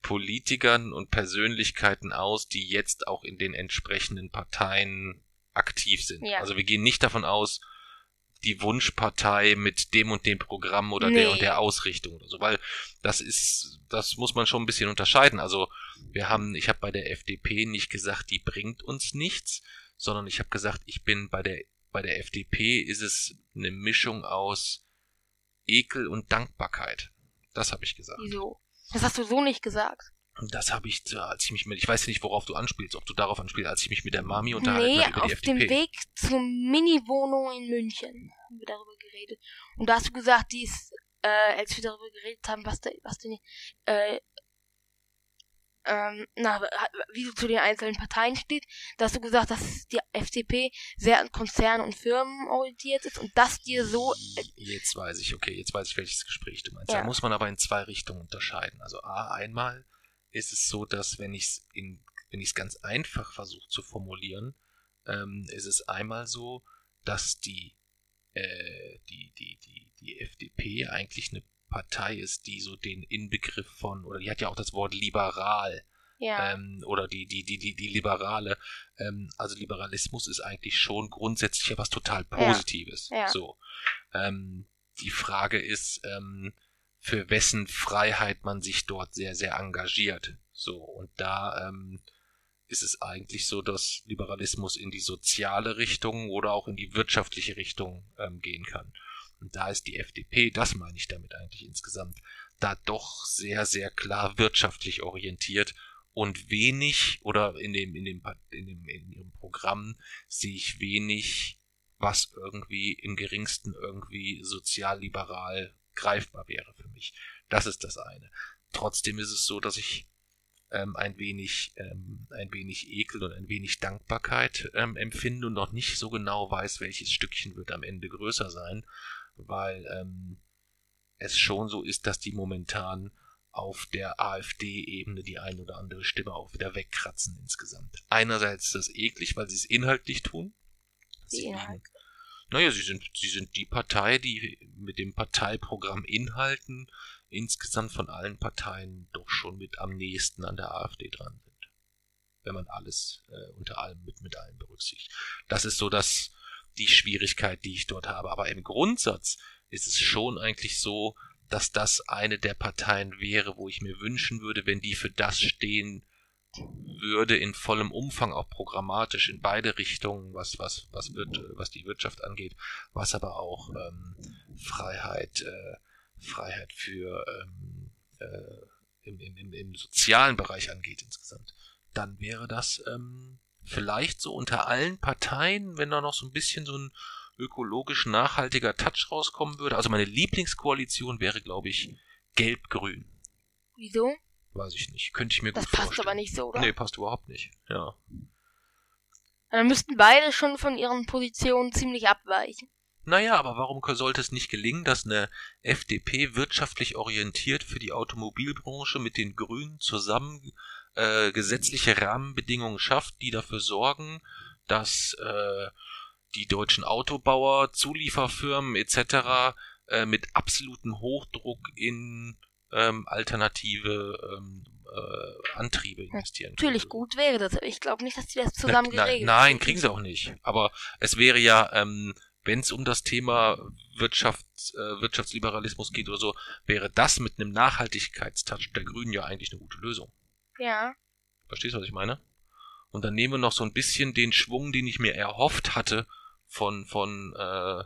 Politikern und Persönlichkeiten aus, die jetzt auch in den entsprechenden Parteien aktiv sind. Ja. Also wir gehen nicht davon aus, die Wunschpartei mit dem und dem Programm oder der Nee. und der Ausrichtung oder so, weil das ist, das muss man schon ein bisschen unterscheiden. Also wir haben, ich habe bei der FDP nicht gesagt, die bringt uns nichts, sondern ich habe gesagt, ich bin bei der bei der FDP ist es eine Mischung aus Ekel und Dankbarkeit. Das habe ich gesagt. Wieso? Das hast du so nicht gesagt. Und das habe ich, äh, als ich mich mit, ich weiß ja nicht, worauf du anspielst, ob du darauf anspielst, als ich mich mit der Mami unterhalten Nee, habe über auf die FDP. dem Weg zur Mini-Wohnung in München haben wir darüber geredet. Und da hast du gesagt, die ist, äh, als wir darüber geredet haben, was, da, was denn, äh, ähm, na, wie du zu den einzelnen Parteien steht, da hast du gesagt, dass die FDP sehr an Konzernen und Firmen orientiert ist und dass dir so. Äh, jetzt weiß ich, okay, jetzt weiß ich, welches Gespräch du meinst. Ja. Da muss man aber in zwei Richtungen unterscheiden. Also A, einmal ist es so, dass wenn ich es in, wenn ich es ganz einfach versuche zu formulieren, ähm, ist es einmal so, dass die, äh, die, die, die, die FDP eigentlich eine Partei ist, die so den Inbegriff von, oder die hat ja auch das Wort liberal, ja. ähm, oder die, die, die, die, die Liberale. Ähm, also Liberalismus ist eigentlich schon grundsätzlich ja was total Positives. Ja. So. Ähm, die Frage ist, ähm, für wessen Freiheit man sich dort sehr, sehr engagiert. So, und da ähm, ist es eigentlich so, dass Liberalismus in die soziale Richtung oder auch in die wirtschaftliche Richtung ähm, gehen kann. Und da ist die FDP, das meine ich damit eigentlich insgesamt, da doch sehr, sehr klar wirtschaftlich orientiert und wenig oder in dem, in dem, in dem, in ihrem Programm sehe ich wenig, was irgendwie im geringsten irgendwie sozialliberal greifbar wäre für mich. Das ist das eine. Trotzdem ist es so, dass ich ähm, ein wenig, ähm, ein wenig Ekel und ein wenig Dankbarkeit ähm, empfinde und noch nicht so genau weiß, welches Stückchen wird am Ende größer sein, weil ähm, es schon so ist, dass die momentan auf der AfD-Ebene die ein oder andere Stimme auch wieder wegkratzen insgesamt. Einerseits ist das eklig, weil sie es inhaltlich tun. Sie Inhalt? liegen, naja, sie sind, sie sind die Partei, die mit dem Parteiprogramm Inhalten insgesamt von allen Parteien doch schon mit am nächsten an der AfD dran sind. Wenn man alles äh, unter allem mit, mit allem berücksichtigt. Das ist so das, die Schwierigkeit, die ich dort habe. Aber im Grundsatz ist es schon eigentlich so, dass das eine der Parteien wäre, wo ich mir wünschen würde, wenn die für das stehen würde in vollem Umfang auch programmatisch in beide Richtungen, was was was wird was die Wirtschaft angeht, was aber auch ähm, Freiheit äh, Freiheit für ähm, äh, im, im, im, sozialen Bereich angeht insgesamt, dann wäre das ähm, vielleicht so unter allen Parteien, wenn da noch so ein bisschen so ein ökologisch nachhaltiger Touch rauskommen würde. Also meine Lieblingskoalition wäre, glaube ich, Gelb-Grün. Wieso? Weiß ich nicht. Könnte ich mir Das gut passt vorstellen. aber nicht so, oder? Nee, passt überhaupt nicht. Ja. Dann müssten beide schon von ihren Positionen ziemlich abweichen. Naja, aber warum sollte es nicht gelingen, dass eine FDP wirtschaftlich orientiert für die Automobilbranche mit den Grünen zusammen äh, gesetzliche Rahmenbedingungen schafft, die dafür sorgen, dass äh, die deutschen Autobauer, Zulieferfirmen etc. Äh, mit absolutem Hochdruck in ähm, alternative ähm, äh, Antriebe investieren. Natürlich gut wäre das, aber ich glaube nicht, dass die das zusammen Na, geregelt Nein, kriegen. kriegen sie auch nicht. Aber es wäre ja, ähm, wenn es um das Thema Wirtschafts, äh, Wirtschaftsliberalismus geht oder so, wäre das mit einem Nachhaltigkeitstouch der Grünen ja eigentlich eine gute Lösung. Ja. Verstehst du, was ich meine? Und dann nehmen wir noch so ein bisschen den Schwung, den ich mir erhofft hatte von, von, äh,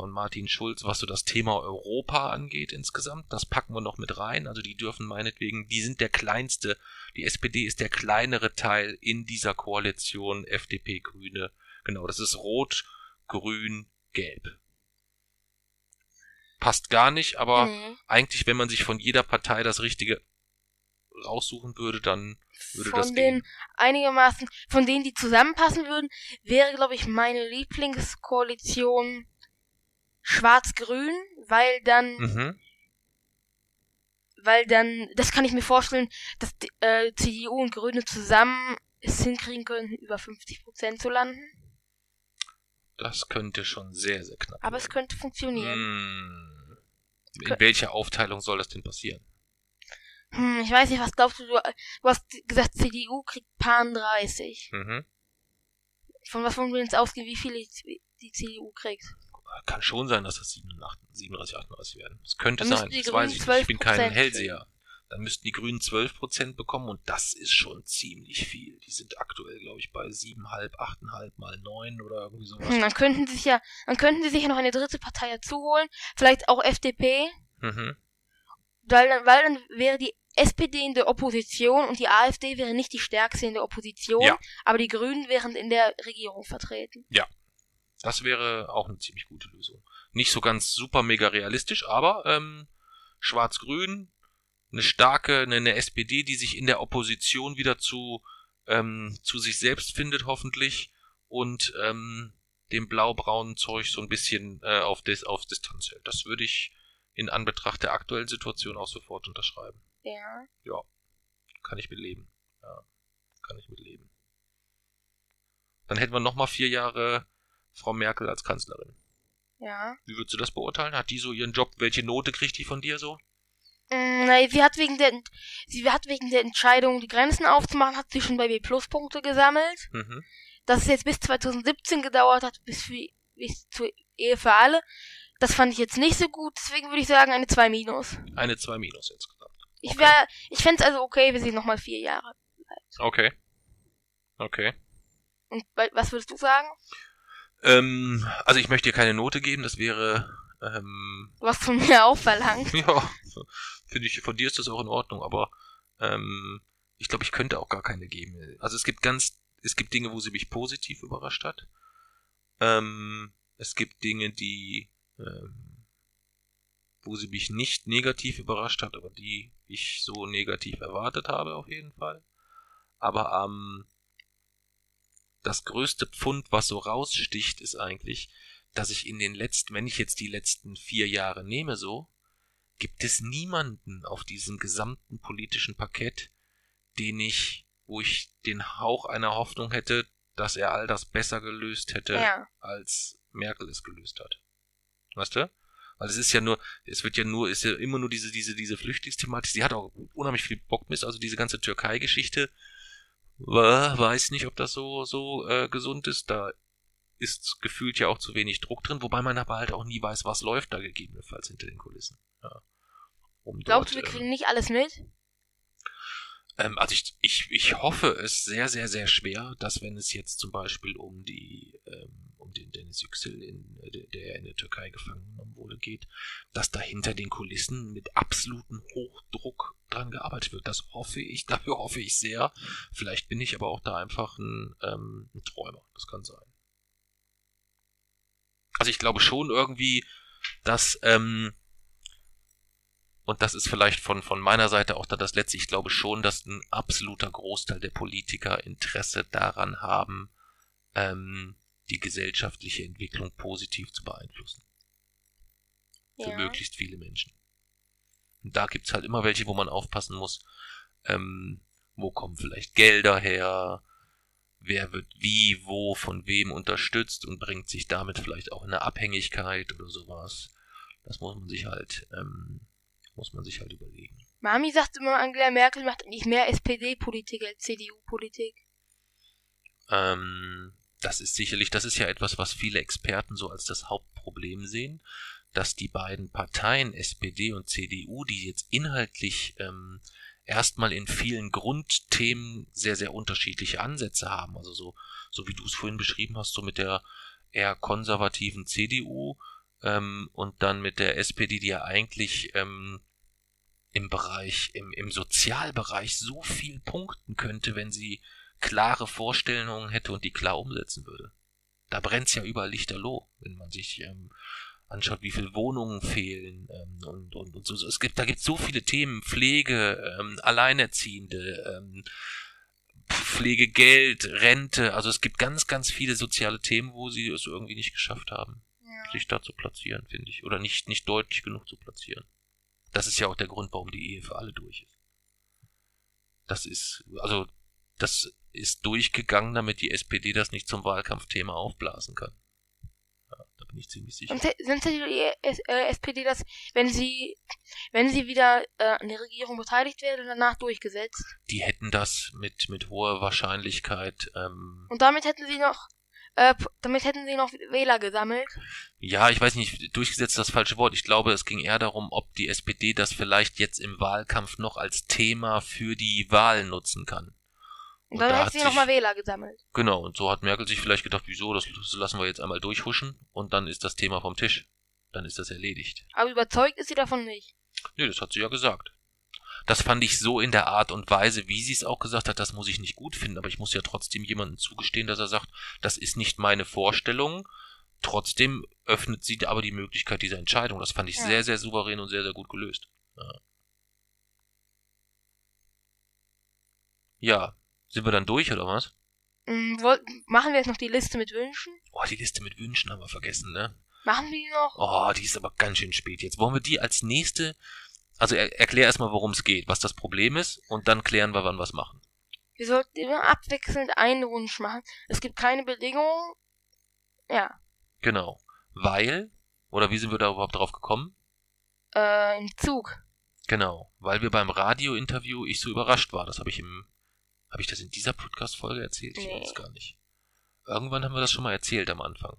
von Martin Schulz, was so das Thema Europa angeht insgesamt. Das packen wir noch mit rein. Also die dürfen meinetwegen, die sind der kleinste, die SPD ist der kleinere Teil in dieser Koalition FDP, Grüne. Genau, das ist Rot, Grün, Gelb. Passt gar nicht, aber Nee. eigentlich, wenn man sich von jeder Partei das Richtige raussuchen würde, dann würde das Von gehen. den einigermaßen, von denen, die zusammenpassen würden, wäre, glaube ich, meine Lieblingskoalition Schwarz-Grün, weil dann, Mhm. weil dann, das kann ich mir vorstellen, dass die, äh, CDU und Grüne zusammen es hinkriegen könnten, über 50% zu landen. Das könnte schon sehr, sehr knapp Aber es werden. könnte funktionieren. Hm. In kö- welcher Aufteilung soll das denn passieren? Hm, ich weiß nicht, was glaubst du? Du, du hast gesagt, CDU kriegt paar 30. Mhm. Von was wollen wir jetzt ausgehen, wie viele die CDU kriegt? Kann schon sein, dass das 37, 37 38 werden. Das könnte sein. Das weiß ich nicht. Ich bin kein 12% Hellseher. Dann müssten die Grünen 12% bekommen und das ist schon ziemlich viel. Die sind aktuell, glaube ich, bei 7,5, 8,5 mal 9 oder irgendwie sowas. Hm, dann könnten sie sich ja, dann könnten sie sich ja noch eine dritte Partei dazu holen, vielleicht auch FDP, Mhm. weil dann, weil dann wäre die SPD in der Opposition und die AfD wäre nicht die stärkste in der Opposition, Ja. aber die Grünen wären in der Regierung vertreten. Das wäre auch eine ziemlich gute Lösung. Nicht so ganz super mega realistisch, aber ähm, Schwarz-Grün eine starke, eine, eine SPD, die sich in der Opposition wieder zu, ähm, zu sich selbst findet, hoffentlich, und ähm, dem blau-braunen Zeug so ein bisschen äh, auf, Dis auf Distanz hält. Das würde ich in Anbetracht der aktuellen Situation auch sofort unterschreiben. Ja. Ja, kann ich mitleben. Ja, kann ich mitleben. Dann hätten wir nochmal vier Jahre Frau Merkel als Kanzlerin. Ja. Wie würdest du das beurteilen? Hat die so ihren Job? Welche Note kriegt die von dir so? Mm, nein, sie hat wegen der sie hat wegen der Entscheidung, die Grenzen aufzumachen, hat sie schon bei B Pluspunkte gesammelt. Mhm. Dass es jetzt bis 2017 gedauert hat, bis, für, bis zur Ehe für alle. Das fand ich jetzt nicht so gut, deswegen würde ich sagen eine 2 minus. Eine 2 minus insgesamt. Ich Okay. wär, ich fänd's also okay, wenn sie nochmal vier Jahre. Okay. Okay. Und wa- was würdest du sagen? Ähm, also ich möchte dir keine Note geben, das wäre, ähm, Was von mir auch verlangt. ja, finde ich, von dir ist das auch in Ordnung, aber ähm, ich glaube, ich könnte auch gar keine geben. Also es gibt ganz, es gibt Dinge, wo sie mich positiv überrascht hat. Ähm, es gibt Dinge, die, ähm, wo sie mich nicht negativ überrascht hat, aber die ich so negativ erwartet habe auf jeden Fall. Aber ähm, das größte Pfund, was so raussticht, ist eigentlich, dass ich in den letzten, wenn ich jetzt die letzten vier Jahre nehme so, gibt es niemanden auf diesem gesamten politischen Parkett, den ich, wo ich den Hauch einer Hoffnung hätte, dass er all das besser gelöst hätte, Ja. als Merkel es gelöst hat. Weißt du? Weil es ist ja nur, es wird ja nur, ist ja immer nur diese, diese, diese Flüchtlingsthematik. Sie hat auch unheimlich viel Bock mit, also diese ganze Türkei-Geschichte. Wa- Weiß nicht, ob das so, so äh, gesund ist. Da ist gefühlt ja auch zu wenig Druck drin, wobei man aber halt auch nie weiß, was läuft da gegebenenfalls hinter den Kulissen. Ja. Um Glaubst du, dort, wir ähm, kriegen nicht alles mit? ähm, also ich, ich, ich hoffe es sehr, sehr, sehr schwer, dass wenn es jetzt zum Beispiel um die, ähm, um den Dennis Yüksel, in, äh, der in der Türkei gefangen genommen wurde, geht, dass da hinter den Kulissen mit absolutem Hochdruck dran gearbeitet wird. Das hoffe ich, dafür hoffe ich sehr. Vielleicht bin ich aber auch da einfach ein, ähm, ein Träumer. Das kann sein. Also ich glaube schon irgendwie, dass, ähm, und das ist vielleicht von, von meiner Seite auch da das Letzte, ich glaube schon, dass ein absoluter Großteil der Politiker Interesse daran haben, ähm, die gesellschaftliche Entwicklung positiv zu beeinflussen. Für Ja. möglichst viele Menschen. Und da gibt's halt immer welche, wo man aufpassen muss, ähm, wo kommen vielleicht Gelder her, wer wird wie, wo, von wem unterstützt und bringt sich damit vielleicht auch in eine Abhängigkeit oder sowas. Das muss man sich halt, ähm, muss man sich halt überlegen. Mami sagt immer, Angela Merkel macht eigentlich mehr SPD-Politik als CDU-Politik. Ähm, das ist sicherlich, das ist ja etwas, was viele Experten so als das Hauptproblem sehen, dass die beiden Parteien SPD und CDU, die jetzt inhaltlich ähm, erstmal in vielen Grundthemen sehr, sehr unterschiedliche Ansätze haben. Also so, so wie du es vorhin beschrieben hast, so mit der eher konservativen CDU ähm, und dann mit der SPD, die ja eigentlich ähm, im Bereich, im, im Sozialbereich so viel punkten könnte, wenn sie klare Vorstellungen hätte und die klar umsetzen würde. Da brennt's ja überall lichterloh, wenn man sich ähm, anschaut, wie viele Wohnungen fehlen ähm, und, und, und so. Es gibt, da gibt so viele Themen, Pflege, ähm, Alleinerziehende, ähm, Pflegegeld, Rente. Also es gibt ganz, ganz viele soziale Themen, wo sie es irgendwie nicht geschafft haben, Ja. sich da zu platzieren, finde ich. Oder nicht, nicht deutlich genug zu platzieren. Das ist ja auch der Grund, warum die Ehe für alle durch ist. Das ist, also, das ist durchgegangen, damit die SPD das nicht zum Wahlkampfthema aufblasen kann. Ja, da bin ich ziemlich sicher. Hä- sonst hätte die S äh, SPD das, wenn sie, wenn sie wieder äh, an der Regierung beteiligt wäre, danach durchgesetzt. Die hätten das mit, mit hoher Wahrscheinlichkeit, ähm, Und damit hätten sie noch, äh, damit hätten sie noch Wähler gesammelt. ja, ich weiß nicht, durchgesetzt ist das falsche Wort. Ich glaube, es ging eher darum, ob die SPD das vielleicht jetzt im Wahlkampf noch als Thema für die Wahl nutzen kann. Und dann da hat sie nochmal Wähler gesammelt. Genau, und so hat Merkel sich vielleicht gedacht, wieso, das, lassen wir jetzt einmal durchhuschen und dann ist das Thema vom Tisch. Dann ist das erledigt. Aber überzeugt ist sie davon nicht. Nee, das hat sie ja gesagt. Das fand ich so in der Art und Weise, wie sie es auch gesagt hat, das muss ich nicht gut finden, aber ich muss ja trotzdem jemandem zugestehen, dass er sagt, das ist nicht meine Vorstellung. Trotzdem öffnet sie aber die Möglichkeit dieser Entscheidung. Das fand ich Ja. sehr, sehr souverän und sehr, sehr gut gelöst. Ja. Sind wir dann durch oder was? Mm, woll- machen wir jetzt noch die Liste mit Wünschen? Oh, die Liste mit Wünschen haben wir vergessen, ne? Machen wir die noch? Oh, die ist aber ganz schön spät jetzt. Wollen wir die als nächste. Also er, erklär erstmal, worum es geht, was das Problem ist, und dann klären wir, wann wir es machen. Wir sollten immer abwechselnd einen Wunsch machen. Es gibt keine Bedingungen. Ja. Genau. Weil, oder wie sind wir da überhaupt drauf gekommen? Äh, im Zug. Genau. Weil wir beim Radiointerview ich so überrascht war. Das habe ich im. Habe ich das in dieser Podcast-Folge erzählt? Ich weiß gar nicht. Irgendwann haben wir das schon mal erzählt am Anfang.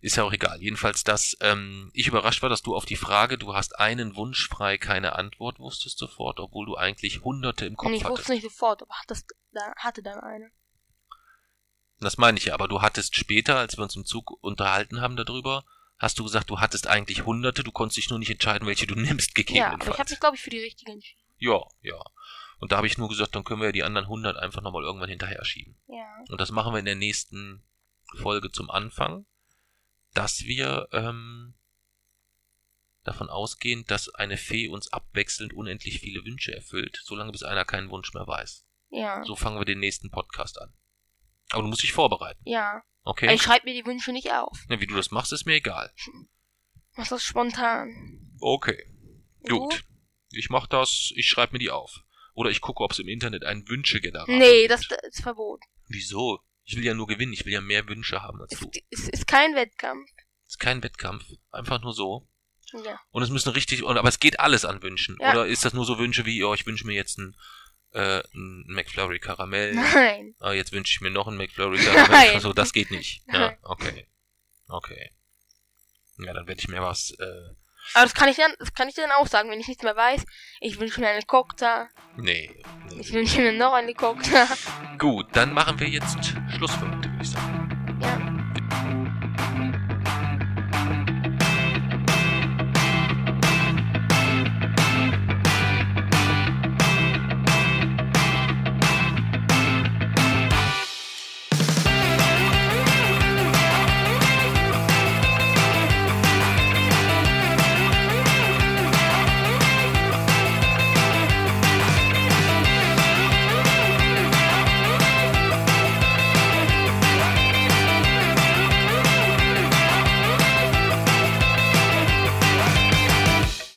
Ist ja auch egal. Jedenfalls, dass ähm, ich überrascht war, dass du auf die Frage, du hast einen Wunsch frei, keine Antwort wusstest sofort, obwohl du eigentlich hunderte im Kopf ich hattest. wusste nicht sofort, aber da hatte dann eine. Das meine ich ja, aber du hattest später, als wir uns im Zug unterhalten haben darüber, hast du gesagt, du hattest eigentlich hunderte, du konntest dich nur nicht entscheiden, welche du nimmst, Ja, aber ich gegebenenfalls. habe mich, glaube ich, für die richtige entschieden. ja, ja. Und da habe ich nur gesagt, dann können wir ja die anderen 100 einfach nochmal irgendwann hinterher schieben. Ja. Und das machen wir in der nächsten Folge zum Anfang, dass wir ähm, davon ausgehen, dass eine Fee uns abwechselnd unendlich viele Wünsche erfüllt, solange bis einer keinen Wunsch mehr weiß. Ja. So fangen wir den nächsten Podcast an. Aber du musst dich vorbereiten, Ja. okay? Aber Ich schreibe mir die Wünsche nicht auf. Ja, wie du das machst, ist mir egal. Mach das spontan. Okay, gut. Ich mach das, ich schreibe mir die auf. Oder ich gucke, ob es im Internet einen Wünschegenerator Nee, gibt. das, das ist verboten. Wieso? Ich will ja nur gewinnen, ich will ja mehr Wünsche haben als Es, du. es ist kein Wettkampf. ist kein Wettkampf, einfach nur so. Ja. Und es müssen richtig, aber es geht alles an Wünschen. Ja. Oder ist das nur so Wünsche wie, oh, ich wünsche mir jetzt ein, äh, ein McFlurry Karamell. Nein. Ah, jetzt wünsche ich mir noch ein McFlurry Karamell. Nein. Also das geht nicht. Ja, Nein. okay. Okay. Ja, dann werde ich mir was, äh, Aber das kann ich dann, das kann ich dann auch sagen, wenn ich nichts mehr weiß. Ich wünsche mir eine Cocktail. nee. nee. Ich wünsche mir noch eine Cocktail. Gut, dann machen wir jetzt Schluss für heute.